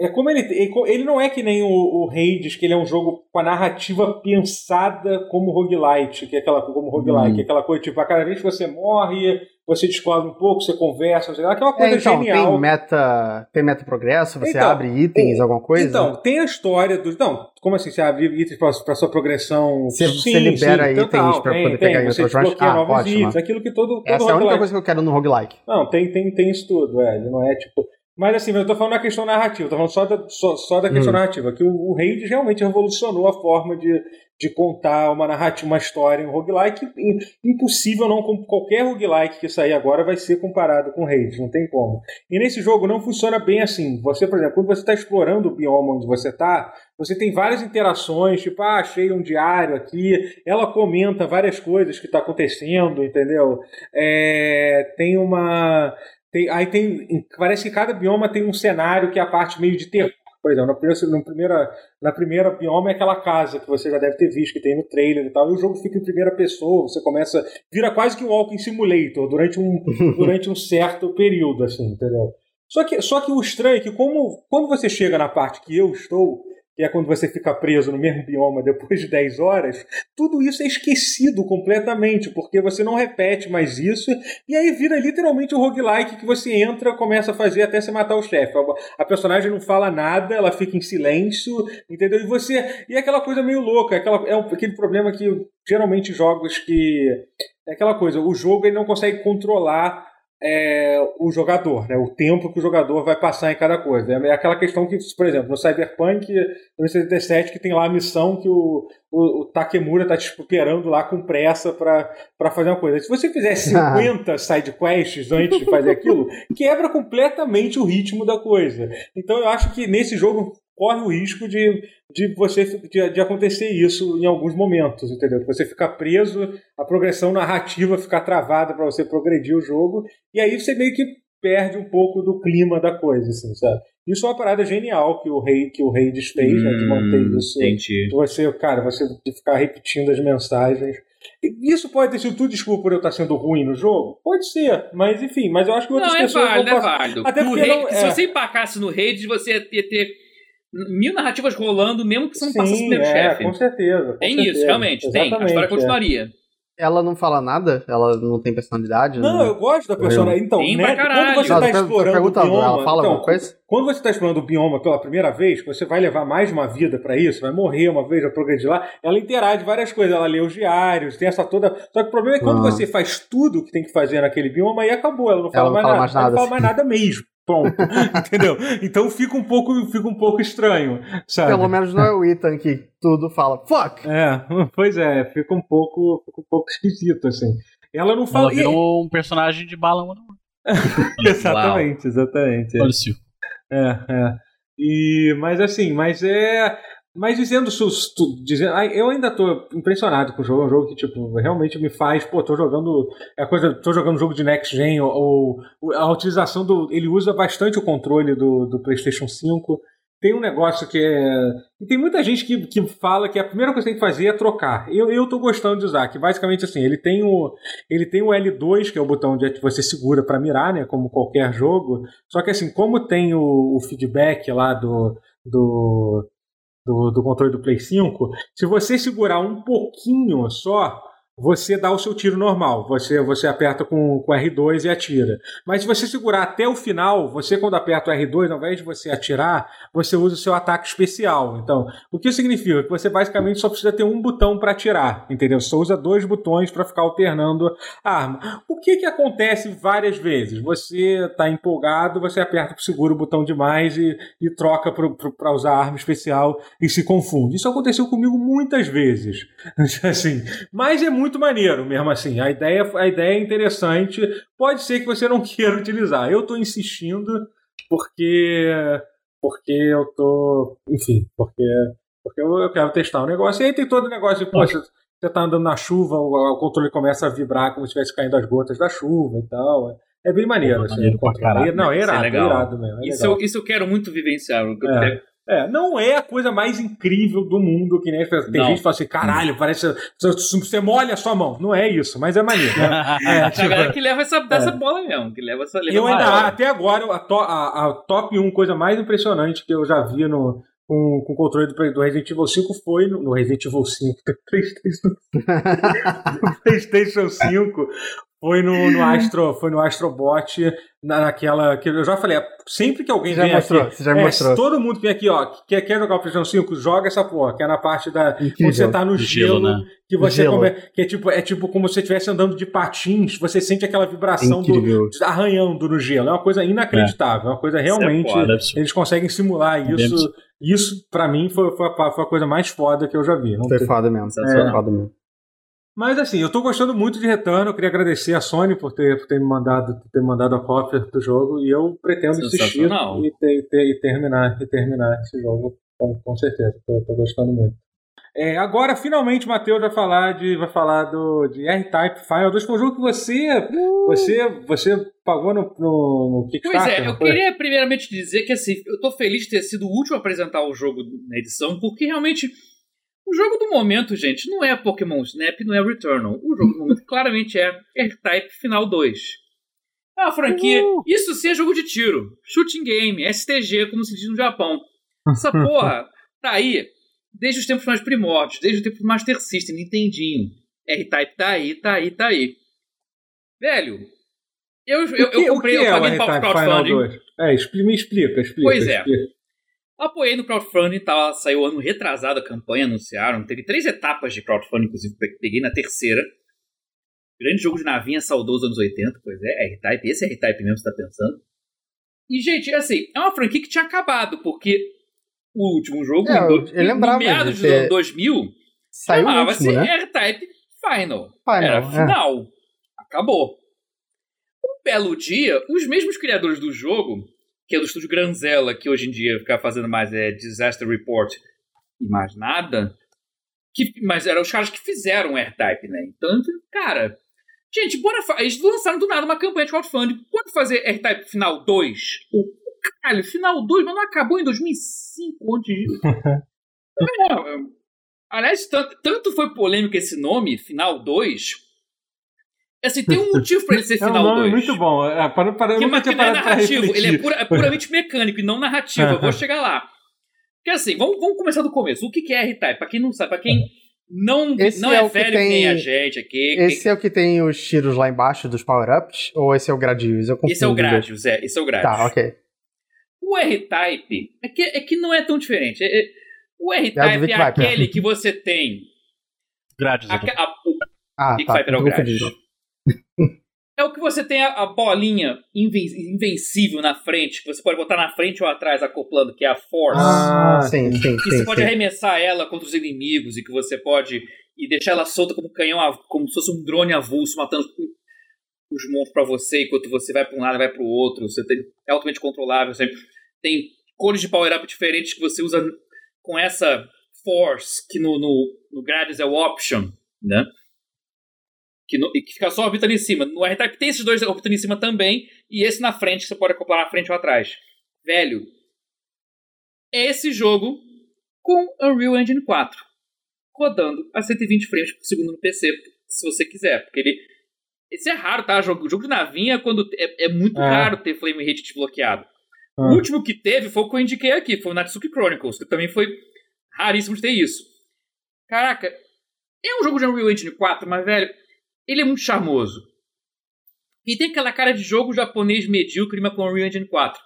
é como ele, ele não é que nem o, o Hades, que ele é um jogo com a narrativa pensada como roguelite, que é aquela como roguelike, hum. aquela coisa tipo, a cada vez que você morre, você descobre um pouco, você conversa, você, que é uma coisa é, então, genial. Tem meta, tem meta progresso, você então, abre itens, alguma coisa? Então, tem a história dos. Não, como assim você abre itens para sua progressão? Você, sim, você libera sim, itens para poder tem, pegar em outros jogos. Ah, ótimo. itens, aquilo que todo. todo Essa é a única coisa que eu quero no roguelike. Não, tem, tem, tem isso tudo, é. Não é tipo. Mas assim, eu tô falando da questão narrativa, tô falando só da, só, só da questão hum. narrativa, que o, o Rage realmente revolucionou a forma de, de contar uma narrativa, uma história em roguelike. Impossível não, qualquer roguelike que sair agora vai ser comparado com Rage, não tem como. E nesse jogo não funciona bem assim. Você, por exemplo, quando você está explorando o bioma onde você está, você tem várias interações, tipo, ah, achei um diário aqui, ela comenta várias coisas que está acontecendo, entendeu? É, tem uma tem, aí tem. Parece que cada bioma tem um cenário que é a parte meio de terror. Por exemplo, na primeira, na, primeira, na primeira bioma é aquela casa que você já deve ter visto, que tem no trailer e tal, e o jogo fica em primeira pessoa, você começa. Vira quase que um Walking Simulator durante um, durante um certo período, assim, entendeu? Só que, só que o estranho é que, como, quando você chega na parte que eu estou, que é quando você fica preso no mesmo bioma depois de 10 horas, tudo isso é esquecido completamente, porque você não repete mais isso, e aí vira literalmente um roguelike que você entra, começa a fazer até você matar o chefe. A personagem não fala nada, ela fica em silêncio, entendeu? E você. E é aquela coisa meio louca, é aquela, é aquele problema que geralmente jogos que. É aquela coisa, o jogo ele não consegue controlar é, o jogador, né? o tempo que o jogador vai passar em cada coisa. É aquela questão que, por exemplo, no Cyberpunk 2077, que tem lá a missão que o, o, o Takemura está te esperando lá com pressa para fazer uma coisa. Se você fizer 50 sidequests antes de fazer aquilo, quebra completamente o ritmo da coisa. Então eu acho que nesse jogo corre o risco de, de você de, de, acontecer isso em alguns momentos, entendeu? Você ficar preso, a progressão narrativa ficar travada para você progredir o jogo, e aí você meio que perde um pouco do clima da coisa, assim, sabe? Isso é uma parada genial que o rei que o rei desfez, hum, né, de manter hum, isso. Entendi. Você, cara, você de ficar repetindo as mensagens. Isso pode ter sido tudo desculpa por eu estar sendo ruim no jogo? Pode ser, mas enfim, mas eu acho que outras não, é pessoas. Válido, passar... é válido, Até porque não, é... Se você empacasse no Raid, você ia ter mil narrativas rolando, mesmo que você não Sim, passasse primeiro é, chefe. Com certeza. Com tem certeza. isso, realmente. Exatamente, tem. A história é. continuaria. Ela não fala nada? Ela não tem personalidade? Não, eu gosto da personalidade. Então, né, quando você está explorando o bioma... Ela fala então, alguma coisa? Quando você está explorando o bioma pela primeira vez, você vai levar mais uma vida para isso, vai morrer uma vez, vai progredir lá, ela interage várias coisas, ela lê os diários, tem essa toda... Só que o problema é que quando ah. você faz tudo o que tem que fazer naquele bioma, aí acabou, ela não fala, ela mais, fala nada, mais nada. Ela não fala mais nada mesmo. Pronto. Entendeu? Então fica um pouco, fica um pouco estranho, sabe? Pelo menos não é o Ethan que tudo fala, fuck! É, pois é, fica um pouco, fica um pouco esquisito, assim. Ela não fala. Ela virou um personagem de bala exatamente, exatamente. é. Olha o. É, é. E, mas assim, mas é. Mas dizendo, tu- dizendo eu ainda tô impressionado com o jogo. É um jogo que, tipo, realmente me faz. Pô, tô jogando. É coisa. Tô jogando jogo de Next Gen, ou, ou a utilização do. Ele usa bastante o controle do, do PlayStation 5. Tem um negócio que é. E tem muita gente que, que fala que a primeira coisa que tem que fazer é trocar. Eu, eu tô gostando de usar, que basicamente assim, ele tem o. Ele tem o L2, que é o botão onde você segura para mirar, né? Como qualquer jogo. Só que assim, como tem o, o feedback lá do, do, do, do controle do Play 5, se você segurar um pouquinho só, você dá o seu tiro normal. Você, você aperta com, com R2 e atira. Mas se você segurar até o final, você quando aperta o R2, ao invés de você atirar, você usa o seu ataque especial. Então, o que significa? Que você basicamente só precisa ter um botão para atirar, entendeu? Só usa dois botões para ficar alternando a arma. O que que acontece várias vezes? Você está empolgado, você aperta segura o botão demais e, e troca para usar a arma especial e se confunde. Isso aconteceu comigo muitas vezes. assim, mas é muito maneiro mesmo assim. A ideia, a ideia é interessante. Pode ser que você não queira utilizar. Eu estou insistindo porque porque eu tô, enfim, porque porque eu, eu quero testar o negócio. E aí tem todo o negócio de, pô, você, tá andando na chuva, o, o controle começa a vibrar como se estivesse caindo as gotas da chuva e tal. É bem maneiro, Pô, assim. maneiro caralho. Não, é Isso é irado, é legal. irado mesmo. é Isso legal. eu, isso eu quero muito vivenciar. Eu É. É, não é a coisa mais incrível do mundo, que nem tem Não. gente que fala assim, caralho, parece você você molha a sua mão. Não é isso, mas é maneiro. né? É, a tipo, galera que leva essa, dessa bola mesmo, que leva essa leva eu ainda, maior. até agora, a, to- a- a top 1 coisa mais impressionante que eu já vi no, com, com o controle do, do Resident Evil 5 foi no, no Resident Evil 5, PlayStation, no PlayStation 5, foi no, no Astro, foi no Astrobot, na, naquela que eu já falei, é, sempre que alguém Você já vem mostrou, aqui, você já é, mostrou. todo mundo que vem aqui, ó, que quer, quer jogar o PlayStation 5, joga essa porra, que é na parte da Incrível. quando você tá no Gelo, gelo, né? que você Gelo. come- que é tipo é tipo como se você estivesse andando de patins, você sente aquela vibração do, arranhando no gelo. É uma coisa inacreditável, é uma coisa realmente. foda, absurdo. eles conseguem simular isso. Mesmo. Isso, pra mim, foi, foi, a, foi a coisa mais foda que eu já vi. Não Foi tem- foda mesmo. Foi foda mesmo. Mas assim, eu tô gostando muito de Retorno. Eu queria agradecer a Sony por ter, por ter, me, mandado, ter mandado a cópia do jogo. E eu pretendo Sensacional. e, ter- ter- e terminar, e terminar esse jogo, com, com certeza. Tô, tô gostando muito. É, agora, finalmente, o Matheus vai falar de, vai falar do, de R-Type Final 2, que foi um jogo que você, você, você pagou no, no, no Pois Kickstarter. é, não eu queria primeiramente dizer que assim, eu tô feliz de ter sido o último a apresentar o jogo na edição, porque realmente o jogo do momento, gente, não é Pokémon Snap, não é Returnal. O jogo do momento claramente é R-Type Final 2. É uma franquia. Isso sim é jogo de tiro. Shooting game, STG, como se diz no Japão. Essa porra tá aí desde os tempos mais primórdios, desde o tempo do Master System, Nintendinho. R-Type tá aí, tá aí, tá aí. Velho, eu, eu, O que- eu o comprei, que eu é o paguei Final crowdfunding. 2? É, me explica, explica. Pois é. explica. Apoiei no crowdfunding, tá, saiu ano retrasado a campanha, anunciaram. Teve três etapas de crowdfunding, inclusive pe- peguei na terceira. Grande jogo de navinha saudoso anos 80, pois é, R-Type, esse é R-Type mesmo, você tá pensando. E, gente, assim, é uma franquia que tinha acabado, porque o último jogo, É, em eu- lembrava meados de dos ter- anos 2000, Saiu o chamava-se né? R-Type Final. Final, Era é. final. Acabou. Um belo dia, os mesmos criadores do jogo, que é do estúdio Granzella, que hoje em dia fica fazendo mais é, Disaster Report e mais nada, que, mas eram os caras que fizeram o R-Type, né? Então, cara, gente, bora eles lançaram do nada uma campanha de crowdfunding. Bora fazer R-Type Final 2? O caralho, Final 2, mas não acabou em 2005, antes disso. É. Aliás, tanto, tanto foi polêmico esse nome, Final 2. Assim, tem um motivo pra ele ser É um Final nome 2. muito bom. É, para, para, eu Que, nunca mas que não é narrativo, ele é, pura- é puramente mecânico e não narrativo. Eu vou chegar lá. Porque assim, vamos, vamos começar do começo. O que que é R-Type? Pra quem não sabe, pra quem não, Esse não é é, velho que tem- nem a gente aqui. Esse é o que tem os tiros lá embaixo dos power-ups? Ou esse é o Gradius? Eu confundo esse é o. Gradius, é. Esse é o Gradius. Tá, ok. O R-Type é que, é que não é tão diferente. É- é- o É R-Type é, Viper. aquele que você tem. Grades a- aqui. a- o Ah, Vic tá. Viper é o Gradius. É o que você tem a, a bolinha inven- invencível na frente, que você pode botar na frente ou atrás acoplando, que é a Force. Ah, Ah, sim, sim, que sim. você pode sim. arremessar ela contra os inimigos e que você pode e deixar ela solta como um canhão, como se fosse um drone avulso matando os monstros pra você enquanto você vai pra um lado e vai pro outro. Você tem, é altamente controlável. Você tem cores de power-up diferentes que você usa com essa force que no, no, no Gradius é o option, né? Que, no- que fica só orbitando em cima. No R-Type tem esses dois orbitando em cima também, e esse na frente, que você pode acoplar na frente ou atrás. Velho, é esse jogo com Unreal Engine 4, rodando a 120 frames por segundo no PC, se você quiser, porque ele... Esse é raro, tá? Jogo, jogo de navinha, quando é, é muito É. raro ter frame rate desbloqueado. Ah. O último que teve foi o que eu indiquei aqui, foi o Natsuki Chronicles, que também foi raríssimo de ter isso. Caraca, é um jogo de Unreal Engine 4, mas, velho, ele é muito charmoso. E tem aquela cara de jogo japonês medíocre, mas com Unreal Engine 4.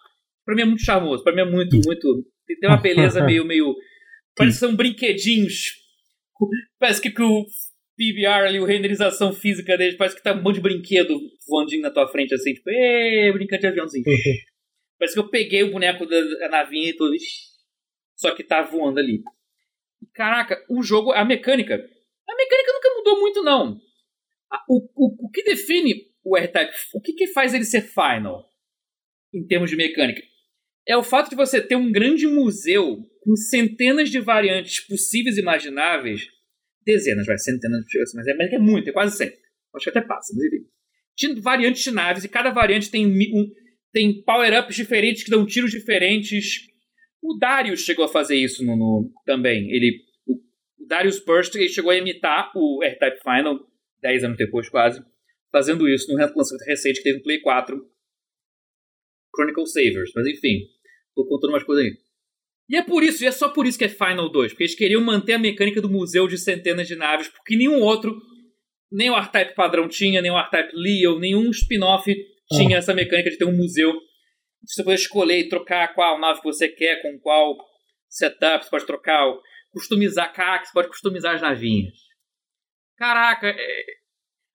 Pra mim é muito charmoso, pra mim é muito, muito... Tem uma beleza meio, meio... Parece que são brinquedinhos. Parece que, que o PBR ali, a renderização física dele, parece que tá um monte de brinquedo voandinho na tua frente, assim, tipo, ê, brincando de aviãozinho. Parece que eu peguei o boneco da, navinha e ixi, Só que tá voando ali. Caraca, o jogo, a mecânica. A mecânica nunca mudou muito, não. O, o, o que define o R-Type, o que, que faz ele ser final, em termos de mecânica, é o fato de você ter um grande museu com centenas de variantes possíveis e imagináveis. Dezenas, vai, centenas, mas é, mas é muito, é quase 100. Acho que até passa, mas enfim. Variantes de naves, e cada variante tem um, tem power-ups diferentes que dão tiros diferentes. O Darius chegou a fazer isso no, no- também. Ele, o, o Darius Burst ele chegou a imitar o R-Type Final, 10 anos depois quase, fazendo isso no lançamento recente que teve no Play 4. Chronicle Savers, mas enfim, tô contando umas coisas aí. E é por isso, e é só por isso que é Final 2, porque eles queriam manter a mecânica do museu de centenas de naves, porque nenhum outro, nem o R-Type padrão tinha, nem o R-Type Leo, nenhum spin-off tinha essa mecânica de ter um museu. Você poder escolher e trocar qual nave que você quer, com qual setup, você pode trocar, customizar, caraca, você pode customizar as navinhas. Caraca, é...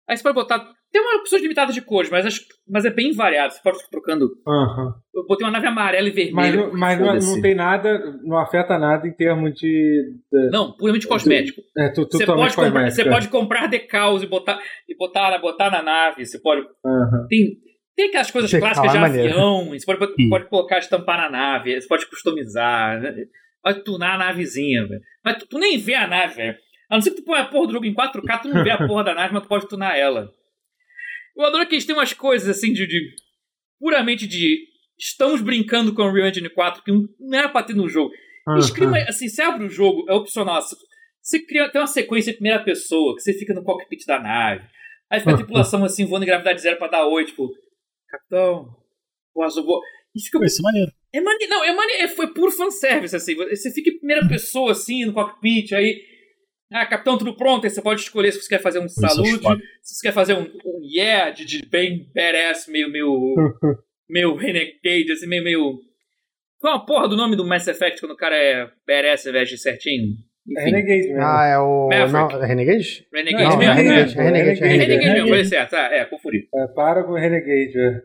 aí você pode botar. Tem uma opção limitada de cores, mas, acho- mas é bem variado. Você pode ficar trocando. Aham. Eu botei uma nave amarela e Mas, vermelha. não- mas não, não tem nada, não afeta nada em termos de. Não, puramente cosmético. é, tu, Você totalmente pode, comprar, cosmético, você é. pode comprar decals e botar, e botar, botar na nave. Você pode. Aham. Tem, tem aquelas coisas clássicas de é maneiro. avião. Você pode, Hum. pode colocar, estampar na nave. Você pode customizar. né? Pode tunar a navezinha, velho. Mas tu, tu nem vê a nave, velho. A não ser que tu põe a porra do jogo em 4K, tu não vê a porra da nave, mas tu pode tunar ela. Eu adoro que eles têm umas coisas assim de. de- puramente de. Estamos brincando com o Unreal Engine 4, que não era pra ter no jogo. Criam, Aham. assim, você abre o jogo, é opcional. Você- Você cria, tem uma sequência em primeira pessoa, que você fica no cockpit da nave. Aí fica a tripulação assim, voando em gravidade zero pra dar oi, tipo, capitão, posso vou. E fica. Vai ser maneiro. É mane... Não, é mane... é, foi puro fanservice, assim. Você fica em primeira pessoa, assim, no cockpit, aí. Ah, capitão, tudo pronto. Aí você pode escolher se você quer fazer um Isso é salude, se você quer fazer um, um yeah, de, de bem badass, meio, meio, meio renegade, assim, meio, meio... Qual a porra do nome do Mass Effect quando o cara é badass ao invés de certinho? É Enfim, Renegade mesmo. Ah, é o. Maverick. Não, é Renegade? Renegade Não, mesmo. é Renegade, é Renegade, é É Renegade. Renegade mesmo, Renegade. foi certo. Ah, é, confundi. É, para com o Renegade. é.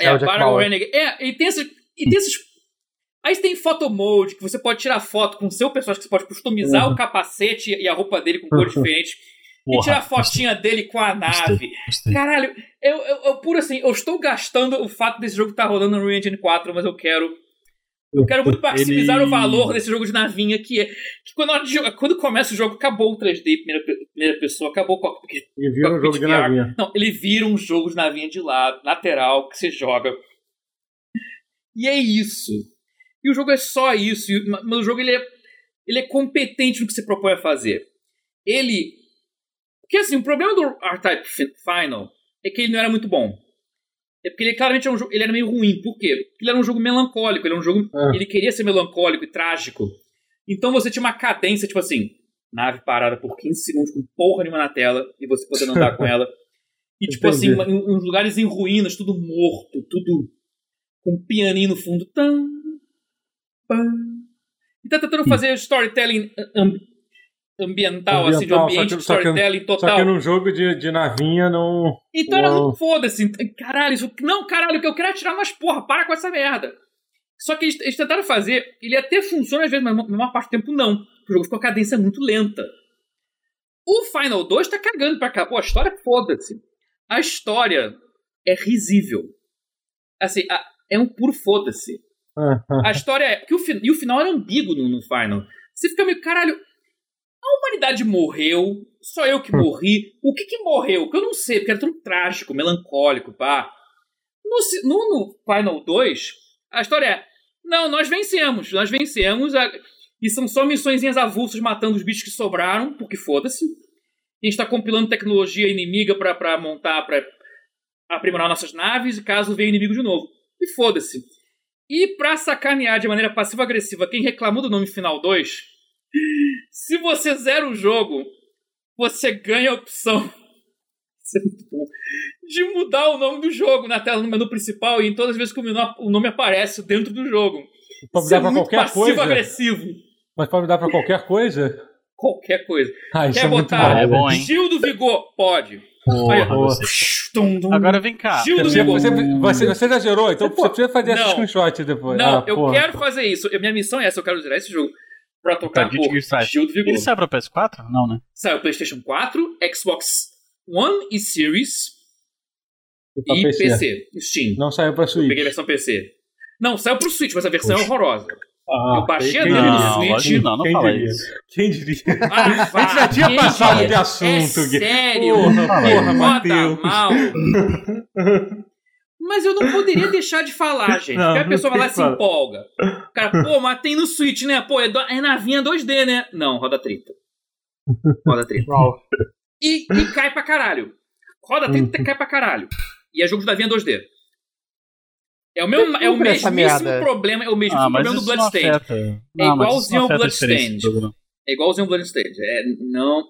É, É o para o Bauer. Renegade. É, e tem esses. E tem esses. Aí tem photo mode, que você pode tirar foto com o seu personagem, que você pode customizar Uhum. o capacete e a roupa dele com cores diferentes. e Porra, tirar a fotinha dele com a nave. Gostei. Caralho, eu, eu, eu puro assim, eu estou gastando o fato desse jogo estar rolando no Unreal Engine 4, mas eu quero. Eu quero muito maximizar Ele- o valor desse jogo de navinha, que é. Que quando, quando começa o jogo, acabou o 3D primeira, primeira pessoa, acabou o cockpit E vira um jogo de VR. navinha. Não, ele vira um jogo de navinha de lado, lateral, que você joga. E é isso. E o jogo é só isso. O- Mas o jogo ele é, ele é competente no que você propõe a fazer. Ele. Porque assim, o problema do R-Type Fi- Final é que ele não era muito bom. É porque ele claramente é um jogo, ele era meio ruim. Por quê? Porque ele era um jogo melancólico, ele era um jogo. Ah. Ele queria ser melancólico e trágico. Então você tinha uma cadência, tipo assim, nave parada por 15 segundos com porra nenhuma na tela e você podendo andar com ela. E tipo Entendi. assim, uma- em uns lugares em ruínas, tudo morto, tudo com um pianinho no fundo. Tam. E tá tentando fazer storytelling. am- ambiental, assim, de Ambiental, ambiente que- de só que- storytelling Só total. que num jogo de, de navinha não. Então era muito foda-se. Caralho, isso. Não, caralho, o que eu quero é tirar umas porra, para com essa merda. Só que eles, eles tentaram fazer, ele até funciona às vezes, mas na maior parte do tempo não. O jogo ficou com a cadência muito lenta. O Final 2 tá cagando pra cá. Pô, a história foda-se. A história é risível. Assim, a- é um puro foda-se. A história é. Que o, e o final era ambíguo no, no Final. Você fica meio, caralho. A humanidade morreu. Só eu que morri. O que que morreu? Que eu não sei, porque era tão trágico, melancólico, pá. No, no, no Final 2, a história é. Não, nós vencemos. Nós vencemos. a- e são só missõezinhas avulsas matando os bichos que sobraram, porque foda-se. A gente tá compilando tecnologia inimiga pra montar, pra aprimorar nossas naves, e caso venha inimigo de novo. E foda-se. E pra sacanear de maneira passiva-agressiva quem reclamou do nome Final 2, se você zera o jogo, você ganha a opção é de mudar o nome do jogo na tela no menu principal e em todas as vezes que o, menu- o nome aparece dentro do jogo. Pode Isso é dar pra muito qualquer coisa. passivo-agressivo. Mas pode dar pra qualquer coisa? Qualquer coisa. Ah, isso Quer é muito botar bom. É bom, hein? Gil do Vigor? Pode. Porra, Porra. Tum, tum. Agora vem cá. Você, você, você, já gerou, então você precisa fazer esse Não. screenshot depois. Não, Ah, eu porra. quero fazer isso. Eu- Minha missão é essa, eu quero zerar esse jogo. Pra tocar Acredite por sai. Do Vigor. Ele sai pra PS4? Não, né? Saiu PlayStation 4, Xbox One e Series E e PC. PC. Steam. Não saiu pra Eu Switch. peguei a versão PC. Não, saiu pro Switch, mas a versão é horrorosa. Ah, Eu baixei a dele no Switch. não, não Quem fala diria? isso. Quem diria? Ah, A gente já tinha passado diria? de assunto, É sério? Porra, porra, Roda Matheus. mal. Mas eu não poderia deixar de falar, gente. Não, porque a pessoa vai lá e se empolga. O cara, pô, mas tem no Switch, né? Pô, é, do- é navinha 2D, né? Não, roda 30. Roda 30. Uau. E, e cai pra caralho. Roda 30 e cai pra caralho. E é jogo de navinha 2D. É o, mesmo, é o mesmíssimo merda. problema, é o mesmo Ah, problema do Bloodstained. É igualzinho ao Bloodstained. É igualzinho ao Bloodstained. É, não,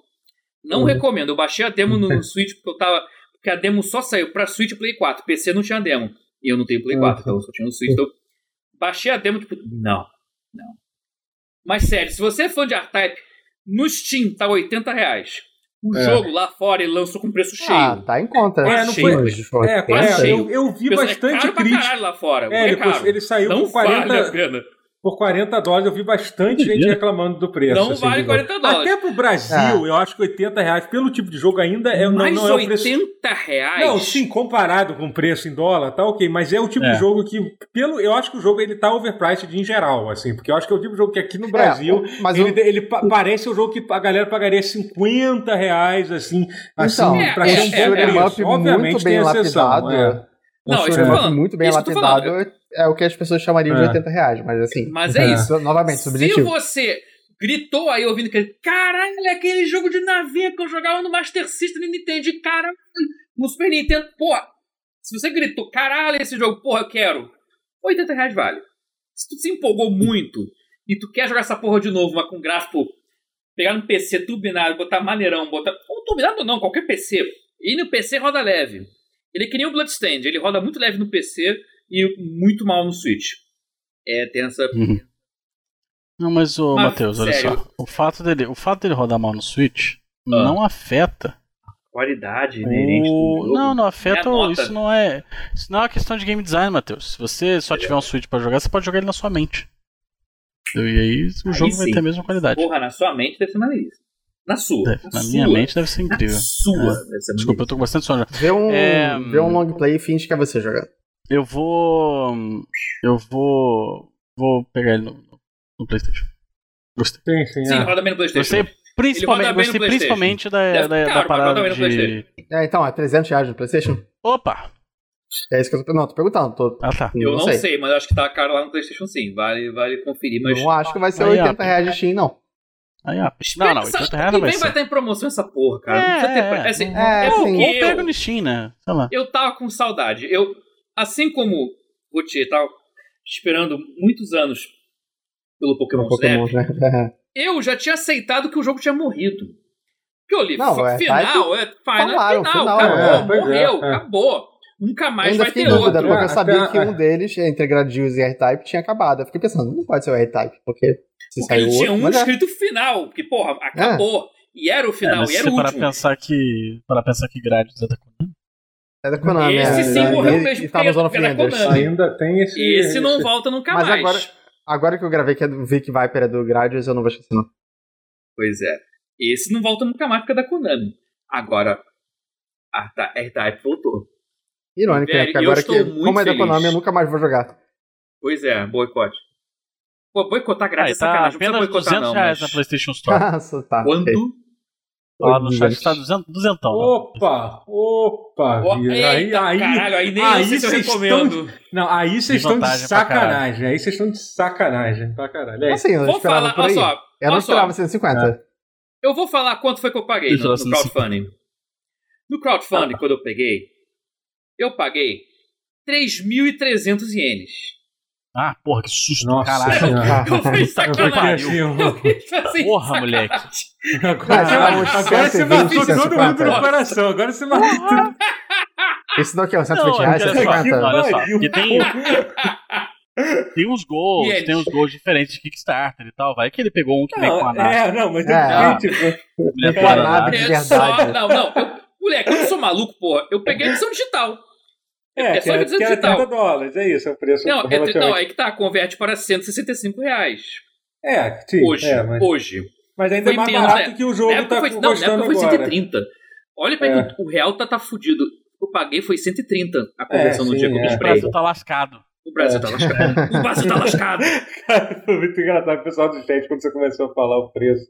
não Uhum. recomendo. Eu baixei a demo no, no Switch porque eu tava. Porque a demo só saiu pra Switch e Play 4. PC não tinha demo. E eu não tenho Play 4, então eu só tinha no Switch. Então, baixei a demo, tipo, não, não. Mas sério, se você é fã de R-Type, no Steam tá 80 reais. O É. jogo lá fora ele lançou com preço cheio. Ah, tá em conta. É, não foi- Mas, pô, É, é, cheio. eu, eu vi Pessoal, bastante é crítica. lá fora. É, é ele, caro. ele saiu não por 40, vale a pena. Por 40 dólares. Eu vi bastante gente reclamando do preço. Não assim, vale do jogo. 40 dólares. Até pro Brasil, eu acho que 80 reais pelo tipo de jogo ainda é, não, Mais não é o preço. 80 reais. Não, sim, comparado com o preço em dólar, tá ok, mas é o tipo É. de jogo que, pelo, eu acho que o jogo ele tá overpriced em geral, assim, porque eu acho que é o tipo de jogo que aqui no Brasil, É, mas ele, o- ele pa- parece um jogo que a galera pagaria 50 reais, assim, assim Então, pra é, ser um é, bom é, shoot'em preço. up Obviamente muito tem bem exceção, lapidado. é. Um Não, isso eu tô falando. muito bem Isso que eu tô lapidado é o que as pessoas chamariam de É. 80 reais, mas assim. Mas é isso. Novamente, Se subjetivo. você gritou aí ouvindo que caralho, é aquele jogo de navinha que eu jogava no Master System e Nintendo, caralho, no Super Nintendo, porra. Se você gritou, caralho, esse jogo, porra, eu quero. 80 reais vale. Se tu se empolgou muito e tu quer jogar essa porra de novo, mas com gráfico, pegar no PC turbinado, botar maneirão, botar. Ou turbinado não, qualquer PC. E no PC roda leve. Ele é que nem o Bloodstained, ele roda muito leve no PC e muito mal no Switch. É, tem essa. Não, mas o Matheus, olha só. O fato, dele, o fato dele rodar mal no Switch Ah. não afeta. qualidade inerente do jogo. Não, não afeta. É. Isso não é. Isso não é uma questão de game design, Matheus. Se você só tiver um Switch pra jogar, você pode jogar ele na sua mente. E aí o Aí jogo vai sim. ter a mesma qualidade. Porra, na sua mente deve ser maneiríssimo. Na sua. Deve- na na minha sua. mente deve ser Na incrível. sua. É. Deve ser Desculpa, eu tô com bastante sono. Vê um, É, vê um long play e finge que é você jogando. Eu vou. Eu vou. Vou pegar ele no, no PlayStation. Gostei. Sim, sim, Sim, é. roda bem no PlayStation. Gostei principalmente, gostei principalmente da, Deve- da, cara, da parada de. É, então, é 300 reais no PlayStation? Opa! É isso que eu tô Não, tô perguntando. Tô... Ah tá. Eu não não sei. sei. mas acho que tá caro lá no PlayStation sim. Vale, vale conferir, mas. Não acho que vai ser Aí, 80 ó. reais de Steam, não. Aí, ó. Não, não, 80 reais não vai vem vai ser. estar em promoção essa porra, cara. não É, precisa ter. é, assim, é, é sim. porque pega eu, no Steam, né? Sei lá. eu tava com saudade. Eu, assim como o Tchê tava esperando muitos anos pelo Pokémon, Pokémon, Snap, né? eu já tinha aceitado que o jogo tinha morrido. Porque eu li, Não, fa- é, final, é final, falaram, é final, final, acabou, é, é, morreu, é. acabou. Nunca mais vai ter dúvida, outro. porque eu É, sabia que um deles, entre Gradius e R-Type, tinha acabado. Eu fiquei pensando, não pode ser o R-Type, porque Se Porque saiu tinha outro, um é. escrito final, porque, porra, acabou. E era o É, final, mas e era o último. pensar que. Para pensar que Gradius é da Konami. É da Konami, Esse é, sim é, morreu e- mesmo E era da Flinders. Konami. Ainda tem esse. Esse não esse- volta nunca Mas mais. agora- Agora que eu gravei que é do Vic Viper é do Gradius, eu não vou esquecer, não. Pois é. Esse não volta nunca mais porque é da Konami. Agora, R-Type voltou. Irônico, né? Porque agora que, muito como é da. Konami, eu nunca mais vou jogar. Pois é, boicote. Pô, boicotar Ah, grátis e é tá sacanagem. Não apenas precisa boicotar, 200 não. reais Mas... na PlayStation Store. Nossa, tá. Quando? Lá no chat está 200, duzentão. né? Opa! Opa! Vira. eita, aí, aí, caralho, aí nem aí eu vocês recomendo. Não, aí vocês estão de sacanagem. Aí vocês estão de sacanagem pra caralho. É, Assim, eu não Vou esperava falar, por olha aí. só. eu não olha só. esperava 150. Eu vou falar quanto foi que eu paguei no, no assim, crowdfunding. No crowdfunding, quando eu peguei, eu paguei 3.300 ienes. Ah, porra, que susto, Nossa caralho. senhora. Eu fiz Eu sacanagem. assim, Eu fiz assim, Porra, sacanagem. moleque. Agora, você- uns agora você 120, matou todo 150. mundo no coração. Agora você matou todo Isso daqui é uns 120 Não, reais, olha só, 150? olha só, porque tem, tem uns gols, E eles? tem uns gols diferentes de Kickstarter e tal. Vai que ele pegou um que vem com a Não, nave. é, não, mas eu É. fiquei, tipo. mulher com a parada. nave de É só, verdade. não, não. Eu, moleque, eu não sou maluco, porra. Eu peguei a edição digital. É, É que só é, edição que é digital. 30 dólares, é isso, é o preço Não, é, relativamente- não, aí que tá, converte para 165 reais. É, sim, Hoje. é, mas, Hoje. mas ainda Foi é mais menos, barato né? que o jogo Na tá foi, não, na custando época foi agora. 130. Olha pra É. que o real tá, tá fudido. Eu paguei foi 130 a É, conversão no sim, dia que eu é. O comprei. Brasil tá lascado. O Brasil É. tá lascado. O Brasil tá lascado. Cara, foi muito engraçado o pessoal do chat quando você começou a falar o preço.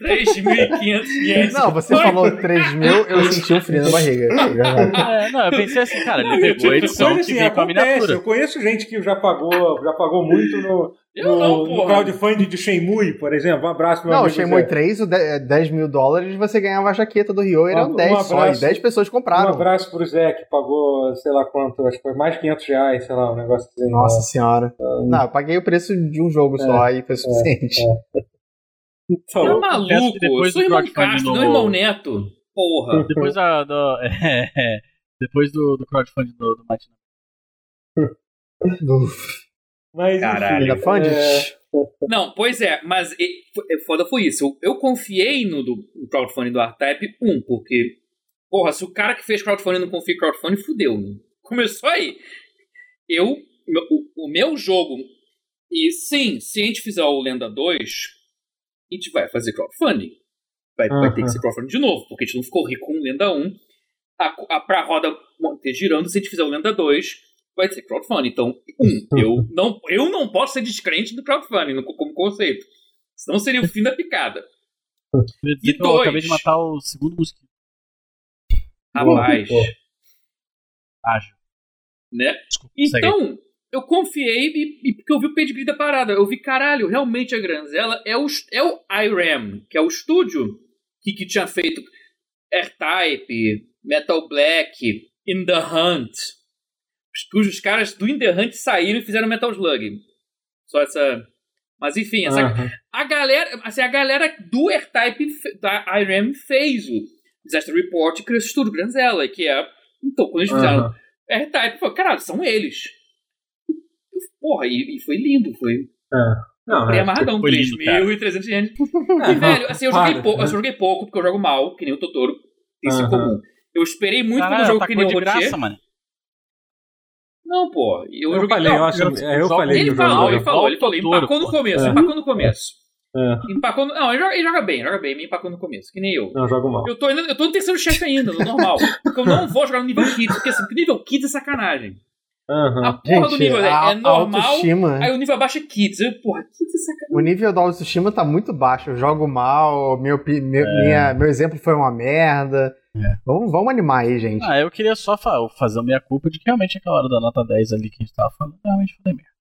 3.500 ienes. Não, você falou 3 mil, eu senti um frio na barriga. É. É, não, eu pensei assim, cara, Não, ele pegou a tipo, edição coisa que assim, vem com a miniatura. Eu conheço gente que já pagou, já pagou muito no, Eu no, não, no porra. crowdfunding de Shenmue, por exemplo. Um abraço, meu Não, o amigo Shenmue Zé. 3, o de- é 10 mil dólares, você ganhava a jaqueta do Rio, eram Um- um 10 só, e abraço. 10 pessoas Um compraram. abraço pro Zé, que pagou, sei lá quanto, acho que foi mais de 500 reais, sei lá, um negócio assim. Nossa senhora. Não, eu paguei o preço de um jogo só e foi suficiente. Então, Tá Eu confesso maluco. depois sou irmão Castro, no- não irmão Neto. Porra. Depois da, do, é, depois do, do crowdfunding do, do Matina. Mas, enfim, Caralho. Ainda fã de... é, Não, pois é, mas e- foi- foda foi isso. Eu, eu confiei no, do, no crowdfunding do R-Type, um, porque, porra, se o cara que fez crowdfunding não confia em crowdfunding, fudeu. Né? Começou aí. Eu, meu- o, o meu jogo, e sim, se a gente fizer o Lenda 2, a gente vai fazer crowdfunding. Vai, vai ter que ser crowdfunding de novo, porque a gente não ficou rico com o Lenda 1. A, a, pra roda manter girando, se a gente fizer o Lenda 2, vai ser crowdfunding. Então, um, eu não, eu não posso ser descrente do crowdfunding no- como conceito. Senão seria o fim da picada. E que eu dois? acabei de matar o segundo mosquito. Rapaz. Ágil. Né? Desculpa, segue. Então, eu confiei e, e porque eu vi o pedigree da parada. Eu vi, caralho, realmente a Granzella é o, é o IRAM, que é o estúdio que, que tinha feito R-Type, Metal Black, In The Hunt. Os, os caras do In The Hunt saíram e fizeram Metal Slug. Só essa. Mas enfim, essa, aham. a galera, assim, a galera do R-Type fe- da IRAM fez o Disaster Report e criou esse estúdio Granzella, que é. Então, quando eles fizeram Aham. R-Type, falou, caralho, são eles. Porra, e, e foi lindo, foi. Não, Comprei é, amarradão, foi lindo, cara. 3.300 ienes. é, E, velho, assim, eu joguei pouco, né? eu só joguei pouco, porque eu jogo mal, que nem o Totoro. Isso em comum. Eu esperei muito Caralho, quando eu jogo tá que nem o Rotier. graça, mano. Não, pô. Eu, Eu falei, não, eu acho, eu- eu falei ele que o falou, ele falou, ele falou, Totoro, empacou no começo, É. empacou no começo. É, Empacou no... Não, ele joga, ele joga bem, joga bem, me empacou no começo, que nem eu. não, jogo mal. Eu tô, ainda, eu tô no terceiro chefe ainda, no normal. Porque eu não vou jogar no nível Kids, porque assim, nível Kids é sacanagem. Aham. A porra do Gente, nível é, a, é normal, autoestima... aí o nível abaixo é Kids. Eu, porra, Kids é sacanagem. O nível da autoestima tá muito baixo. Eu jogo mal, meu, meu, minha- meu exemplo foi uma merda. É. Vamos, vamos animar aí, gente. Ah, eu queria só fa- fazer a minha culpa de que realmente aquela hora da nota 10 ali que a gente tava falando, realmente falei merda.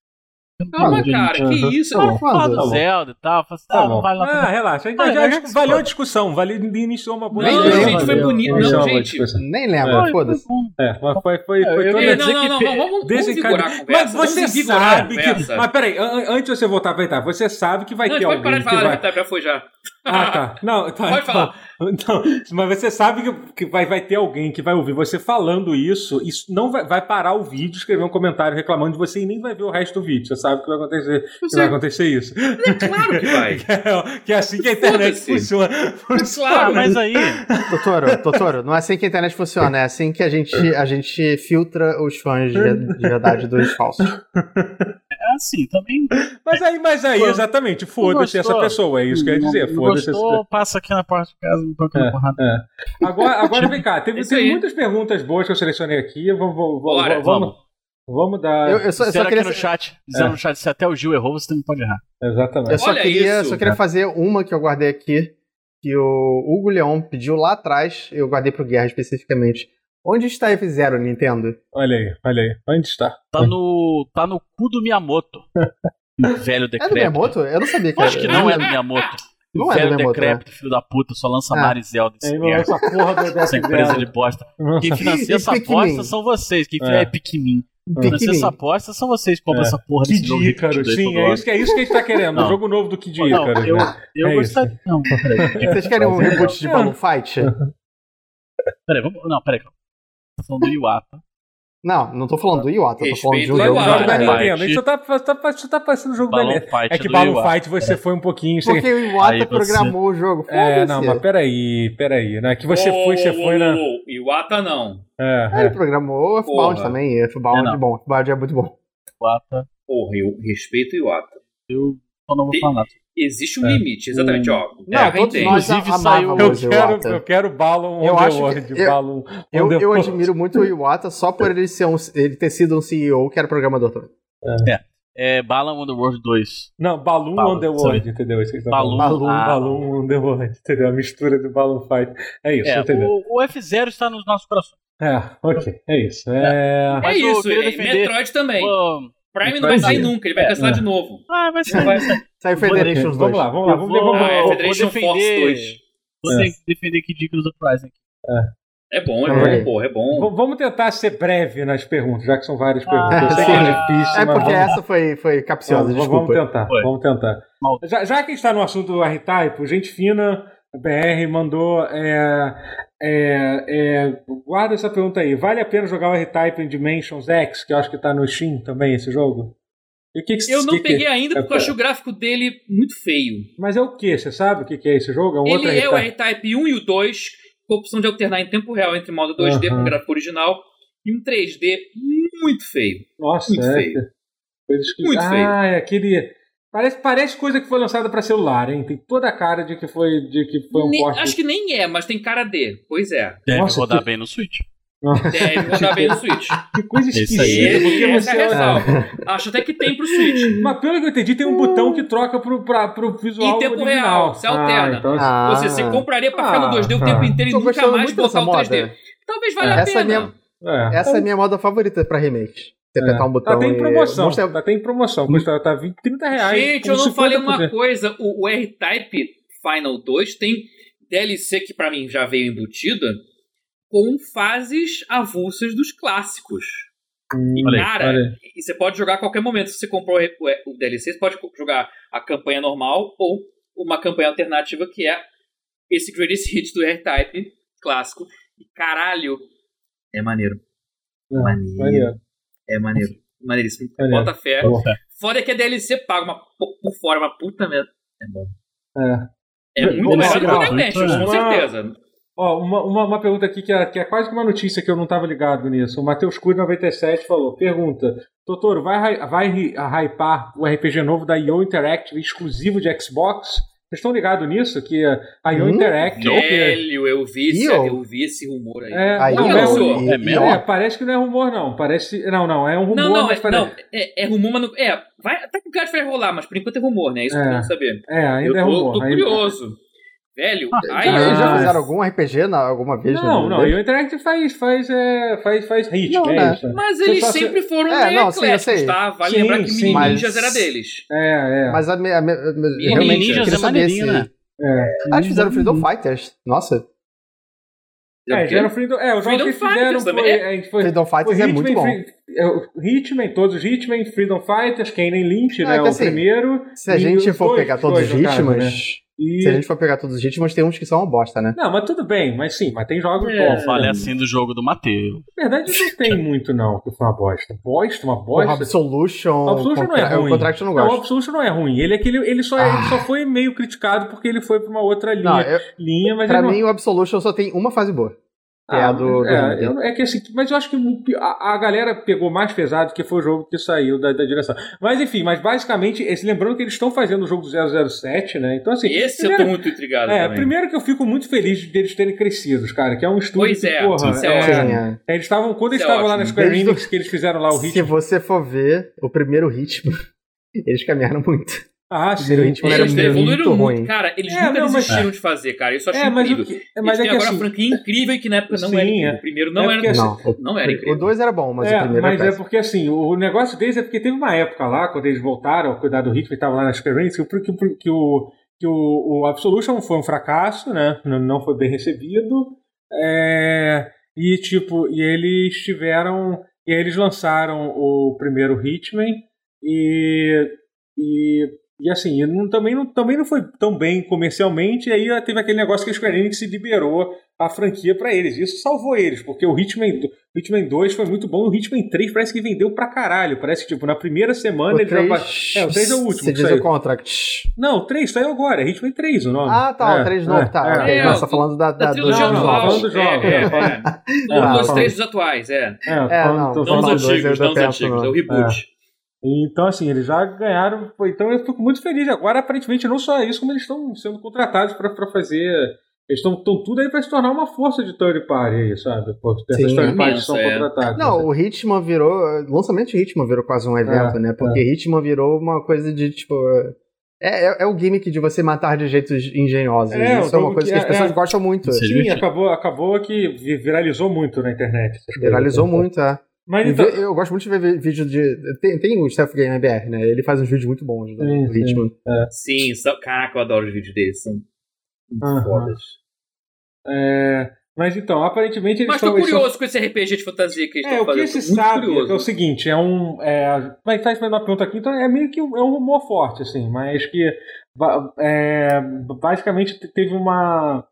Eu não Calma, cara, que isso? Tá bom. Falar do Zelda e tal, assim, Tá tá, bom. não vale nota Ah, 10. relaxa. Já, Ah, já, que valeu a discussão. Valeu, iniciou uma boa Não, não, gente, foi bonito. Não, boa gente. Nem lembro, Foi, foi foda-se. É, mas foi, foi, Eu- foi eu toda... ia Não, não, que não, não, vamos, vamos Desencade- vigorar a Mas você vamos sabe que. Mas peraí, an- antes de você voltar pra entrar, você sabe que vai Não, ter pode alguém parar de que falar, vai. já, tá, já foi já. Ah, tá. Não, tá. Pode então- falar. Então, mas você sabe que, que vai, vai ter alguém que vai ouvir você falando isso, isso não vai, vai parar o vídeo, escrever um comentário reclamando de você e nem vai ver o resto do vídeo. Você sabe que vai acontecer, que vai acontecer isso. É claro que vai. Que é, que é assim que a internet funciona. Ah, Claro. mas aí. Totoro, Totoro, não é assim que a internet funciona, é assim que a gente, a gente filtra os fãs de, de verdade dos falsos. É assim, também. Mas aí, mas aí, exatamente, foda-se essa pessoa, é isso que eu ia dizer, essa gostou, passa aqui na porta de casa, me toca na porrada. É. Agora, agora vem cá, teve, teve aí. muitas perguntas boas que eu selecionei aqui. Vamos, vamos, Bora, vamos, vamos. vamos dar. Eu, eu só, eu só queria, aqui no chat, disseram É. no chat, se até o Gil errou, você também pode errar. Exatamente. eu só Olha queria, isso. só queria fazer uma que eu guardei aqui, que o Hugo Leon pediu lá atrás, eu guardei pro Guerra especificamente. Onde está F0, Nintendo? Olha aí, olha aí. Onde está? Tá no, tá no cu do Miyamoto. Velho É do decrépito. Miyamoto? Eu não sabia que Eu acho que era. não é do Miyamoto. Não é Miyamoto, decrépito, filho da puta, só lança Ah. Mario e Zelda. Esse É, não, merda. essa porra do Essa empresa de bosta. Quem financia essa aposta são vocês. Quem É. é, Pikmin. Quem financia Pikmin. essa aposta são vocês que compram É. essa porra Kid desse repetido aí sim, é isso, que, é isso que a gente tá querendo. Não. O jogo novo do Kid Não, Ícaro. eu, eu É gostaria. Não, peraí. Vocês querem um reboot de Balloon Fight? Peraí, vamos. Não, peraí. Tá falando do Iwata. Não, não tô falando do Iwata, tô falando de um jogo da Iwata. verdade. Nintendo. Isso tá, tá, tá, isso tá parecendo o jogo da Balloon Nintendo. Fight É que Balloon Iwata. Fight você foi um pouquinho. Você... Porque o Iwata você- programou o jogo. É, não, mas peraí, peraí. Né? Que você Ô, foi, você ô, foi na. Iwata não. É, Ah, Ele é. programou o F-Bound também. F-Bound É, não. é bom. F-Bound é muito bom. Iwata. Porra, eu respeito o Iwata. Eu só não vou falar nada. Existe um É. limite, exatamente, ó. Não, Terra todos entende. nós Inclusive, amávamos Eu o quero, eu quero Balloon Eu acho que- World. eu- Balloon on Eu, eu World. admiro muito o Iwata só por ele, ser um, ele ter sido um CEO que era programador também. É Bala on the World 2. Não, Balloon Balloon, on the World, entendeu? Isso que tá Balloon. Balloon, ah, Balloon on the World, entendeu? A mistura do Balloon Fight. É isso, É, entendeu? o, o F0 está nos nossos corações. É, ok, é isso. É... É eu isso, é, defender- Metroid também. Prime não Vai sair sair. nunca, ele vai É, cancelar é. de novo. Ah, vai ser. Vai. Saiu Federations 2. Vamos lá, vamos lá. Eu Vamos, vou- vamos, Ah, é vou Federation defender- Force 2. Vou ter que defender Kid Icarus Uprising. É bom, é Vamos bom, porra, é bom. V- Vamos tentar ser breve nas perguntas, já que são várias Ah, perguntas. Eu sei que é difícil, É mas porque vamos, essa foi, foi capciosa, vamos, desculpa. vamos tentar. Foi. Vamos tentar. Já, já que a gente está no assunto do R-Type, Gente Fina BR mandou. É, é, é, guarda essa pergunta aí. Vale a pena jogar o R-Type em Dimensions X, que eu acho que está no Steam também, esse jogo? E o que que, Eu não que peguei ainda porque eu achei o gráfico dele muito feio. Mas é o que? Você sabe o que é esse jogo? É um outro Ele é o R-Type? R-Type 1 e o 2, com a opção de alternar em tempo real entre modo 2D Aham. com gráfico original e um 3D muito feio. Nossa, muito é. feio. Coisas que... Muito ah, feio. é aquele. Parece, parece coisa que foi lançada para celular, hein? Tem toda a cara de que foi, de que foi um Nem- porte. acho que nem é, mas tem cara D. Pois é. Deve Nossa, rodar que- bem no Switch. Deve rodar bem no Switch. Que coisa Esse esquisita. aí. porque Essa você é a ressalva. Acho até que tem pro Switch. Mas pelo que eu entendi, tem um botão que troca pro, pra, pro visual Em tempo original. real, você alterna. Ah, então, Ah, Ou seja, você compraria pra ficar no 2D o Ah, tempo inteiro e nunca mais botar o 3D. moda. Talvez valha a Essa é pena. é. Essa é a minha moda favorita pra remake. Você É. apertar um botão Tá, tem e... promoção. Mostra- Tá, tem promoção. Custa tá 20, 30 reais. Gente, eu não falei 50%. uma coisa. O, o R-Type Final 2 tem DLC que pra mim já veio embutida com fases avulsas dos clássicos. E, Olha aí, cara, olha aí. e você pode jogar a qualquer momento. Se você comprou o, o DLC, você pode jogar a campanha normal ou uma campanha alternativa que é esse Greatest Hits do R-Type clássico. E caralho, é maneiro. Não, Maneiro. maneiro. É maneiro. Maneiríssimo. Maneiro. Bota fé. Bom. Foda é que a DLC paga uma, por fora, uma puta merda. É bom. É. É muito melhor do que o com certeza. Ó, uma, uma, uma pergunta aqui que é, que é quase que uma notícia que eu não estava ligado nisso. O Matheus Cury 97 falou: pergunta, Totoro, vai, vai hy- hypar o RPG novo da IO Interactive exclusivo de Xbox? Vocês estão ligados nisso? Que a IO Hum? Interactive. que- Velho, eu vi, esse, eu vi esse rumor aí. É, Aí, não, eu é, um- É mesmo? é, parece que não é rumor, não. Parece. Não, não, é um rumor, não, não, mas é, parece. não é, é rumor, mas não, é, vai, até que o gato vai rolar, mas por enquanto é rumor, né? É isso que É. eu quero saber. É, ainda eu é tô, rumor. tô curioso. Velho, Ah, ai, Já, eles já Ah. fizeram algum RPG na, alguma vez? Não, não, e o Interactive faz, faz, é, faz, faz hit, Não, é né? isso. mas eles só sempre foram É, meio não, sim, eu ecléticos, sei. tá? Vale Sim, lembrar que sim. Mini Mas- Ninjas era deles. É, é. Mas a, a, a, me- realmente, Ninjas eu queria é saber maneirinho, se... né? é. Ah, eles fizeram Freedom Fighters. Nossa, É, já era Freedom, é, os jogos que eles fizeram Fighters foi, é, foi, Freedom foi Fighters é Hitman, muito bom. Free- é, Hitman, todos os Hitman, Freedom Fighters, Kane Lynch, É né, que o assim, primeiro. Se a gente for pegar todos os dois, E... Se a gente for pegar todos os ritmos, tem uns que são uma bosta, né? Não, mas tudo bem, mas sim, mas tem jogos É. bons. Fale né? assim do jogo do Matheus. Na verdade, não tem muito, não, que foi uma bosta. Bosta, uma O bosta. Absolution. O Absolution não é contra- ruim. O Contract eu não Não, o gosto. Absolution não é ruim. Ele, é aquele, ele, só, Ah. ele só foi meio criticado porque ele foi pra uma outra linha, Não, eu, linha mas pra ele não... mim o Absolution só tem uma fase boa. Que é a do. do é, eu- é que assim, mas eu acho que a, a galera pegou mais pesado que foi o jogo que saiu da, da direção. Mas enfim, mas basicamente, esse, lembrando que eles estão fazendo o jogo do 007, né? Então assim. Esse eu primeiro, tô muito intrigado é, também. primeiro que eu fico muito feliz de eles terem crescido, cara, que é um estúdio Pois que, é, porra, isso é é, é. é, eles estavam quando eles é estavam lá na. Square Enix que eles fizeram lá o Se ritmo. você for ver o primeiro ritmo, eles caminharam muito. Ah, sim. ritmo era Eles muito evoluíram muito, ruim. cara. Eles É, nunca não, mas- desistiram de fazer, cara. Isso eu acho É, mas, incrível. que, é, mas Eles é têm agora assim. uma franquia incrível e que na época não Sim, era é. incrível. O primeiro não É era porque, Não, era incrível. o 2 era bom, mas é, o primeiro mas era é porque assim, o negócio deles é porque teve uma época lá, quando eles voltaram a cuidar do ritmo e estavam lá na Enix, que, o- que, o- que o, que o, o Absolution foi um fracasso, né? Não, não foi bem recebido. É, e tipo, e eles tiveram. E aí eles lançaram o primeiro Hitman e. e e assim, não- também, não, também não foi tão bem comercialmente, e aí teve aquele negócio que a Square Enix liberou a franquia pra eles. Isso salvou eles, porque o Hitman, do- o Hitman 2 foi muito bom, e o Hitman 3 parece que vendeu pra caralho. Parece que, tipo, na primeira semana O ele já. 3, É, o 3 é o último. Você diz saiu. o Contract. Não, o 3 saiu agora, é Hitman 3 o nome. Ah, tá, É, o 3 é, novo, tá. é. ok. É, Não, você tá falando da, Da da, trilogia não, não, atual. falando dos jogos, É, é, é. Ah, Os falando- três dos atuais, é. É, É, falando- não, tô tô Não os falando- falando dois, eu antigos, dou não os tempo, antigos. não. É o reboot. Então, assim, eles já ganharam. Então eu fico muito feliz. Agora, aparentemente, não só isso, como eles estão sendo contratados para fazer. Eles estão tudo aí para se tornar uma força de third party aí, sabe? Sim, essas third parties são é. contratadas. Não, o Hitman virou. Lançamento de Hitman virou quase um evento, É, né? Porque Hitman virou uma coisa de tipo. É, é, é o gimmick de você matar de jeitos engenhosos. É, Isso o é uma coisa que que as é- pessoas é- gostam muito. Sim. Acabou, acabou que vi- viralizou muito na internet. Viralizou muito, é. Mas então. eu gosto muito de ver vídeo de. Tem, tem o Self Game MBR, né? Ele faz uns vídeos muito bons do, Sim, do sim. Hitman. Sim, só- caraca, eu adoro os vídeos deles. São fodas. é, mas então, aparentemente eles Mas tô estão. estão- curioso com esse RPG de fantasia que eles É, estão o que fazendo. se Tô muito sabe é, curioso. é o seguinte, é um. É, vai faz mais uma pergunta aqui, então é meio que um, é um rumor forte, assim, mas que é, basicamente te- teve uma.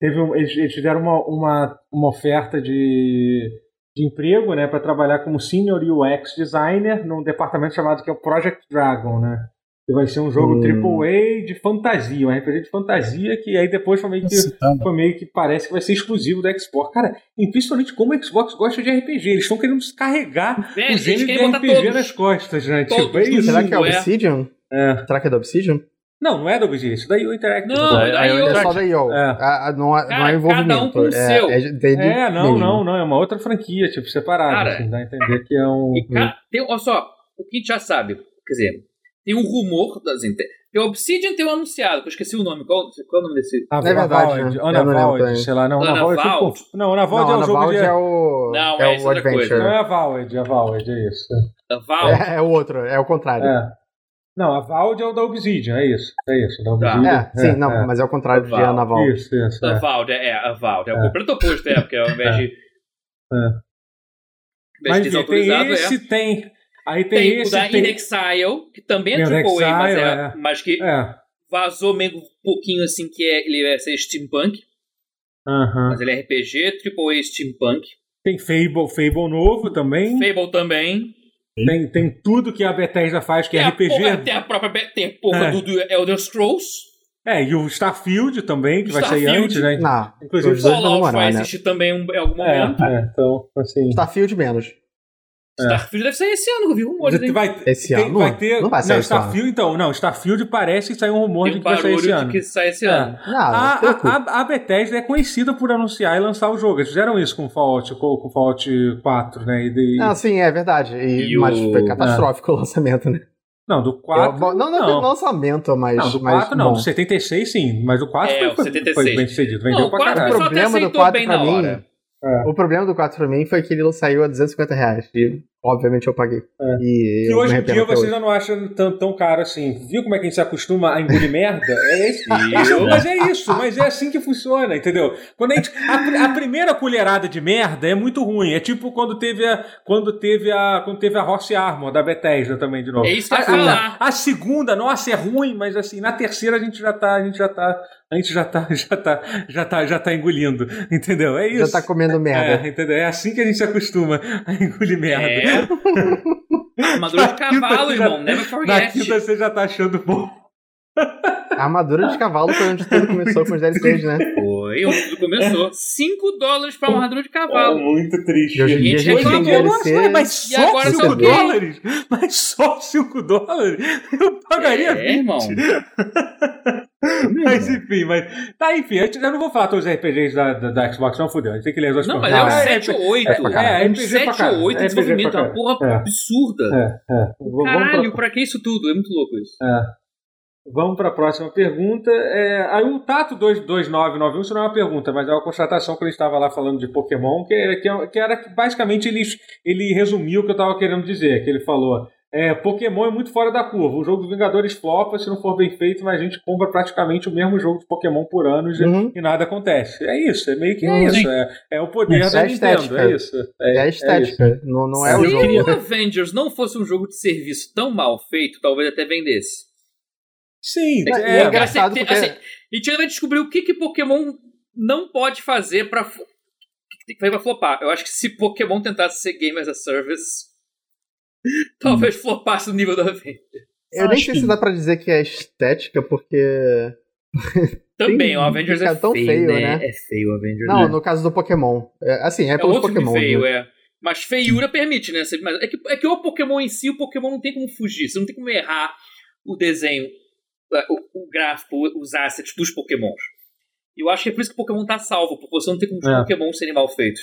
Teve um, eles, eles fizeram uma, uma, uma oferta de, de emprego né, para trabalhar como Senior UX Designer num departamento chamado que é o Project Dragon, né? Que vai ser um jogo Hum. AAA de fantasia, um RPG de fantasia, que aí depois foi meio que foi meio que parece que vai ser exclusivo da Xbox. Cara, impressionante como o Xbox gosta de RPG. Eles estão querendo descarregar É, o gênero de RPG todos. nas costas, né? Todos Tipo, é isso. Será que é é. Obsidian? É. Será que é da Obsidian? Não, não é da Obsidian, isso daí é o Interactive. Não, É, daí eu- É só da IO. É. Ah, ah, não, é- não é envolvimento. cada um com o é, seu. É, É, não, não, não. É uma outra franquia, tipo, separada. Cara, assim, dá a entender que é um. Cara, tem, olha só, o que a gente já sabe, quer dizer, tem um rumor, assim, tem, tem o Obsidian tem um anunciado, que eu esqueci o nome, qual, qual é o nome desse? A É verdade, Valve, né? Não sei lá, não, Ana Ana Valve é tipo- Valve? Não, Ana Valve Não, é o a jogo de. é o. Não, é é o outra Adventure. coisa. Não é a Valve, a Valve, é isso. Valve. É, é o outro, é o contrário. É, É. Não, a Valve é o da Obsidian, é isso. É isso, da Tá. Obsidian. sim, não, é. mas é o contrário de. Ana Valve. Isso, isso. Da É. Valve, é, a Valve. É o É. completo oposto, é, porque ao invés de. É. Mas de tem esse, é. tem. Aí tem, Tem o esse. da tem... Inexile, que também é o da AAA, mas, é, é. mas que É. vazou meio um pouquinho assim, que é, ele vai ser steampunk, aham. mas ele é RPG, AAA steampunk. Tem Fable, Fable novo também. Fable também. Tem, tem tudo que a Bethesda faz, que é tem, a RPG. porra, tem a própria. Be- Tem a porra É. do, do Elder Scrolls. É, e o Starfield também, que vai sair antes, né? Não, Inclusive, os dois vai demorar, né? existir também em algum É, momento. é, então, assim. Starfield menos. Starfield deve sair esse ano, que eu vi rumores. hein? Vai, Esse tem- ano? vai ter. Não vai sair esse Starfield, então. Não, Starfield parece que saiu um rumor Tem de que vai sair esse ano. que sai esse É. ano. Não, A, não a, a, a Bethesda é conhecida por anunciar e lançar o jogo. Eles fizeram isso com o Fallout, com, com o Fallout 4, né? E de- Não, sim, é verdade. E, E mas o- foi catastrófico o lançamento, né? Não, do 4. Eu- não, não, não. lançamento, mas. Não, do mas 4 não, bom. do 76 sim, mas do 4 É, foi, o foi, 76. foi bem sucedido, vendeu Não, o pra 4 o caralho. até problema do aceitou 4 bem pra mim- hora. O problema do 4 pra mim foi que ele saiu a 250 reais. E Obviamente eu paguei. É. E Que hoje em dia você hoje. já não acha tão, tão caro assim. Viu como é que a gente se acostuma a engolir merda? É esse- Eu? mas é isso, mas é assim que funciona, entendeu? Quando a, gente, a, a primeira colherada de merda é muito ruim. É tipo quando teve a, quando teve a, quando teve a Horse Armor da Bethesda também de novo. É isso que a, falar. a, a segunda, nossa, é ruim, mas assim, na terceira a gente já tá, a gente já tá, a gente já tá, já tá, já tá, já tá engolindo, entendeu? É isso. Já tá comendo merda. É, entendeu? É assim que a gente se acostuma a engolir merda. É. Armadura de cavalo, irmão. Never Na forget. quinta você já tá achando bom. A armadura de cavalo foi onde tudo começou com os DLCs, né? Foi, onde tudo começou. 5 dólares pra uma armadura de É cavalo. muito triste. E hoje em dia a Gente, tem reclamou, Nossa, DLC. mas E só agora 5 tá o quê? dólares? Mas só 5 dólares? Eu pagaria É, 20. irmão. Mas enfim, mas. Tá, enfim, eu não vou falar todos os RPGs da, da, da Xbox, não fudeu. A gente tem que ler as outras Não, mas coisas. é um Não, 7 ou 8. é. É, É um RPG pra 7 ou caralho. 8 É de desenvolvimento. É uma porra É. absurda. É, é. Caralho, pra, pra que isso tudo? É muito louco isso. Vamos pra próxima pergunta. É, aí o Tato 22991, isso não é uma pergunta, mas é uma constatação que ele estava lá falando de Pokémon, que, que, é- que era que basicamente ele, ele resumiu o que eu estava querendo dizer, que ele falou. É, Pokémon é muito fora da curva. O jogo dos Vingadores flopa se não for bem feito, mas a gente compra praticamente o mesmo jogo de Pokémon por anos e- Uhum. e nada acontece. É isso, é meio que é Uhum. isso. É, é o poder Isso da é Nintendo, estética. é isso. É a isso. estética, não, não é o Se jogo. o Avengers não fosse um jogo de serviço tão mal feito, talvez até vendesse. Sim, E é, é engraçado Assim, porque- assim, e a gente vai descobrir o que, que Pokémon não pode fazer pra. fo- que tem que fazer pra flopar. Eu acho que se Pokémon tentasse ser Game as a Service, talvez flopasse no nível do Avengers. Eu nem Acho sei que- se dá pra dizer que é estética, porque. Também, o Avengers é tão feio, feio, né? né? É feio o Avengers. Não, né? no caso do Pokémon. É, assim, é É pelos outro Pokémon. feio, né? é. Mas feiura permite, né? Mas É que, é que o Pokémon em si, o Pokémon não tem como fugir. Você não tem como errar o desenho, o, o gráfico, os assets dos Pokémons. Eu acho que é por isso que o Pokémon tá salvo, porque você não tem como os É. Pokémon serem mal feitos.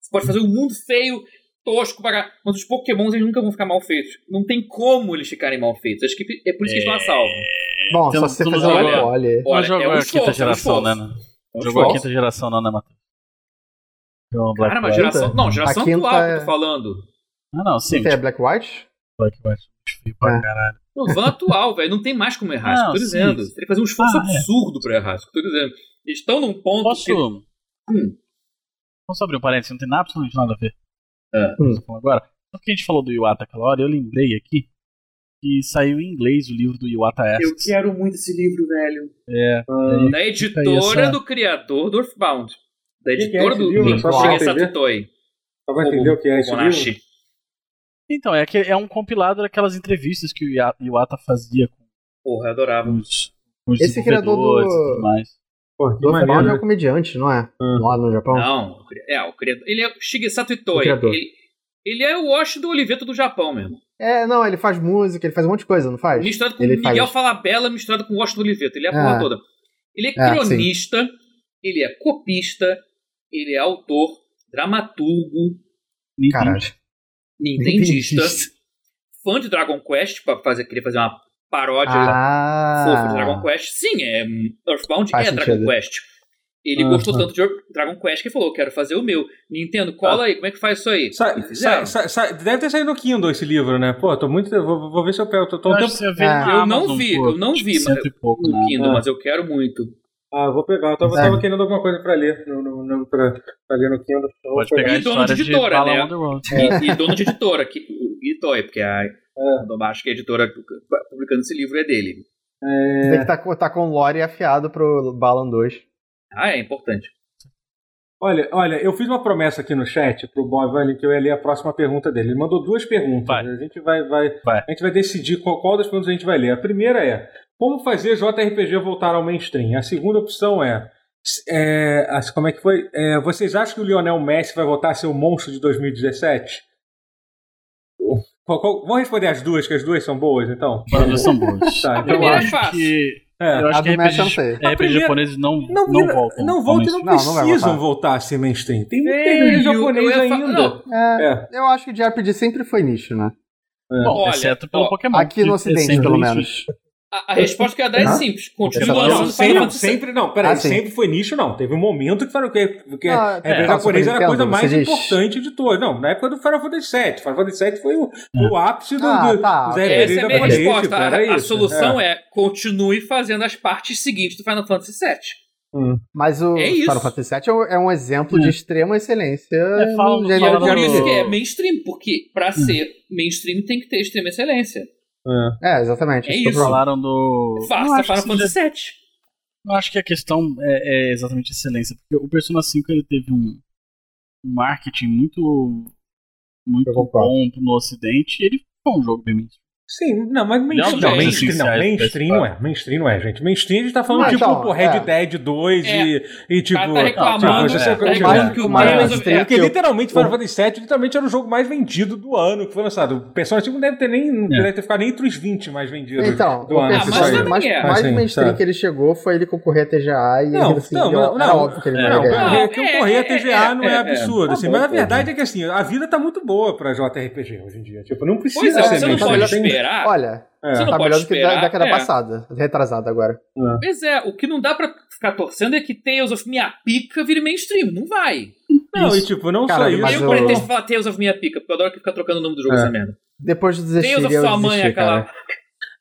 Você pode fazer um mundo feio, tosco, pra cá, mas os Pokémons eles nunca vão ficar mal feitos. Não tem como eles ficarem mal feitos. Acho que é por isso que eles estão a salvo. Bom, Então, só se você fazer pole. Não Olha, jogou é um a esforço, quinta é um geração, né? É um jogou a quinta geração, não, né, Matheus? Jogou Black Cara, mas White. geração. Não, geração atual que eu é- tô falando. Ah, não, sim. Você é Black White? Black White. feio pra É. caralho. Não, van atual, velho. Não tem mais como errar. Isso que eu tô Não, dizendo. sim. Tem que fazer um esforço Ah, é. absurdo pra errar. Isso que eu tô dizendo. Eles estão num ponto Posso. que. Hum. Posso abrir um parênteses? Não tem nada- absolutamente nada a ver. É. com o que eu tô falando Agora, só que a gente falou do Iwata aquela hora, eu lembrei aqui que saiu em inglês o livro do Iwata Eu Asks. quero muito esse livro, velho. É, Ah, Da editora essa- do criador do Earthbound. Da que é editora esse do livro? Só. Só vai entender o que é esse Kobayashi. livro? Então, é, que é um compilado daquelas entrevistas que o Iwata fazia com Porra, eu adorava. os, os Esse criador do- e tudo mais. Pô, que Do maneiro. é um comediante, não é? Hum. Lá no Japão? Não, o é, o criador. Ele é o Shigesato O Itoi. Ele, ele é o Wash do Oliveto do Japão mesmo. É, não, ele faz música, ele faz um monte de coisa, não faz? Misturado com Ele Miguel faz- Falabella, misturado com Washington Oliveto. Ele é a porra toda. Ele é Ah, cronista, ele é copista, ele é autor, dramaturgo. Caralho. Nintendista, Nintendista. fã de Dragon Quest, pra fazer, querer fazer uma paródia Ah. fofa de Dragon Quest. Sim, é, Earthbound Faz é Dragon sentido. Quest. Ele Ah, gostou ah. tanto de Dragon Quest que falou, quero fazer o meu. Nintendo, cola aí, como é que faz isso aí? Sa- sa- sa- sa- deve ter saído no Kindle esse livro, né? Pô, tô muito. Vou, vou ver se eu pego. Tô, tô um Eu tempo- você vê É. Eu não vi, eu não vi, mas- no né? Kindle, Ah. mas eu quero muito. Ah, vou pegar. Eu tava, É. tava querendo alguma coisa pra ler. No, no, no, pra, pra ler no Kindle. Pode pegar E dono de de editora, Bala né? Road. E, e dono de editora, que, o Itoi, porque a, eu acho que a editora publicando esse livro é dele. Você tem que estar com, tá com o lore afiado pro Balan 2. Ah, é importante. Olha, olha, eu fiz uma promessa aqui no chat pro Bob Valley que eu ia ler a próxima pergunta dele. Ele mandou duas perguntas. Vai. A gente vai, vai, Vai. a gente vai decidir qual, qual das perguntas a gente vai ler. A primeira é como fazer JRPG voltar ao mainstream. A segunda opção é, é, como é que foi? É, vocês acham que o Lionel Messi vai voltar a ser o monstro de 2017? Qual- qual- vamos responder as duas, que as duas são boas, então. As duas são boas. Tá, eu então primeira é acho fácil. que. É. Eu A acho que do Messi eu não RPG. RPG primeira- japoneses não, Não, não, voltam. não ao voltam e mainstream. não, Não, não precisam voltar. voltar a ser mainstream. Tem muito Velho, japonês eu ainda. É, É. Eu acho que de RPG sempre foi nicho, né? Bom, Olha, exceto pelo ó, Pokémon. Aqui no é Ocidente, pelo menos. A, a resposta que eu ia dar é simples. Continua Não, lançando Não, Final sempre, sempre não, peraí, Ah, sempre foi nicho, não. Teve um momento que Final que, que Ah, é, é, a japonês era a coisa mais diz? importante de todas. Não, na época do Final Fantasy VII. Final Fantasy VII foi o, o ápice do, Ah, do, tá, dos ok. RPGs Essa é a resposta. A, a isso. solução é. continue fazendo as partes seguintes do Final Fantasy VII. Mas o É. Final Fantasy VII é um- é um exemplo de extrema excelência É, fala- no é gênero fala por isso que é mainstream, porque pra ser mainstream tem que ter extrema excelência. É, exatamente. É que eu isso. Falaram do. Não Faça acho Final Fantasy VII. Eu acho que a questão é, é exatamente excelência, porque o Persona 5 ele teve um, um marketing muito muito bom no ocidente e ele foi um jogo bem mainstream. Sim, não, mas mainstream, Não, não, mainstream, não, mainstream não é. Mainstream não é, gente. Mainstream a gente tá falando Não, tipo, então, pô, Red é. Dead 2 É. e, e tipo. Tá- tá reclamando, tipo, é, você- tá reclamando que o mais mainstream, é, Porque que eu- literalmente Final Fantasy VII literalmente era o jogo mais vendido do ano que foi lançado. O Persona 5 não deve ter nem. Não deve ter ficado nem entre os 20 mais vendidos Então, do ano. Que mas mais, é. mais Assim, mainstream que ele chegou foi ele concorrer a TGA e Não, ele, assim, não, não, não. óbvio que ele não É, não, ganhar. Correr, que o É, correr é, a TGA não é, é, é. absurdo, Tá assim, mas a verdade é que assim, a vida tá muito boa pra JRPG hoje em dia. Tipo, não precisa é, ser você não mainstream. Esperar. Olha, É. Você não tá pode melhor do que da década é. passada. Retrasada agora. Pois é, o que não dá pra ficar torcendo é que Tales of Minha Pica vire mainstream. Não vai. Não, e Isso. tipo, não Cara, só isso. mas eu eu- pretendo falar Tales of Minha Pica, porque eu adoro que fica trocando o nome do jogo É. essa merda. Depois Tales desistir, of eu sua mãe, desisti, aquela. cara.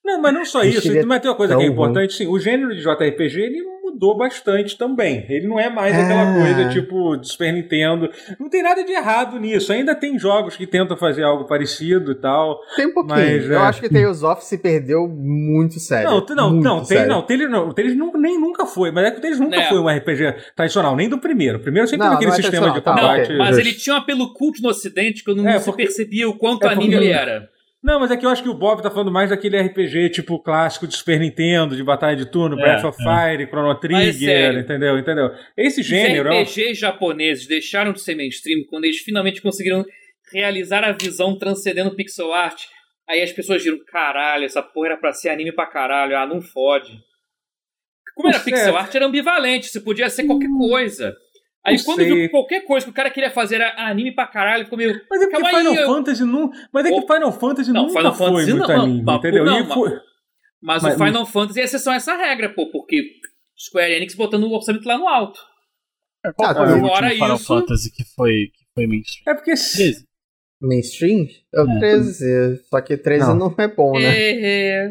Não, mas não só Isso Mas tem uma coisa que é importante, sim. O gênero de JRPG, ele mudou bastante também. Ele não é mais aquela É. coisa tipo de Super Nintendo. Não tem nada de errado nisso. Ainda tem jogos que tentam fazer algo parecido e tal. Tem um pouquinho. Mas, Eu é. acho que Tales of se perdeu muito sério. Não, não, muito não, tem, sério. não, Tales, não, o Tales nunca, nem nunca foi, mas é que o Tales nunca É. foi um RPG tradicional, nem do primeiro. O primeiro sempre Não, teve aquele é sistema de tá, combate. Mas ele tinha um apelo culto no ocidente que eu não É, se porque- percebia o quanto é anime ele era. Não, mas é que eu acho que o Bob tá falando mais daquele RPG tipo clássico de Super Nintendo, de batalha de turno, É, Breath of é. Fire, Chrono é Trigger, sério. entendeu? Entendeu? Esse gênero. Os é um- RPGs japoneses deixaram de ser mainstream quando eles finalmente conseguiram realizar a visão transcendendo pixel art. Aí as pessoas viram, caralho, essa porra era pra ser anime pra caralho, ah, não fode. Como era pixel art, era ambivalente, você podia ser qualquer coisa. Aí Não quando sei. viu que qualquer coisa que o cara queria fazer era anime pra caralho, ficou meio. Mas é porque Calma aí, Final eu- Fantasy não. Mas é que Opa. Final Fantasy Não, nunca Final foi Fantasy muito não, anime, mas- entendeu? não, mas- foi- Mas, Mas- o Final Fantasy é exceção a essa regra, pô, porque Square Enix botando o orçamento lá no alto. Qual Ah, foi o último fora Final isso- Fantasy que foi, que foi mainstream? É porque. 13. Mainstream? É o É. 13. Só que 13 Não. não, é bom, né? É...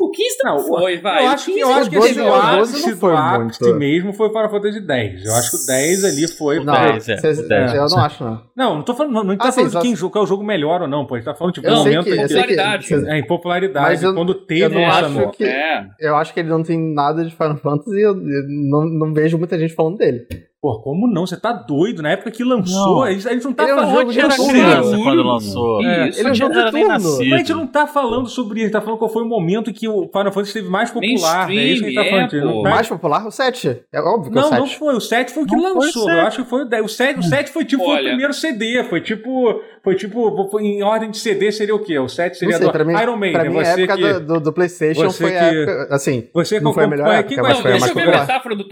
O 15 não, Não, foi, vai. Eu acho que, 15 eu acho que assim, 12 o não- o 12 ápice não foi do ápice muito. mesmo foi Final Fantasy X. Eu acho que o 10 ali foi. Não, dez, é, cês- o dez. eu não acho, não. Não, não tô falando, não, não tá Ah, sim, falando só- de quem jogo, qual é o jogo melhor ou não, pô. A gente tá falando, tipo, Eu momento que, eu que- que, Popularidade. cês- É, em popularidade. Eu- quando eu teve não essa acho que- É. eu acho que ele não tem nada de Final Fantasy e eu, eu não, não vejo muita gente falando dele. Pô, como não? Você tá doido? Na época que lançou, Não. a gente, a não tá Ele é um falando jogo de era criança quando lançou. É, Isso. Ele é um Não era nem nascido. Mas a gente não tá falando sobre isso, a gente tá falando qual foi o momento que o Final Fantasy esteve mais popular. É isso que a gente tá Mainstream, falando. é, a não tá- mais popular, o 7. É óbvio que é o Não, 7. não foi. O 7 foi o que Não foi o lançou. Eu acho que foi o 10. O 7, o 7 foi tipo Olha. o primeiro CD. Foi tipo. Foi tipo. Foi em ordem de CD seria o quê? O 7 Não seria sei, do pra mim, Iron Maiden. pra mim a você época que, do, do, do PlayStation você foi que- a época. Assim, Você não foi a melhor época, mas Não, foi a deixa mais eu ver a popular. metáfora do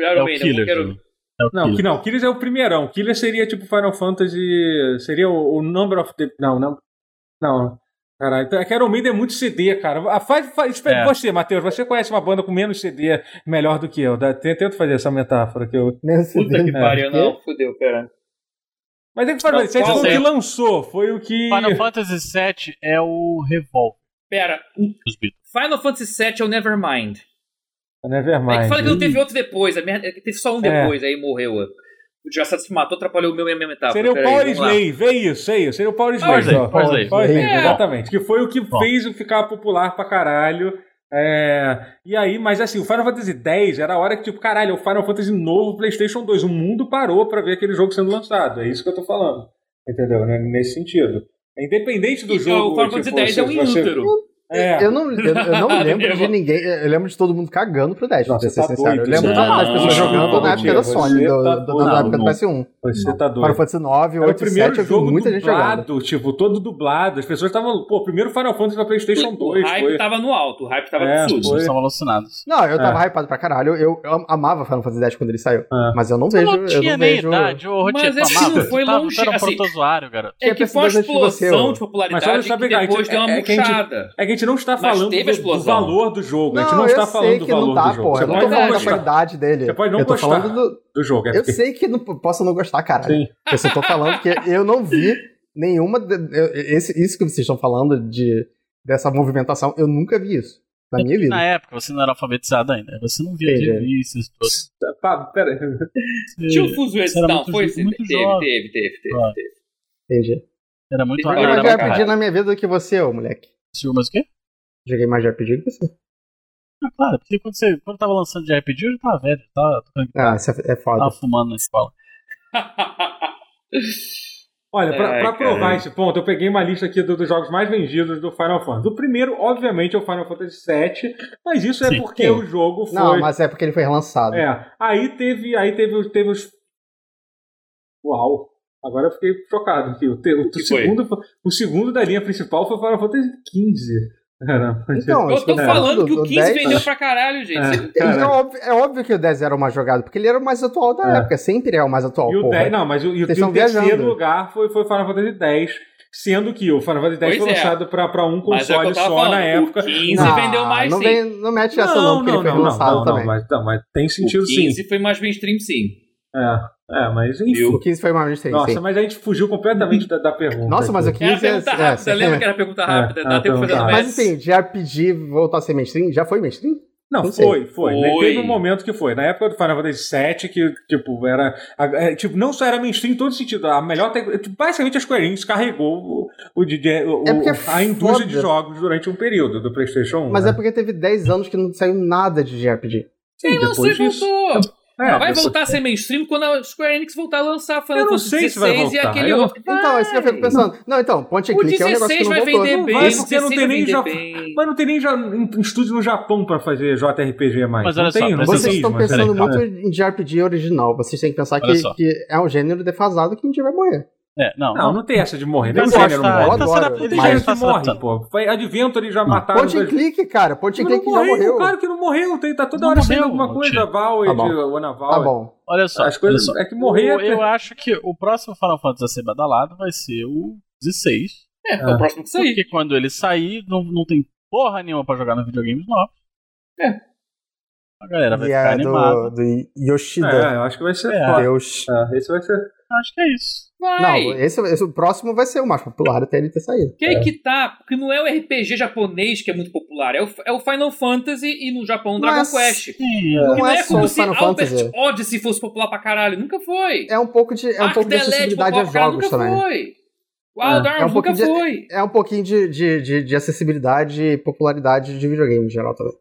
É Iron o Maiden. Killer. É Não, Killer. que não, Killers é o primeirão. Killers seria tipo Final Fantasy. Seria o, o Number of the. Não, não. Não. Caralho, então, é que Iron Maiden é muito CD, cara. Ah, Faz, faz, espera, É. Você, Matheus, você conhece uma banda com menos CD melhor do que eu. Dá- Tenta fazer essa metáfora que eu. Menos Puta que CD. pariu, não. Fudeu, pera. Mas é que o Final Fantasy VII foi o que lançou, foi o que. Final Fantasy VII é o Revolver Pera. Final Fantasy VII é o Nevermind. Nevermind. É que fala que não teve outro depois. A merda, é que teve só um É. depois, aí morreu. O Desgraçado se matou, atrapalhou o meu minha metáfora. Seria o Pera aí, Power lá. Slave, é isso, é isso. Seria o Power Power ó. Power Slave. Power Slave, É. exatamente. Que foi o que Bom. fez ficar popular pra caralho. É, e aí, mas assim, o Final Fantasy X era a hora que, tipo, caralho, é o Final Fantasy novo PlayStation 2. O mundo parou pra ver aquele jogo sendo lançado. É isso que eu tô falando. Entendeu? Nesse sentido. Independente do E, jogo. o Final Fantasy tipo, X é um você- inútero. É. Eu não, eu, eu não lembro de ninguém. Eu lembro de todo mundo cagando pro 10, pra Não, ser você tá sincero. Eu doido, lembro você da- tá das pessoas maluco, jogando na época da Sony, do, tá do- na época do Não, PS1. Você tá doido. Final Fantasy 9, Era o 8 e primeiro 7 eu vi muita gente jogando. dublado, tipo, todo dublado. As pessoas estavam. Pô, primeiro Final Fantasy pra PlayStation O 2. hype Foi. tava no alto, o hype tava É, absurdo. Eles estavam alucinados. Não, eu tava É. hypado pra caralho. Eu, eu amava Final Fantasy X quando ele saiu. É. Mas eu não vejo. não eu tinha não nem vejo. idade, ô Mas é que amava. não foi longe, era um protozoário, garoto. É que Tinha foi uma explosão de popularidade que depois é- deu uma é murchada. É que gente não está falando do, do valor do jogo. a gente não, eu está falando do valor dá, do jogo. pô. Você Eu não pode não falando da gostar. qualidade dele. Você pode não eu tô gostar. falando do. do jogo. É Eu porque- sei que não posso não gostar, caralho. Sim. Eu só tô falando que eu não vi nenhuma. de- eu- esse, isso que vocês estão falando de, dessa movimentação, eu nunca vi isso. Na minha vida. Na época, você não era alfabetizado ainda. Você não via Entendi. revistas, tudo. Tá, pera aí. Tinha o fuso não, foi sim. muito Teve, teve, teve, teve, teve. Entendi. Era muito mais era, RPG caralho. na minha vida do que você, ô moleque. Assistiu mais o quê? Joguei mais RPG que você. Ah, claro, porque quando, você, quando eu tava lançando de RPG, eu já tava velho, tava, tocando Ah, isso é, é foda. tava fumando na escola. Olha, pra, Ai, pra provar cara. esse ponto, eu peguei uma lista aqui do- dos jogos mais vendidos do Final Fantasy. O primeiro, obviamente, é o Final Fantasy VII, mas isso é Sim. porque Sim. o jogo foi. Não, mas é porque ele foi relançado. É. Aí teve. Aí teve, os- teve os. Uau! Agora eu fiquei chocado aqui. O, te- o, que foi? segundo, o segundo da linha principal foi o Final Fantasy XV. Caramba. Então, Eu que tô falando que o 15 10, vendeu pra caralho, gente. É. Cara. É óbvio, é óbvio que o 10 era o mais jogado, porque ele era o mais atual da É. época. Sempre é o mais atual, E o, porra. 10, não, mas o, e o, terceiro viajando. lugar foi, foi Final Fantasy X, sendo que o Final Fantasy X Pois foi é. lançado pra, pra um é que console só falando, na época. O 15 Não, vendeu mais não sim. Vem, não mete essa não, porque ele foi relançado não, também. mas, não, mas tem sentido o sim. 15 foi mais mainstream sim. É, é, mas enfim. O 15 foi mais mainstream, Nossa, sim. mas a gente fugiu completamente da, da pergunta. Nossa, mas o aqui. Era 15 é... pergunta é, rápida, sim. lembra que era pergunta rápida? É, Dá tempo no Mas enfim, de RPG voltar a ser mainstream, já foi mainstream? Não, Não foi, foi. Foi. Teve um momento que foi. Na época do Final Fantasy VII, que, tipo, era. é, tipo, não só era mainstream em todo sentido. A melhor. tipo, basicamente, a Square Enix carregou o, o, o- É porque a indústria de jogos durante um período do PlayStation 1. Mas né? é porque teve 10 anos que não saiu nada de JRPG. Sim, e depois disso. voltou. É, Vai voltar a ser mainstream quando a Square Enix voltar a lançar Final Eu não Fantasy sei se vai 16 e voltar. aquele Eu- outro. Então, é isso que eu fico pensando. Não, então, point and O click é um negócio 16 que não vai voltou. vender Não bem, vai, porque não 16 tem nem já- bem. Mas não tem nem já, um estúdio no Japão pra fazer JRPG mais. Mas não olha só, tem, não Vocês estão pensando muito em JRPG original. Vocês têm que pensar que, que é um gênero defasado que um dia vai morrer. É, não, Não, não tem essa de morrer. Nem Mas o eu gênero morre. ele tá adoro, Tem ele já gênero está que se morre, adaptando. pô. Foi Adventure já mataram. Point and dois- click, cara. Não click já morreu. Claro que não morreu. Tem, tá toda Não hora saindo morreu, alguma coisa. Val, Tá o Anaval. Tá bom. Olha só, As coisas. olha só. É que morrer. Eu, eu acho que o próximo Final Fantasy a ser badalado vai ser o 16. É, é o próximo que sair. Porque quando ele sair, não, não tem porra nenhuma pra jogar nos videogames novos. É. A galera vai E ficar é animada. do, do Yoshida. É, eu acho que vai ser É. Deus. É, esse vai ser. Acho que é isso. Vai. Não, esse, esse- o próximo vai ser o mais popular até ele ter saído. Que aí que tá, porque não é o RPG japonês que é muito popular, é o, é o Final Fantasy e no Japão o Dragon Mas- Quest. Sim, Não não é é, como o se Final Albert Fantasy. Odyssey fosse popular pra caralho. Nunca foi. É um pouco de, é um pouco de a jogos nunca também. foi. Wild É, Arms é um nunca de- foi. É um pouquinho de, de, de, de acessibilidade e popularidade de videogame em geral também.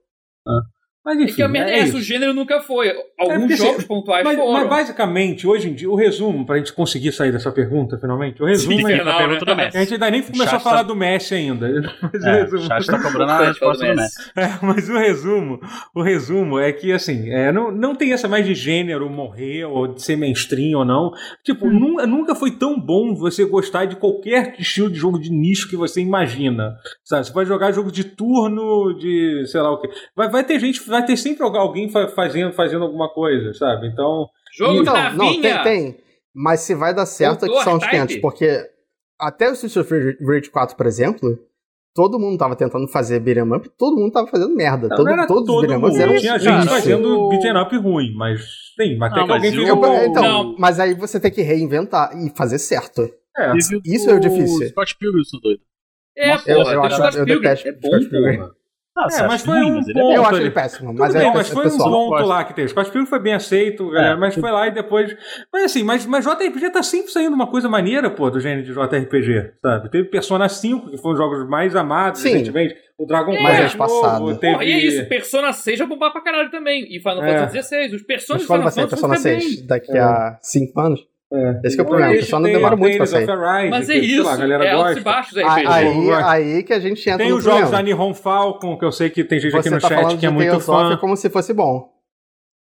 Mas É enfim. que a merda é, é isso. o gênero nunca foi. Alguns porque, jogos assim, pontuais Mas, foram. mas basicamente, hoje em dia, o resumo, pra gente conseguir sair dessa pergunta, finalmente, o resumo Fica é. pergunta né? do Messi. A gente ainda nem começou a chat falar tá- do Messi ainda. Mas o É, o resumo- chat tá cobrando a Coitado resposta do Messi. É, mas o resumo, o resumo é que assim, é, não, não tem essa mais de gênero morrer ou de ser mainstream ou não. Tipo, nu- nunca foi tão bom você gostar de qualquer estilo de jogo de nicho que você imagina. Sabe? Você pode jogar jogo de turno, de sei lá o quê. Vai, vai ter gente, vai ter sempre alguém fa- fazendo, fazendo alguma coisa, sabe? Então. Jogo então, da não, vinha. tem, tem. Mas se vai dar certo é que são os R-Type? 500. Porque até o Streets of Rage 4, por exemplo, todo mundo tava tentando fazer beat'em up, todo mundo tava fazendo merda. Não, Todo, não era todos os todo beat'em ups eram Tinha gente fazendo beat'em up ruim, mas tem, até Não, que mas alguém e o- bom. Então, Não. mas aí você tem que reinventar e fazer certo. É. Teve Isso é o difícil. Scott Pilgrim, seu doido. É, Nossa, porra. eu- eu tem acho- eu detesto É bom, Scott Pilgrim. Ah, É, mas foi ruim, um mas é ponto bom. eu acho ele péssimo, Tudo mas bem, é mas foi pessoal. um ponto lá que teve. Scott Pilgrim foi bem aceito, galera, mas foi lá e depois. Mas assim, mas, mas JRPG tá sempre saindo uma coisa maneira, pô, do gênero de JRPG, sabe? Teve Persona 5, que foi um dos jogos mais amados Sim. recentemente. O Dragon É. Quest passado. novo, teve. Porra, e é isso, Persona 6 vai bombar pra caralho também. E Final É. Fantasy 16. Os Personas Mas quando Final vai sair Fantasy Persona vão ficar 6? bem. Daqui a 5 anos? É. Esse que é o problema, hoje Persona tem demora muito pra sair. Mas é isso, lá, a galera é altos e gosta. baixos do Aí, aí, gosto. aí que a gente entra Tem no os jogos da. Nihon Falcon, que eu sei que tem gente aqui Você no tá chat falando que é muito Tales of fã. como se fosse bom.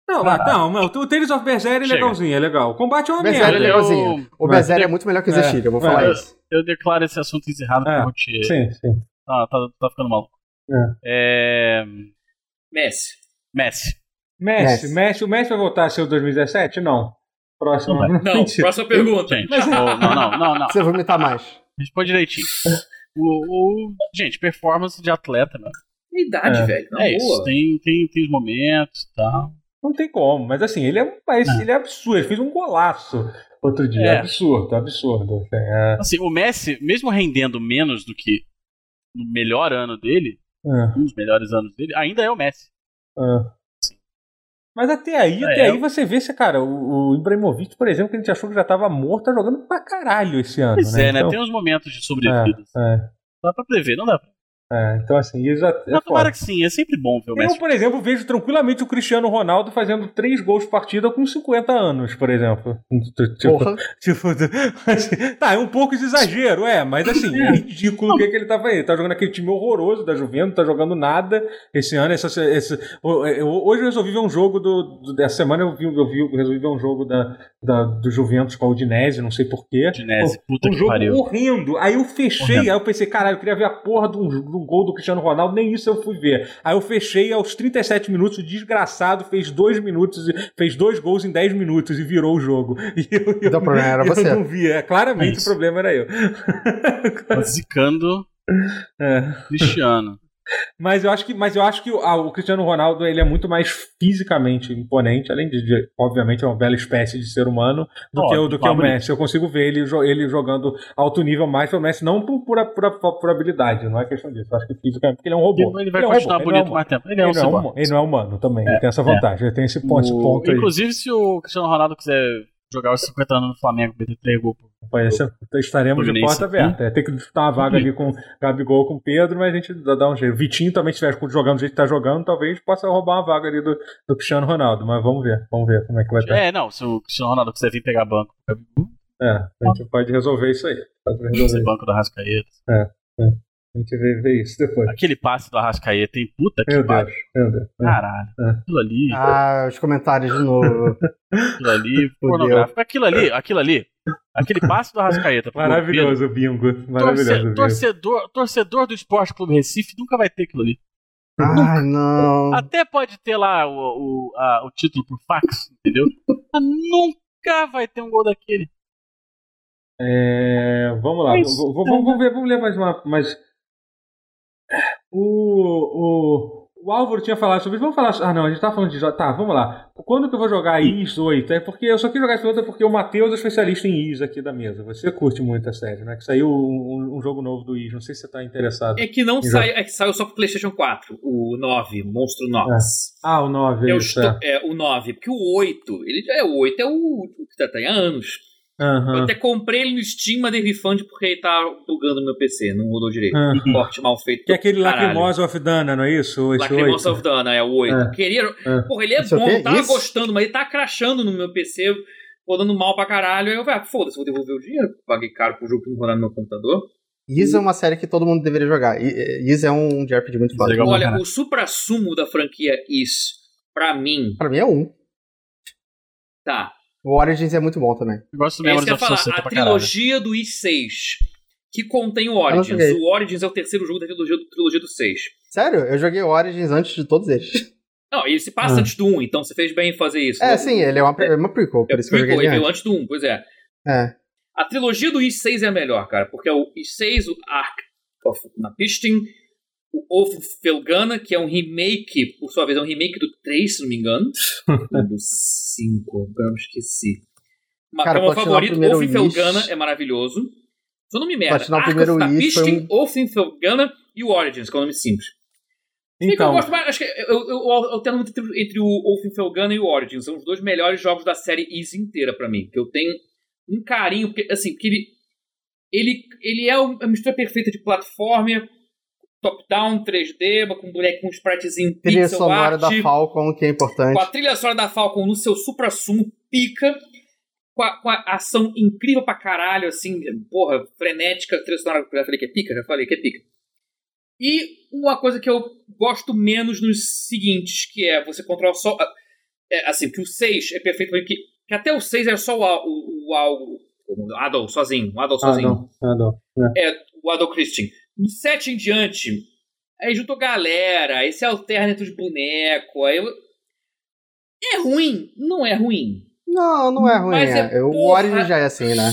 Não, ah, não, não, o Tales of Berseria é legalzinho, é legal. O combate é uma merda. é legalzinho. O Berseria é muito melhor que o Zeshir, eu vou falar eu, isso. Eu declaro esse assunto encerrado É, porque eu vou te... Sim, sim. Ah, tá, tá ficando maluco. É. Messi. Messi. Messi, Messi. Messi, o Messi vai voltar a ser o 2017? Não. Próximo. Não vai. Não, próxima pergunta. Gente, ô, não, não, não, não. Você vomitar mais. Responde direitinho. O, o- gente, performance de atleta, mano. Idade, É. velho. Na é isso. boa. Tem, tem, tem os momentos e tal. Não tem como, mas assim, ele é, um- mas Não. ele é absurdo, ele fez um golaço outro dia. É. Absurdo, absurdo. assim, é, Assim, o Messi, mesmo rendendo menos do que no melhor ano dele, é, um dos melhores anos dele, ainda é o Messi. é. Mas até aí, É, até aí você vê se, cara, o, o Ibrahimovic, por exemplo, que a gente achou que já tava morto, tá jogando pra caralho esse ano. Pois né? é, né? Então, Tem uns momentos de sobrevida. assim. é, Dá pra prever, não dá pra. É, então assim, isso já, é tomara que sim, é sempre bom ver o Eu, Messi. por exemplo, vejo tranquilamente o Cristiano Ronaldo fazendo três gols por partida com 50 anos, por exemplo. Tipo, Porra. Tipo, assim, tá, é um pouco de exagero, é, mas assim, é ridículo o que, que ele tá fazendo. Ele tá jogando aquele time horroroso da Juventus, tá jogando nada esse ano. Essa, eu- hoje eu resolvi ver um jogo do, do- dessa semana, eu, vi, eu, vi, eu resolvi ver um jogo da, da, do Juventus com a Udinese, não sei porquê. Udinese, puta um que jogo pariu. horrendo. Aí eu fechei, Horrendo. aí eu pensei, caralho, eu queria ver a porra de um, de um gol do Cristiano Ronaldo, nem isso eu fui ver. Aí eu fechei aos 37 minutos, o desgraçado fez dois minutos, e- fez dois gols em 10 minutos e virou o jogo. E eu, eu, Então o problema era eu você. não vi, é, claramente Isso. o problema era eu. Zicando É. Cristiano. Mas eu acho que, mas eu acho que o, ah, o Cristiano Ronaldo ele é muito mais fisicamente imponente, além de, de- obviamente, é uma bela espécie de ser humano, do que, o, do que o Messi. Eu consigo ver ele, ele jogando alto nível mais que o Messi, não por, por, por, por habilidade, não é questão disso. Eu acho que fisicamente, porque ele é um robô. Ele, ele vai é um continuar ele é bonito mais tempo. Ele é um Ele não é, hum- ele não é humano também, ele tem essa vantagem, ele tem esse ponto, esse O- ponto aí. Inclusive, se o Cristiano Ronaldo quiser jogar os 50 anos no Flamengo, meter 3 gols. Ser- estaremos de Fluminense. porta aberta. É, tem que disputar uma vaga ali com Gabigol, com Pedro, mas a gente dá, um jeito. Vitinho também, se estiver jogando do jeito que tá jogando, talvez possa roubar uma vaga ali do, do Cristiano Ronaldo. Mas vamos ver, vamos ver como é que vai estar. É, não, se o Cristiano Ronaldo quiser vir pegar banco, É, a gente pode resolver isso aí. Pode resolver. esse banco do Arrascaeta. A gente vê, vê isso depois. Aquele passe do Arrascaeta tem puta que pariu. Deus. Caralho. É. Aquilo ali, Ah, os comentários de novo. aquilo ali, pornográfico. Aquilo ali, aquilo ali. Aquele passe do Arrascaeta. Maravilhoso o bingo. Pedro. Maravilhoso Torce- bingo. torcedor, torcedor do Esporte Clube Recife nunca vai ter aquilo ali. Ai, não. Até pode ter lá o, o, a- o título por fax, entendeu? Mas nunca vai ter um gol daquele. É, vamos lá, É isso. v- v- vamos, vamos ver, vamos ler mais uma. Mais... O, o, o Álvaro tinha falado sobre isso. Vamos falar. Ah, não, a gente tá falando de. Tá, vamos lá. Quando que eu vou jogar IS 8? É porque eu só quis jogar esse outro porque o Matheus é especialista em IS aqui da mesa. Você curte muito a série, né? Que saiu um, um jogo novo do IS. Não sei se você tá interessado. É que não saiu, é que saiu só pro PlayStation 4, o 9, Monstro Nox. Ah, o 9. Eu isso, estou, é. é, o 9, porque o 8, ele já é o 8 é o que tá, tá há anos. Eu Aham. até comprei ele no Steam, mas dei refund porque ele tá bugando no meu PC, não rodou direito. Aham. Corte mal feito. Que é aquele. Lacrimosa of Dana, não é isso? Lacrimosa 8? of Dana, é o 8. É. Queria, É. Porra, ele é Isso é bom, quê? eu tava Isso? gostando, mas ele tá crashando no meu PC, rodando mal pra caralho. Aí eu falei, ah, foda-se, vou devolver o dinheiro. Paguei caro pro jogo que não rodar no meu computador. Is é uma série que todo mundo deveria jogar. Is é um JRPG muito foda. Legal pra Olha, o supra-sumo da franquia Is, pra mim, Pra mim é um. tá. O Origins é muito bom também. Eu gosto do É Memories of falar, Sunset a caralho. trilogia do I6, que contém o Origins. O Origins é o terceiro jogo da trilogia, trilogia do 6. Sério? Eu joguei o Origins antes de todos eles. Não, ele se passa Ah. antes do 1, então você fez bem em fazer isso. É, sim, ele é uma, é uma prequel, por É isso que eu prequel, joguei ele veio antes. antes do 1, pois é. É. A trilogia do I6 é a melhor, cara, porque é o I6, o Ark of Napistin, o Oath of Felgana, que é um remake, por sua vez, é um remake do 3, se não me engano. Do 5, agora eu esqueci. Mas Cara, é o meu o favorito, Oath of Felgana é maravilhoso. Seu nome merda. Platinar o primeiro foi Napistin, Oath of Felgana e o Origins, que é o nome simples. Então, eu gosto mais, acho que eu, eu, eu alterno muito entre, entre o Oath of Felgana e o Origins. São os dois melhores jogos da série Easy inteira pra mim. Que eu tenho um carinho, porque, assim, porque ele, ele, ele é uma mistura perfeita de plataforma, top-down, 3D, com um boneco com um spritezinho Trilha pixel sonora art, da Falcon, que é importante. com a trilha sonora da Falcon no seu supra-sumo pica, com a, com a ação incrível pra caralho, assim, porra, frenética, trilha sonora, já falei que é pica? Já falei que é pica. E uma coisa que eu gosto menos nos seguintes, que é você controla só... É, assim, que o 6 é perfeito, que, que até o 6 é só o, o, o, algo. O Adol sozinho. O Adol sozinho. Ah, não. Ah, É, o Adol Christian. No 7 em diante, aí juntou galera, aí se alterna entre os bonecos, aí. É ruim? Não é ruim. Não, não é ruim. Mas é é. O. Origin já é assim, né?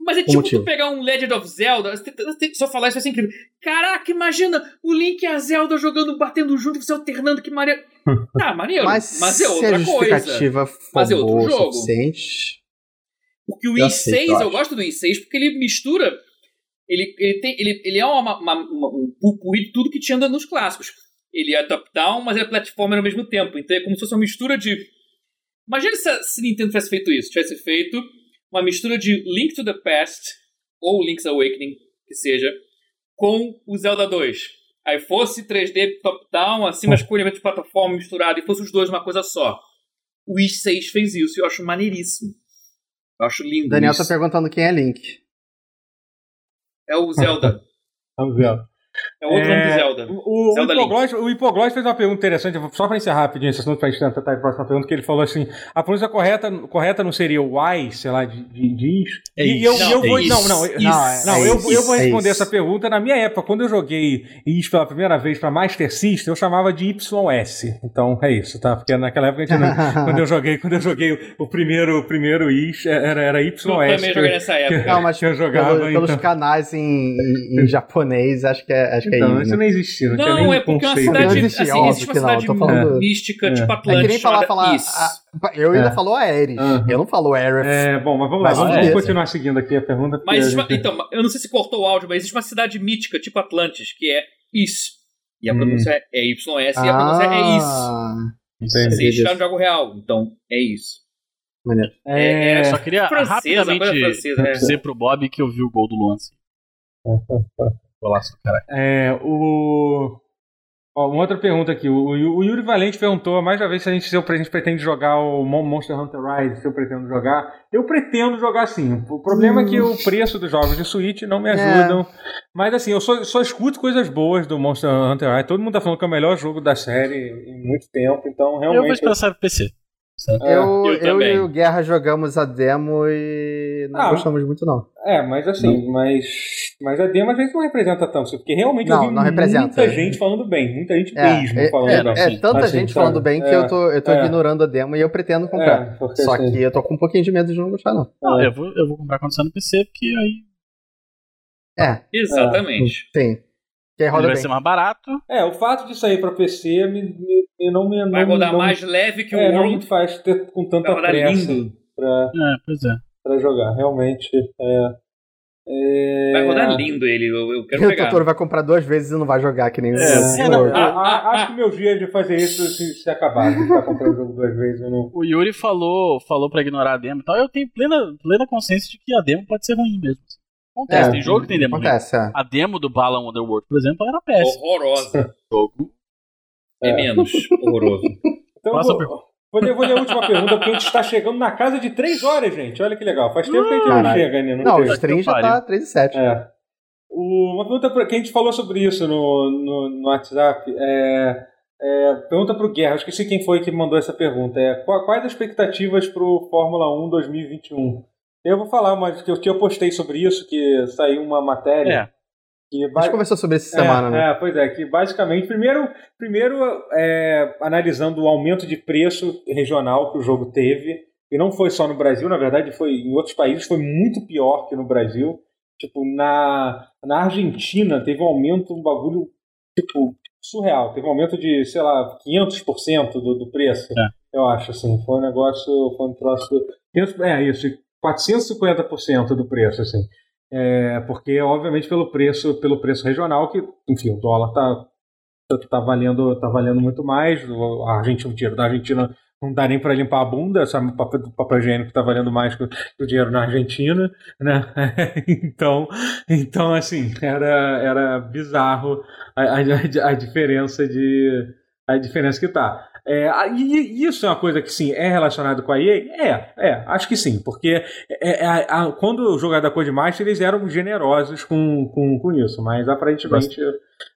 Mas é tipo tu pegar um Legend of Zelda. eu falar isso vai ser incrível. Caraca, imagina o Link e a Zelda jogando, batendo junto, você alternando, que maneiro. Tá, maneiro. Mas, Mas, é outra coisa. Mas é outro jogo. suficiente. Porque o Eu i6, aceito, eu eu gosto do i6 porque ele mistura. Ele, ele, tem, ele, ele é uma, uma, uma- um pupurri de tudo que tinha nos clássicos. Ele é top-down, mas é platformer ao mesmo tempo. Então é como se fosse uma mistura de. Imagina se se Nintendo tivesse feito isso. Tivesse feito uma mistura de Link to the Past, ou Link's Awakening, que seja, com o Zelda 2. Aí fosse 3D top-down, assim, mas com elementos de plataforma misturado, e fosse os dois uma coisa só. O i6 fez isso e eu acho maneiríssimo. Eu acho lindo. Daniel isso. tá perguntando quem é Link. É o Zelda. Vamos ver. É outro nome do É, Zelda. O, o, Zelda. Hipoglós, o Hipoglós fez uma pergunta interessante, só para encerrar rapidinho esse assunto, para a gente tentar a próxima pergunta, que ele falou assim: a pronúncia correta, correta não seria o Y, sei lá, de, de, de is? É e isso, eu, Não, eu vou. é não, isso, não, eu- isso. Não, é- não, é eu, isso, eu vou é responder isso. essa pergunta. Na minha época, quando eu joguei is pela primeira vez para Master System, eu chamava de YS. Então é isso, tá? Porque naquela época a gente não, quando eu joguei, quando eu joguei o- o primeiro, o primeiro is, era, era YS. Eu também que- joguei nessa época. Não, mas que eu jogava, pelo- pelos então. canais em, em- em japonês, acho que é, acho que é Então, isso. isso né? não existia, não, Não, é porque é uma conceito. Não cidade. existia, assim, existe uma não, cidade tô falando- mística, É. tipo É que Atlântica, nem falar, falar. A- eu ainda É. falou Aeris. Aham. Eu não falo Aerith. É, bom, mas vamos lá, Mas vamos, beleza. continuar seguindo aqui a pergunta. Mas a existe uma- gente- então, eu não sei se cortou o áudio, mas existe uma cidade mítica, tipo Atlantis, que é Is. E a Hum. pronúncia é YS e a pronúncia é Is. Ah, Entendi. Assim, eles tiraram do jogo real, então é isso. maneiro. É, é Só queria francesa, rapidamente francesa, é. dizer pro Bob que eu vi o gol do Luan. Golaço do caralho. É, o. Ó, uma outra pergunta aqui. O, o Yuri Valente perguntou mais uma vez se a gente, se eu, a gente pretende jogar o Mon- Monster Hunter Rise, se eu pretendo jogar. Eu pretendo jogar sim. O problema é que o preço dos jogos de Switch não me ajudam. Mas assim, eu só, só escuto coisas boas do Monster Hunter Rise. Todo mundo tá falando que é o melhor jogo da série em muito tempo. Então, Eu vou realmente. esperar sair pro PC. É, eu, eu eu, também. e o Guerra jogamos a demo e não Ah, gostamos muito, não. É, mas assim, mas, mas a demo às vezes não representa tanto, porque realmente eu Não, vi não representa. muita gente falando bem, muita gente É, mesmo é, falando é, bem. é sim. tanta Assim, gente sabe? falando bem que É, eu tô, eu tô é. ignorando a demo e eu pretendo comprar. É, Só assim, que eu tô com um pouquinho de medo de não gostar, não. Não, eu vou, eu vou comprar quando sair no PC, porque aí É, Exatamente. sim. Que aí ele roda vai bem. ser mais barato. É, o fato de sair pra PC me, me, me não me Vai não, rodar não, mais leve que o é, não me World. faz ter com tanta Vai rodar pressa lindo. pra, É, pois é. pra jogar. Realmente, é, é... Vai rodar lindo ele, eu, eu quero o pegar. Totoro vai comprar duas vezes e não vai jogar, que nem o É, o não, World. a- a- acho que meu dia de fazer isso se, se acabar. De ficar comprando o jogo duas vezes, eu não. O Yuri falou, falou pra ignorar a demo e tal. Eu tenho plena, plena consciência de que a demo pode ser ruim mesmo. Acontece, É, tem jogo que tem demo ruim. Acontece, é. A demo do Balan Wonderworld, por exemplo, era péssima. Horrorosa. jogo. É menos horroroso. Então, Próxima vou, vou, ler, vou ler a última pergunta, porque a gente está chegando na casa de três horas, gente. Olha que legal. Faz tempo que a gente não chega, né? Não, Não, o stream já tá 3 e 7. É. O- uma pergunta pra, que a gente falou sobre isso no, no, no WhatsApp. É, é, pergunta para o Guerra, esqueci quem foi que mandou essa pergunta. É, qual- quais as expectativas para o Fórmula 1 2021? Eu vou falar, mas que eu, que eu postei sobre isso, que saiu uma matéria. É. Que A gente conversou sobre isso essa é, semana, né? é, pois é, que basicamente, primeiro, primeiro é, analisando o aumento de preço regional que o jogo teve, e não foi só no Brasil, na verdade, foi em outros países, foi muito pior que no Brasil. Tipo, na, na Argentina teve um aumento, um bagulho, tipo, surreal. Teve um aumento de, sei lá, 500% do, do preço, É. eu acho, assim. Foi um negócio, foi um troço... 500, é, isso, 450% do preço, assim. É, porque, obviamente, pelo preço, pelo preço regional, que, enfim, o dólar tá, tá, valendo, tá valendo muito mais. O- Argentina, o dinheiro da Argentina não dá nem para limpar a bunda, sabe? O papel, papel higiênico tá valendo mais que o dinheiro na Argentina, né? então, então, assim, era, era bizarro a, a, a diferença de a diferença que tá. É, e isso é uma coisa que sim é relacionado com a EA? É, é, acho que sim, porque é, é, a, quando o jogador da Codemaster eles eram generosos com, com, com isso, mas aparentemente.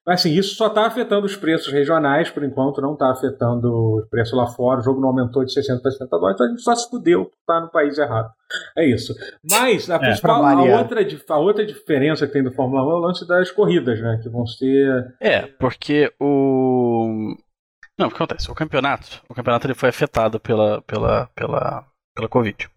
Assim, isso só está afetando os preços regionais, por enquanto não está afetando o preço lá fora. O jogo não aumentou de 60 para 70 dólares, então a gente só se fudeu, tá no país errado. É isso. Mas a, é, principal, a, outra, a outra diferença que tem do Fórmula 1 é o lance das corridas, né? Que vão ser. É, porque o. Não, o que acontece? O campeonato, o campeonato ele foi afetado pela, pela, pela, pela Covid.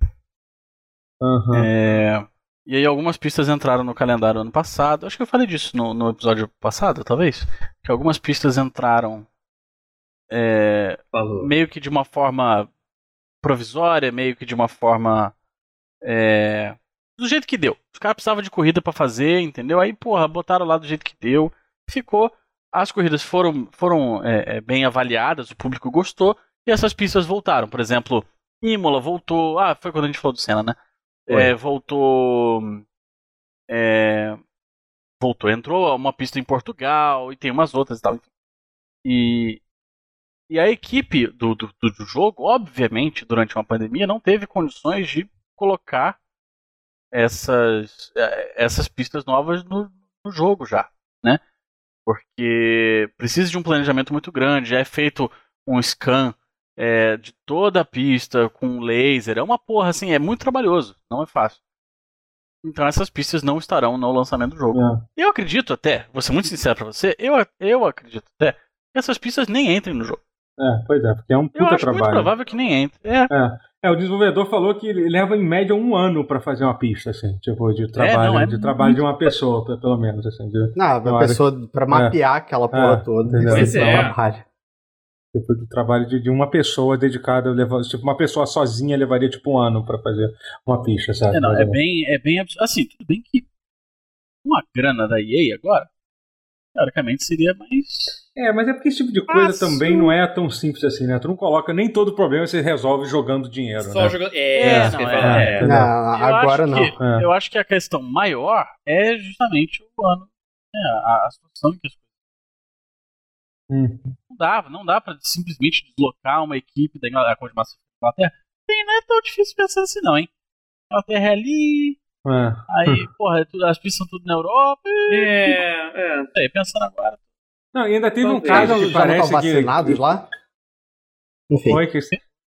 Uhum. É, e aí algumas pistas entraram no calendário ano passado. Acho que eu falei disso no, no episódio passado, talvez. Que algumas pistas entraram é, meio que de uma forma provisória, meio que de uma forma. É, do jeito que deu. Os caras precisavam de corrida para fazer, entendeu? Aí, porra, botaram lá do jeito que deu. Ficou. As corridas foram, foram é, é bem avaliadas, o público gostou. E essas pistas voltaram. Por exemplo, Imola voltou. Ah, foi quando a gente falou do Senna, né? É, voltou. É, voltou, entrou uma pista em Portugal e tem umas outras e tal. E, e a equipe do, do, do jogo, obviamente, durante uma pandemia, não teve condições de colocar essas, é, essas pistas novas no, no jogo já, né? Porque precisa de um planejamento muito grande, já é feito um scan é, de toda a pista com laser. É uma porra, assim, é muito trabalhoso. Não é fácil. Então essas pistas não estarão no lançamento do jogo. É. Eu acredito até, vou ser muito sincero pra você, eu, eu acredito até que essas pistas nem entrem no jogo. É, pois é, porque é um puta eu acho trabalho. muito provável que nem entre. É. é. É, o desenvolvedor falou que leva em média um ano para fazer uma pista, assim, tipo, de trabalho, é, não, é de trabalho de uma pessoa, pelo menos, assim. De, não, uma pessoa para mapear aquela porra é, toda. Pois é. trabalho. Tipo, do trabalho de, de, uma pessoa dedicada, tipo, uma pessoa sozinha levaria tipo um ano para fazer uma pista, sabe? É, não, é bem, é bem assim, tudo bem que uma grana da EA agora, teoricamente seria mais é, mas é porque esse tipo de coisa também não é tão simples assim, né? Tu não coloca nem todo problema você resolve jogando dinheiro. Só né? jogando. É, é, não, é, é, não, agora não. Que, eu acho que a questão maior é justamente o ano. Né? A, a situação em que as Hum. Não dá, não dá pra simplesmente deslocar uma equipe da Inglaterra, a Inglaterra. Tem, não é tão difícil pensar assim, não, hein? Inglaterra é ali. É. Aí, porra, é as pistas são tudo na Europa. É, é. Aí, pensando agora. Não, e ainda teve um caso que parece já vacinados que... lá? Enfim. Foi que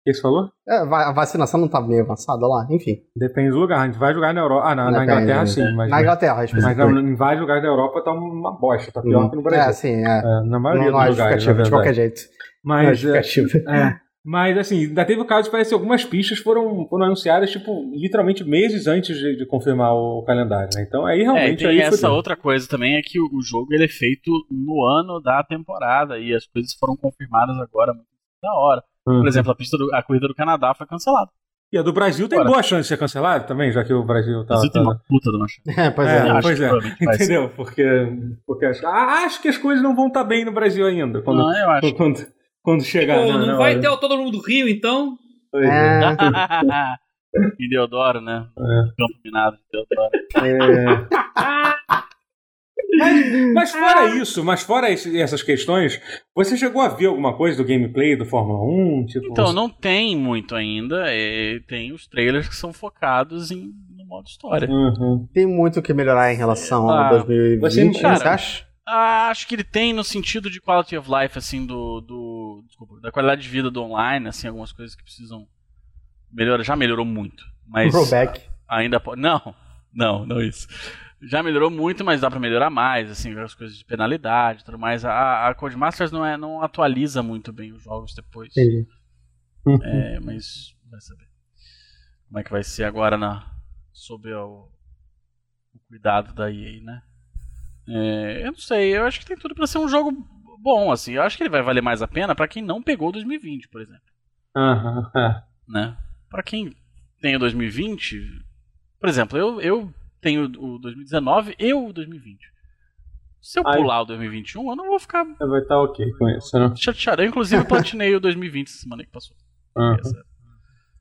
que você falou? É, a vacinação não tá meio avançada lá, enfim. Depende do lugar. A gente vai jogar na Europa. Ah, na, na Inglaterra sim. Mas, na Inglaterra, mas, mas em vários lugares da Europa tá uma bosta, tá pior hum. que no Brasil. É, sim, é. é na maioria não, dos lugares. de qualquer jeito. Mas, é, é, mas assim, ainda teve o caso de parece que algumas pistas foram, foram anunciadas, tipo, literalmente meses antes de, de confirmar o calendário, né? Então aí realmente. É, e tem essa outra coisa também, é que o, o, jogo ele é feito no ano da temporada e as coisas foram confirmadas agora muito da hora. Uhum. Por exemplo, a, pista do, a corrida do Canadá foi cancelada. E a do Brasil tem Agora. boa chance de ser cancelada também, já que o Brasil tá. Brasil tá... tem uma puta de uma chance. É, pois é. é pois é. Entendeu? Porque, porque acho, acho que as coisas não vão estar tá bem no Brasil ainda. Quando, não, eu acho. Quando, quando chegar. Pô, não, não vai ter o todo mundo do Rio, então? Pois é. em Deodoro, né? É. Campo Minado de Deodoro. É. Mas, mas fora isso, mas fora esse, essas questões, você chegou a ver alguma coisa do gameplay do Fórmula 1? Tipo, então, você... não tem muito ainda. É, tem os trailers que são focados em, no modo história. Uhum. Tem muito o que melhorar em relação ah, ao 2020, você, cara, você acha? Ah, acho que ele tem no sentido de quality of life, assim, do. do desculpa, da qualidade de vida do online, assim, algumas coisas que precisam melhorar. Já melhorou muito. Mas. Rollback. Ainda pode. Não, não, não isso já melhorou muito, mas dá para melhorar mais, assim, as coisas de penalidade e tudo mais. A, a Codemasters não, é, não atualiza muito bem os jogos depois. Entendi. É, mas vai saber. Como é que vai ser agora na, sob o, o cuidado da EA, né? É, eu não sei, eu acho que tem tudo para ser um jogo bom, assim. Eu acho que ele vai valer mais a pena para quem não pegou 2020, por exemplo. É. Né? Para quem tem o 2020, por exemplo, eu, eu tenho o 2019 e o 2020. Se eu pular o 2021, eu não vou ficar. Vai estar tá ok com isso, né? Chateado. Eu, inclusive, platinei o 2020 semana que passou. Uhum.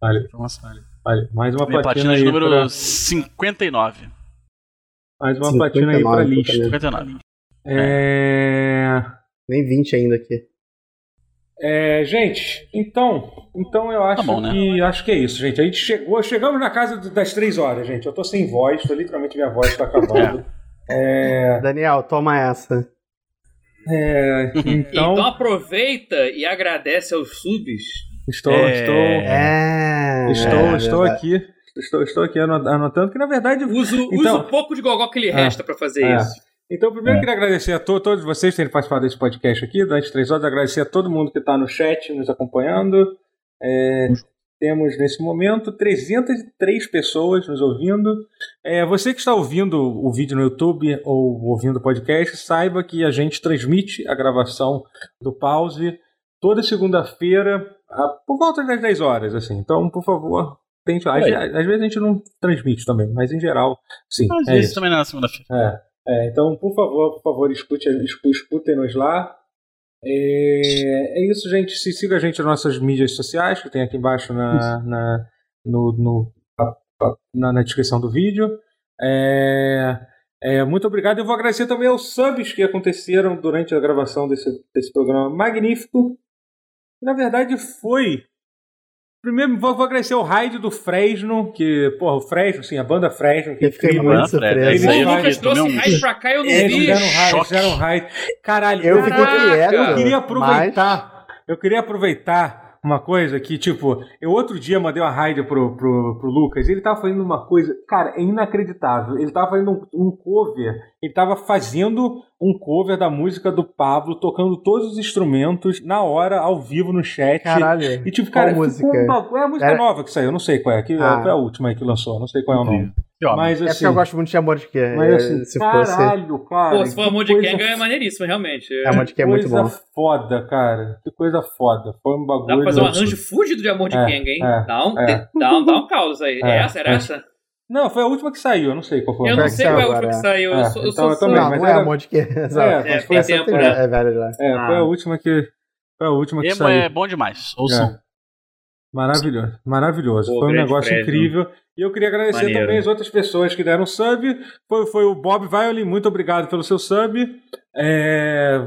Vale. Vale. Mais uma Minha platina, platina aí. número pra... 59. Mais uma 59, platina aí pra lista. 59. É... Nem 20 ainda aqui. É, gente, então, então eu acho Tá bom, né? que acho que é isso, gente. A gente chegou, chegamos na casa das três horas, gente. Eu tô sem voz, tô literalmente minha voz tá acabando. É, Daniel, toma essa. é, Então, então, aproveita e agradece aos subs. estou, É. estou, É. estou, é estou verdade. aqui, estou, estou aqui ano- anotando que na verdade usa Então- o pouco de gogó que lhe resta pra fazer É. isso. Então, primeiro eu queria agradecer a to- todos vocês por terem participado desse podcast aqui durante três horas. Agradecer a todo mundo que está no chat nos acompanhando. É, temos nesse momento 303 pessoas nos ouvindo. É, você que está ouvindo o vídeo no YouTube ou ouvindo o podcast, saiba que a gente transmite a gravação do pause toda segunda-feira por volta das 10 horas. Assim. Então, por favor, tente. Às, às vezes a gente não transmite também, mas em geral, sim. Às é vezes isso. também na segunda-feira. É, é, então, por favor, por favor, escute, escu- escutem-nos lá. É, é isso, gente. Se siga a gente nas nossas mídias sociais, que tem aqui embaixo na, na, no, no- na, na descrição do vídeo. É, é, muito obrigado. Eu vou agradecer também aos subs que aconteceram durante a gravação desse, desse programa magnífico. Na verdade, foi. Primeiro, vou, vou agradecer o raid do Fresno, que, porra, o Fresno, sim, a banda Fresno, que Eu fiquei incrível. muito surpreso. o Lucas trouxe um- raid pra cá e eu não Eles vi. fizeram raid, fizeram raid. Caralho, Eu eu, fiquei Caraca! quieto. eu queria mas- aproveitar. Eu queria aproveitar uma coisa que, tipo, eu outro dia mandei uma raid pro, pro, pro Lucas e ele tava fazendo uma coisa, cara, é inacreditável. Ele tava fazendo um, um cover, ele tava fazendo um cover da música do Pablo, tocando todos os instrumentos na hora, ao vivo no chat. Caralho. E tipo, Qual cara, ficou música? um bagulho- é a música Era- nova que saiu, eu não sei qual é, que, Ah. foi a última aí que lançou, não sei qual é o nome. Mas É porque assim, eu gosto muito de amor de que mas, assim se fosse. caralho, cara. Pô, se for amor de coisa Kenga é maneiríssimo, realmente. É amor de que é muito coisa bom. foda, cara. Que coisa foda. Foi um bagulho. Dá pra fazer um arranjo fudido de amor de É, Kenga, hein? é, dá, um, é. dá, um, dá um caos aí. É, essa? Era é. essa? Não, foi a última que saiu, eu não sei qual foi. Eu não sei qual é a última que saiu. É, Eu sou, eu então sou eu também, fã. Não, mas não é era- amor de que. Exato. É, É, foi, tem essa tempo, foi, né? É, é velho já. é, foi a Ah. última que. Foi a última que Emo saiu. é bom demais. Ouçam. Maravilhoso, maravilhoso. Pô, foi um negócio Fresno. incrível. E eu queria agradecer Maneiro. também as outras pessoas que deram sub. Foi, foi o Bob Violin, muito obrigado pelo seu sub. É,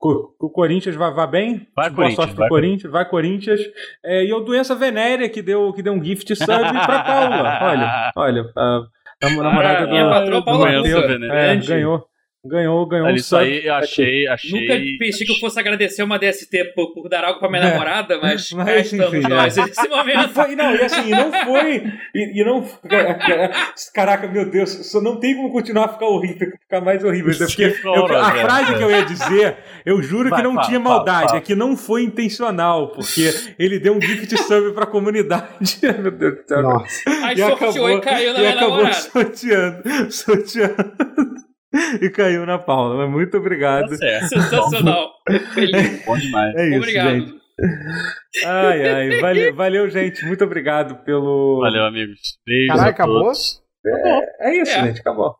o Corinthians vai, vai bem. Vai, Boa Corinthians, sorte pro vai, Corinthians. Vai, Corinthians. É, e o Doença Venérea, que deu, que deu um gift sub pra Paula. Olha, olha. A, a namorada do, minha patroa Paula né? é, ganhou. Ganhou, ganhou Olha, um isso aí eu achei, achei. Nunca pensei que eu fosse agradecer uma DST por, por dar algo pra minha É. namorada, mas, Mas, estamos enfim, nós é. nesse momento. foi, não, e assim, e não foi. E, e não. Caraca, meu Deus, só não tem como continuar a ficar horrível, ficar mais horrível. Isso Porque eu- a horroroso, é. frase que eu ia dizer, eu juro Vai, que não fala, tinha maldade, fala. é que não foi intencional, porque ele deu um gift sub pra comunidade. meu Deus do céu. Nossa. Aí E sorteou e caiu na e minha acabou namorada. sorteando, sorteando. E caiu na Paula. Mas muito obrigado. Tá certo. Sensacional. Feliz. Bom demais. É isso, Obrigado. gente. Ai, ai. Valeu, valeu, gente. Muito obrigado pelo. Valeu, amigos. Beijos Caralho, a acabou? todos. É isso, É. gente. Acabou.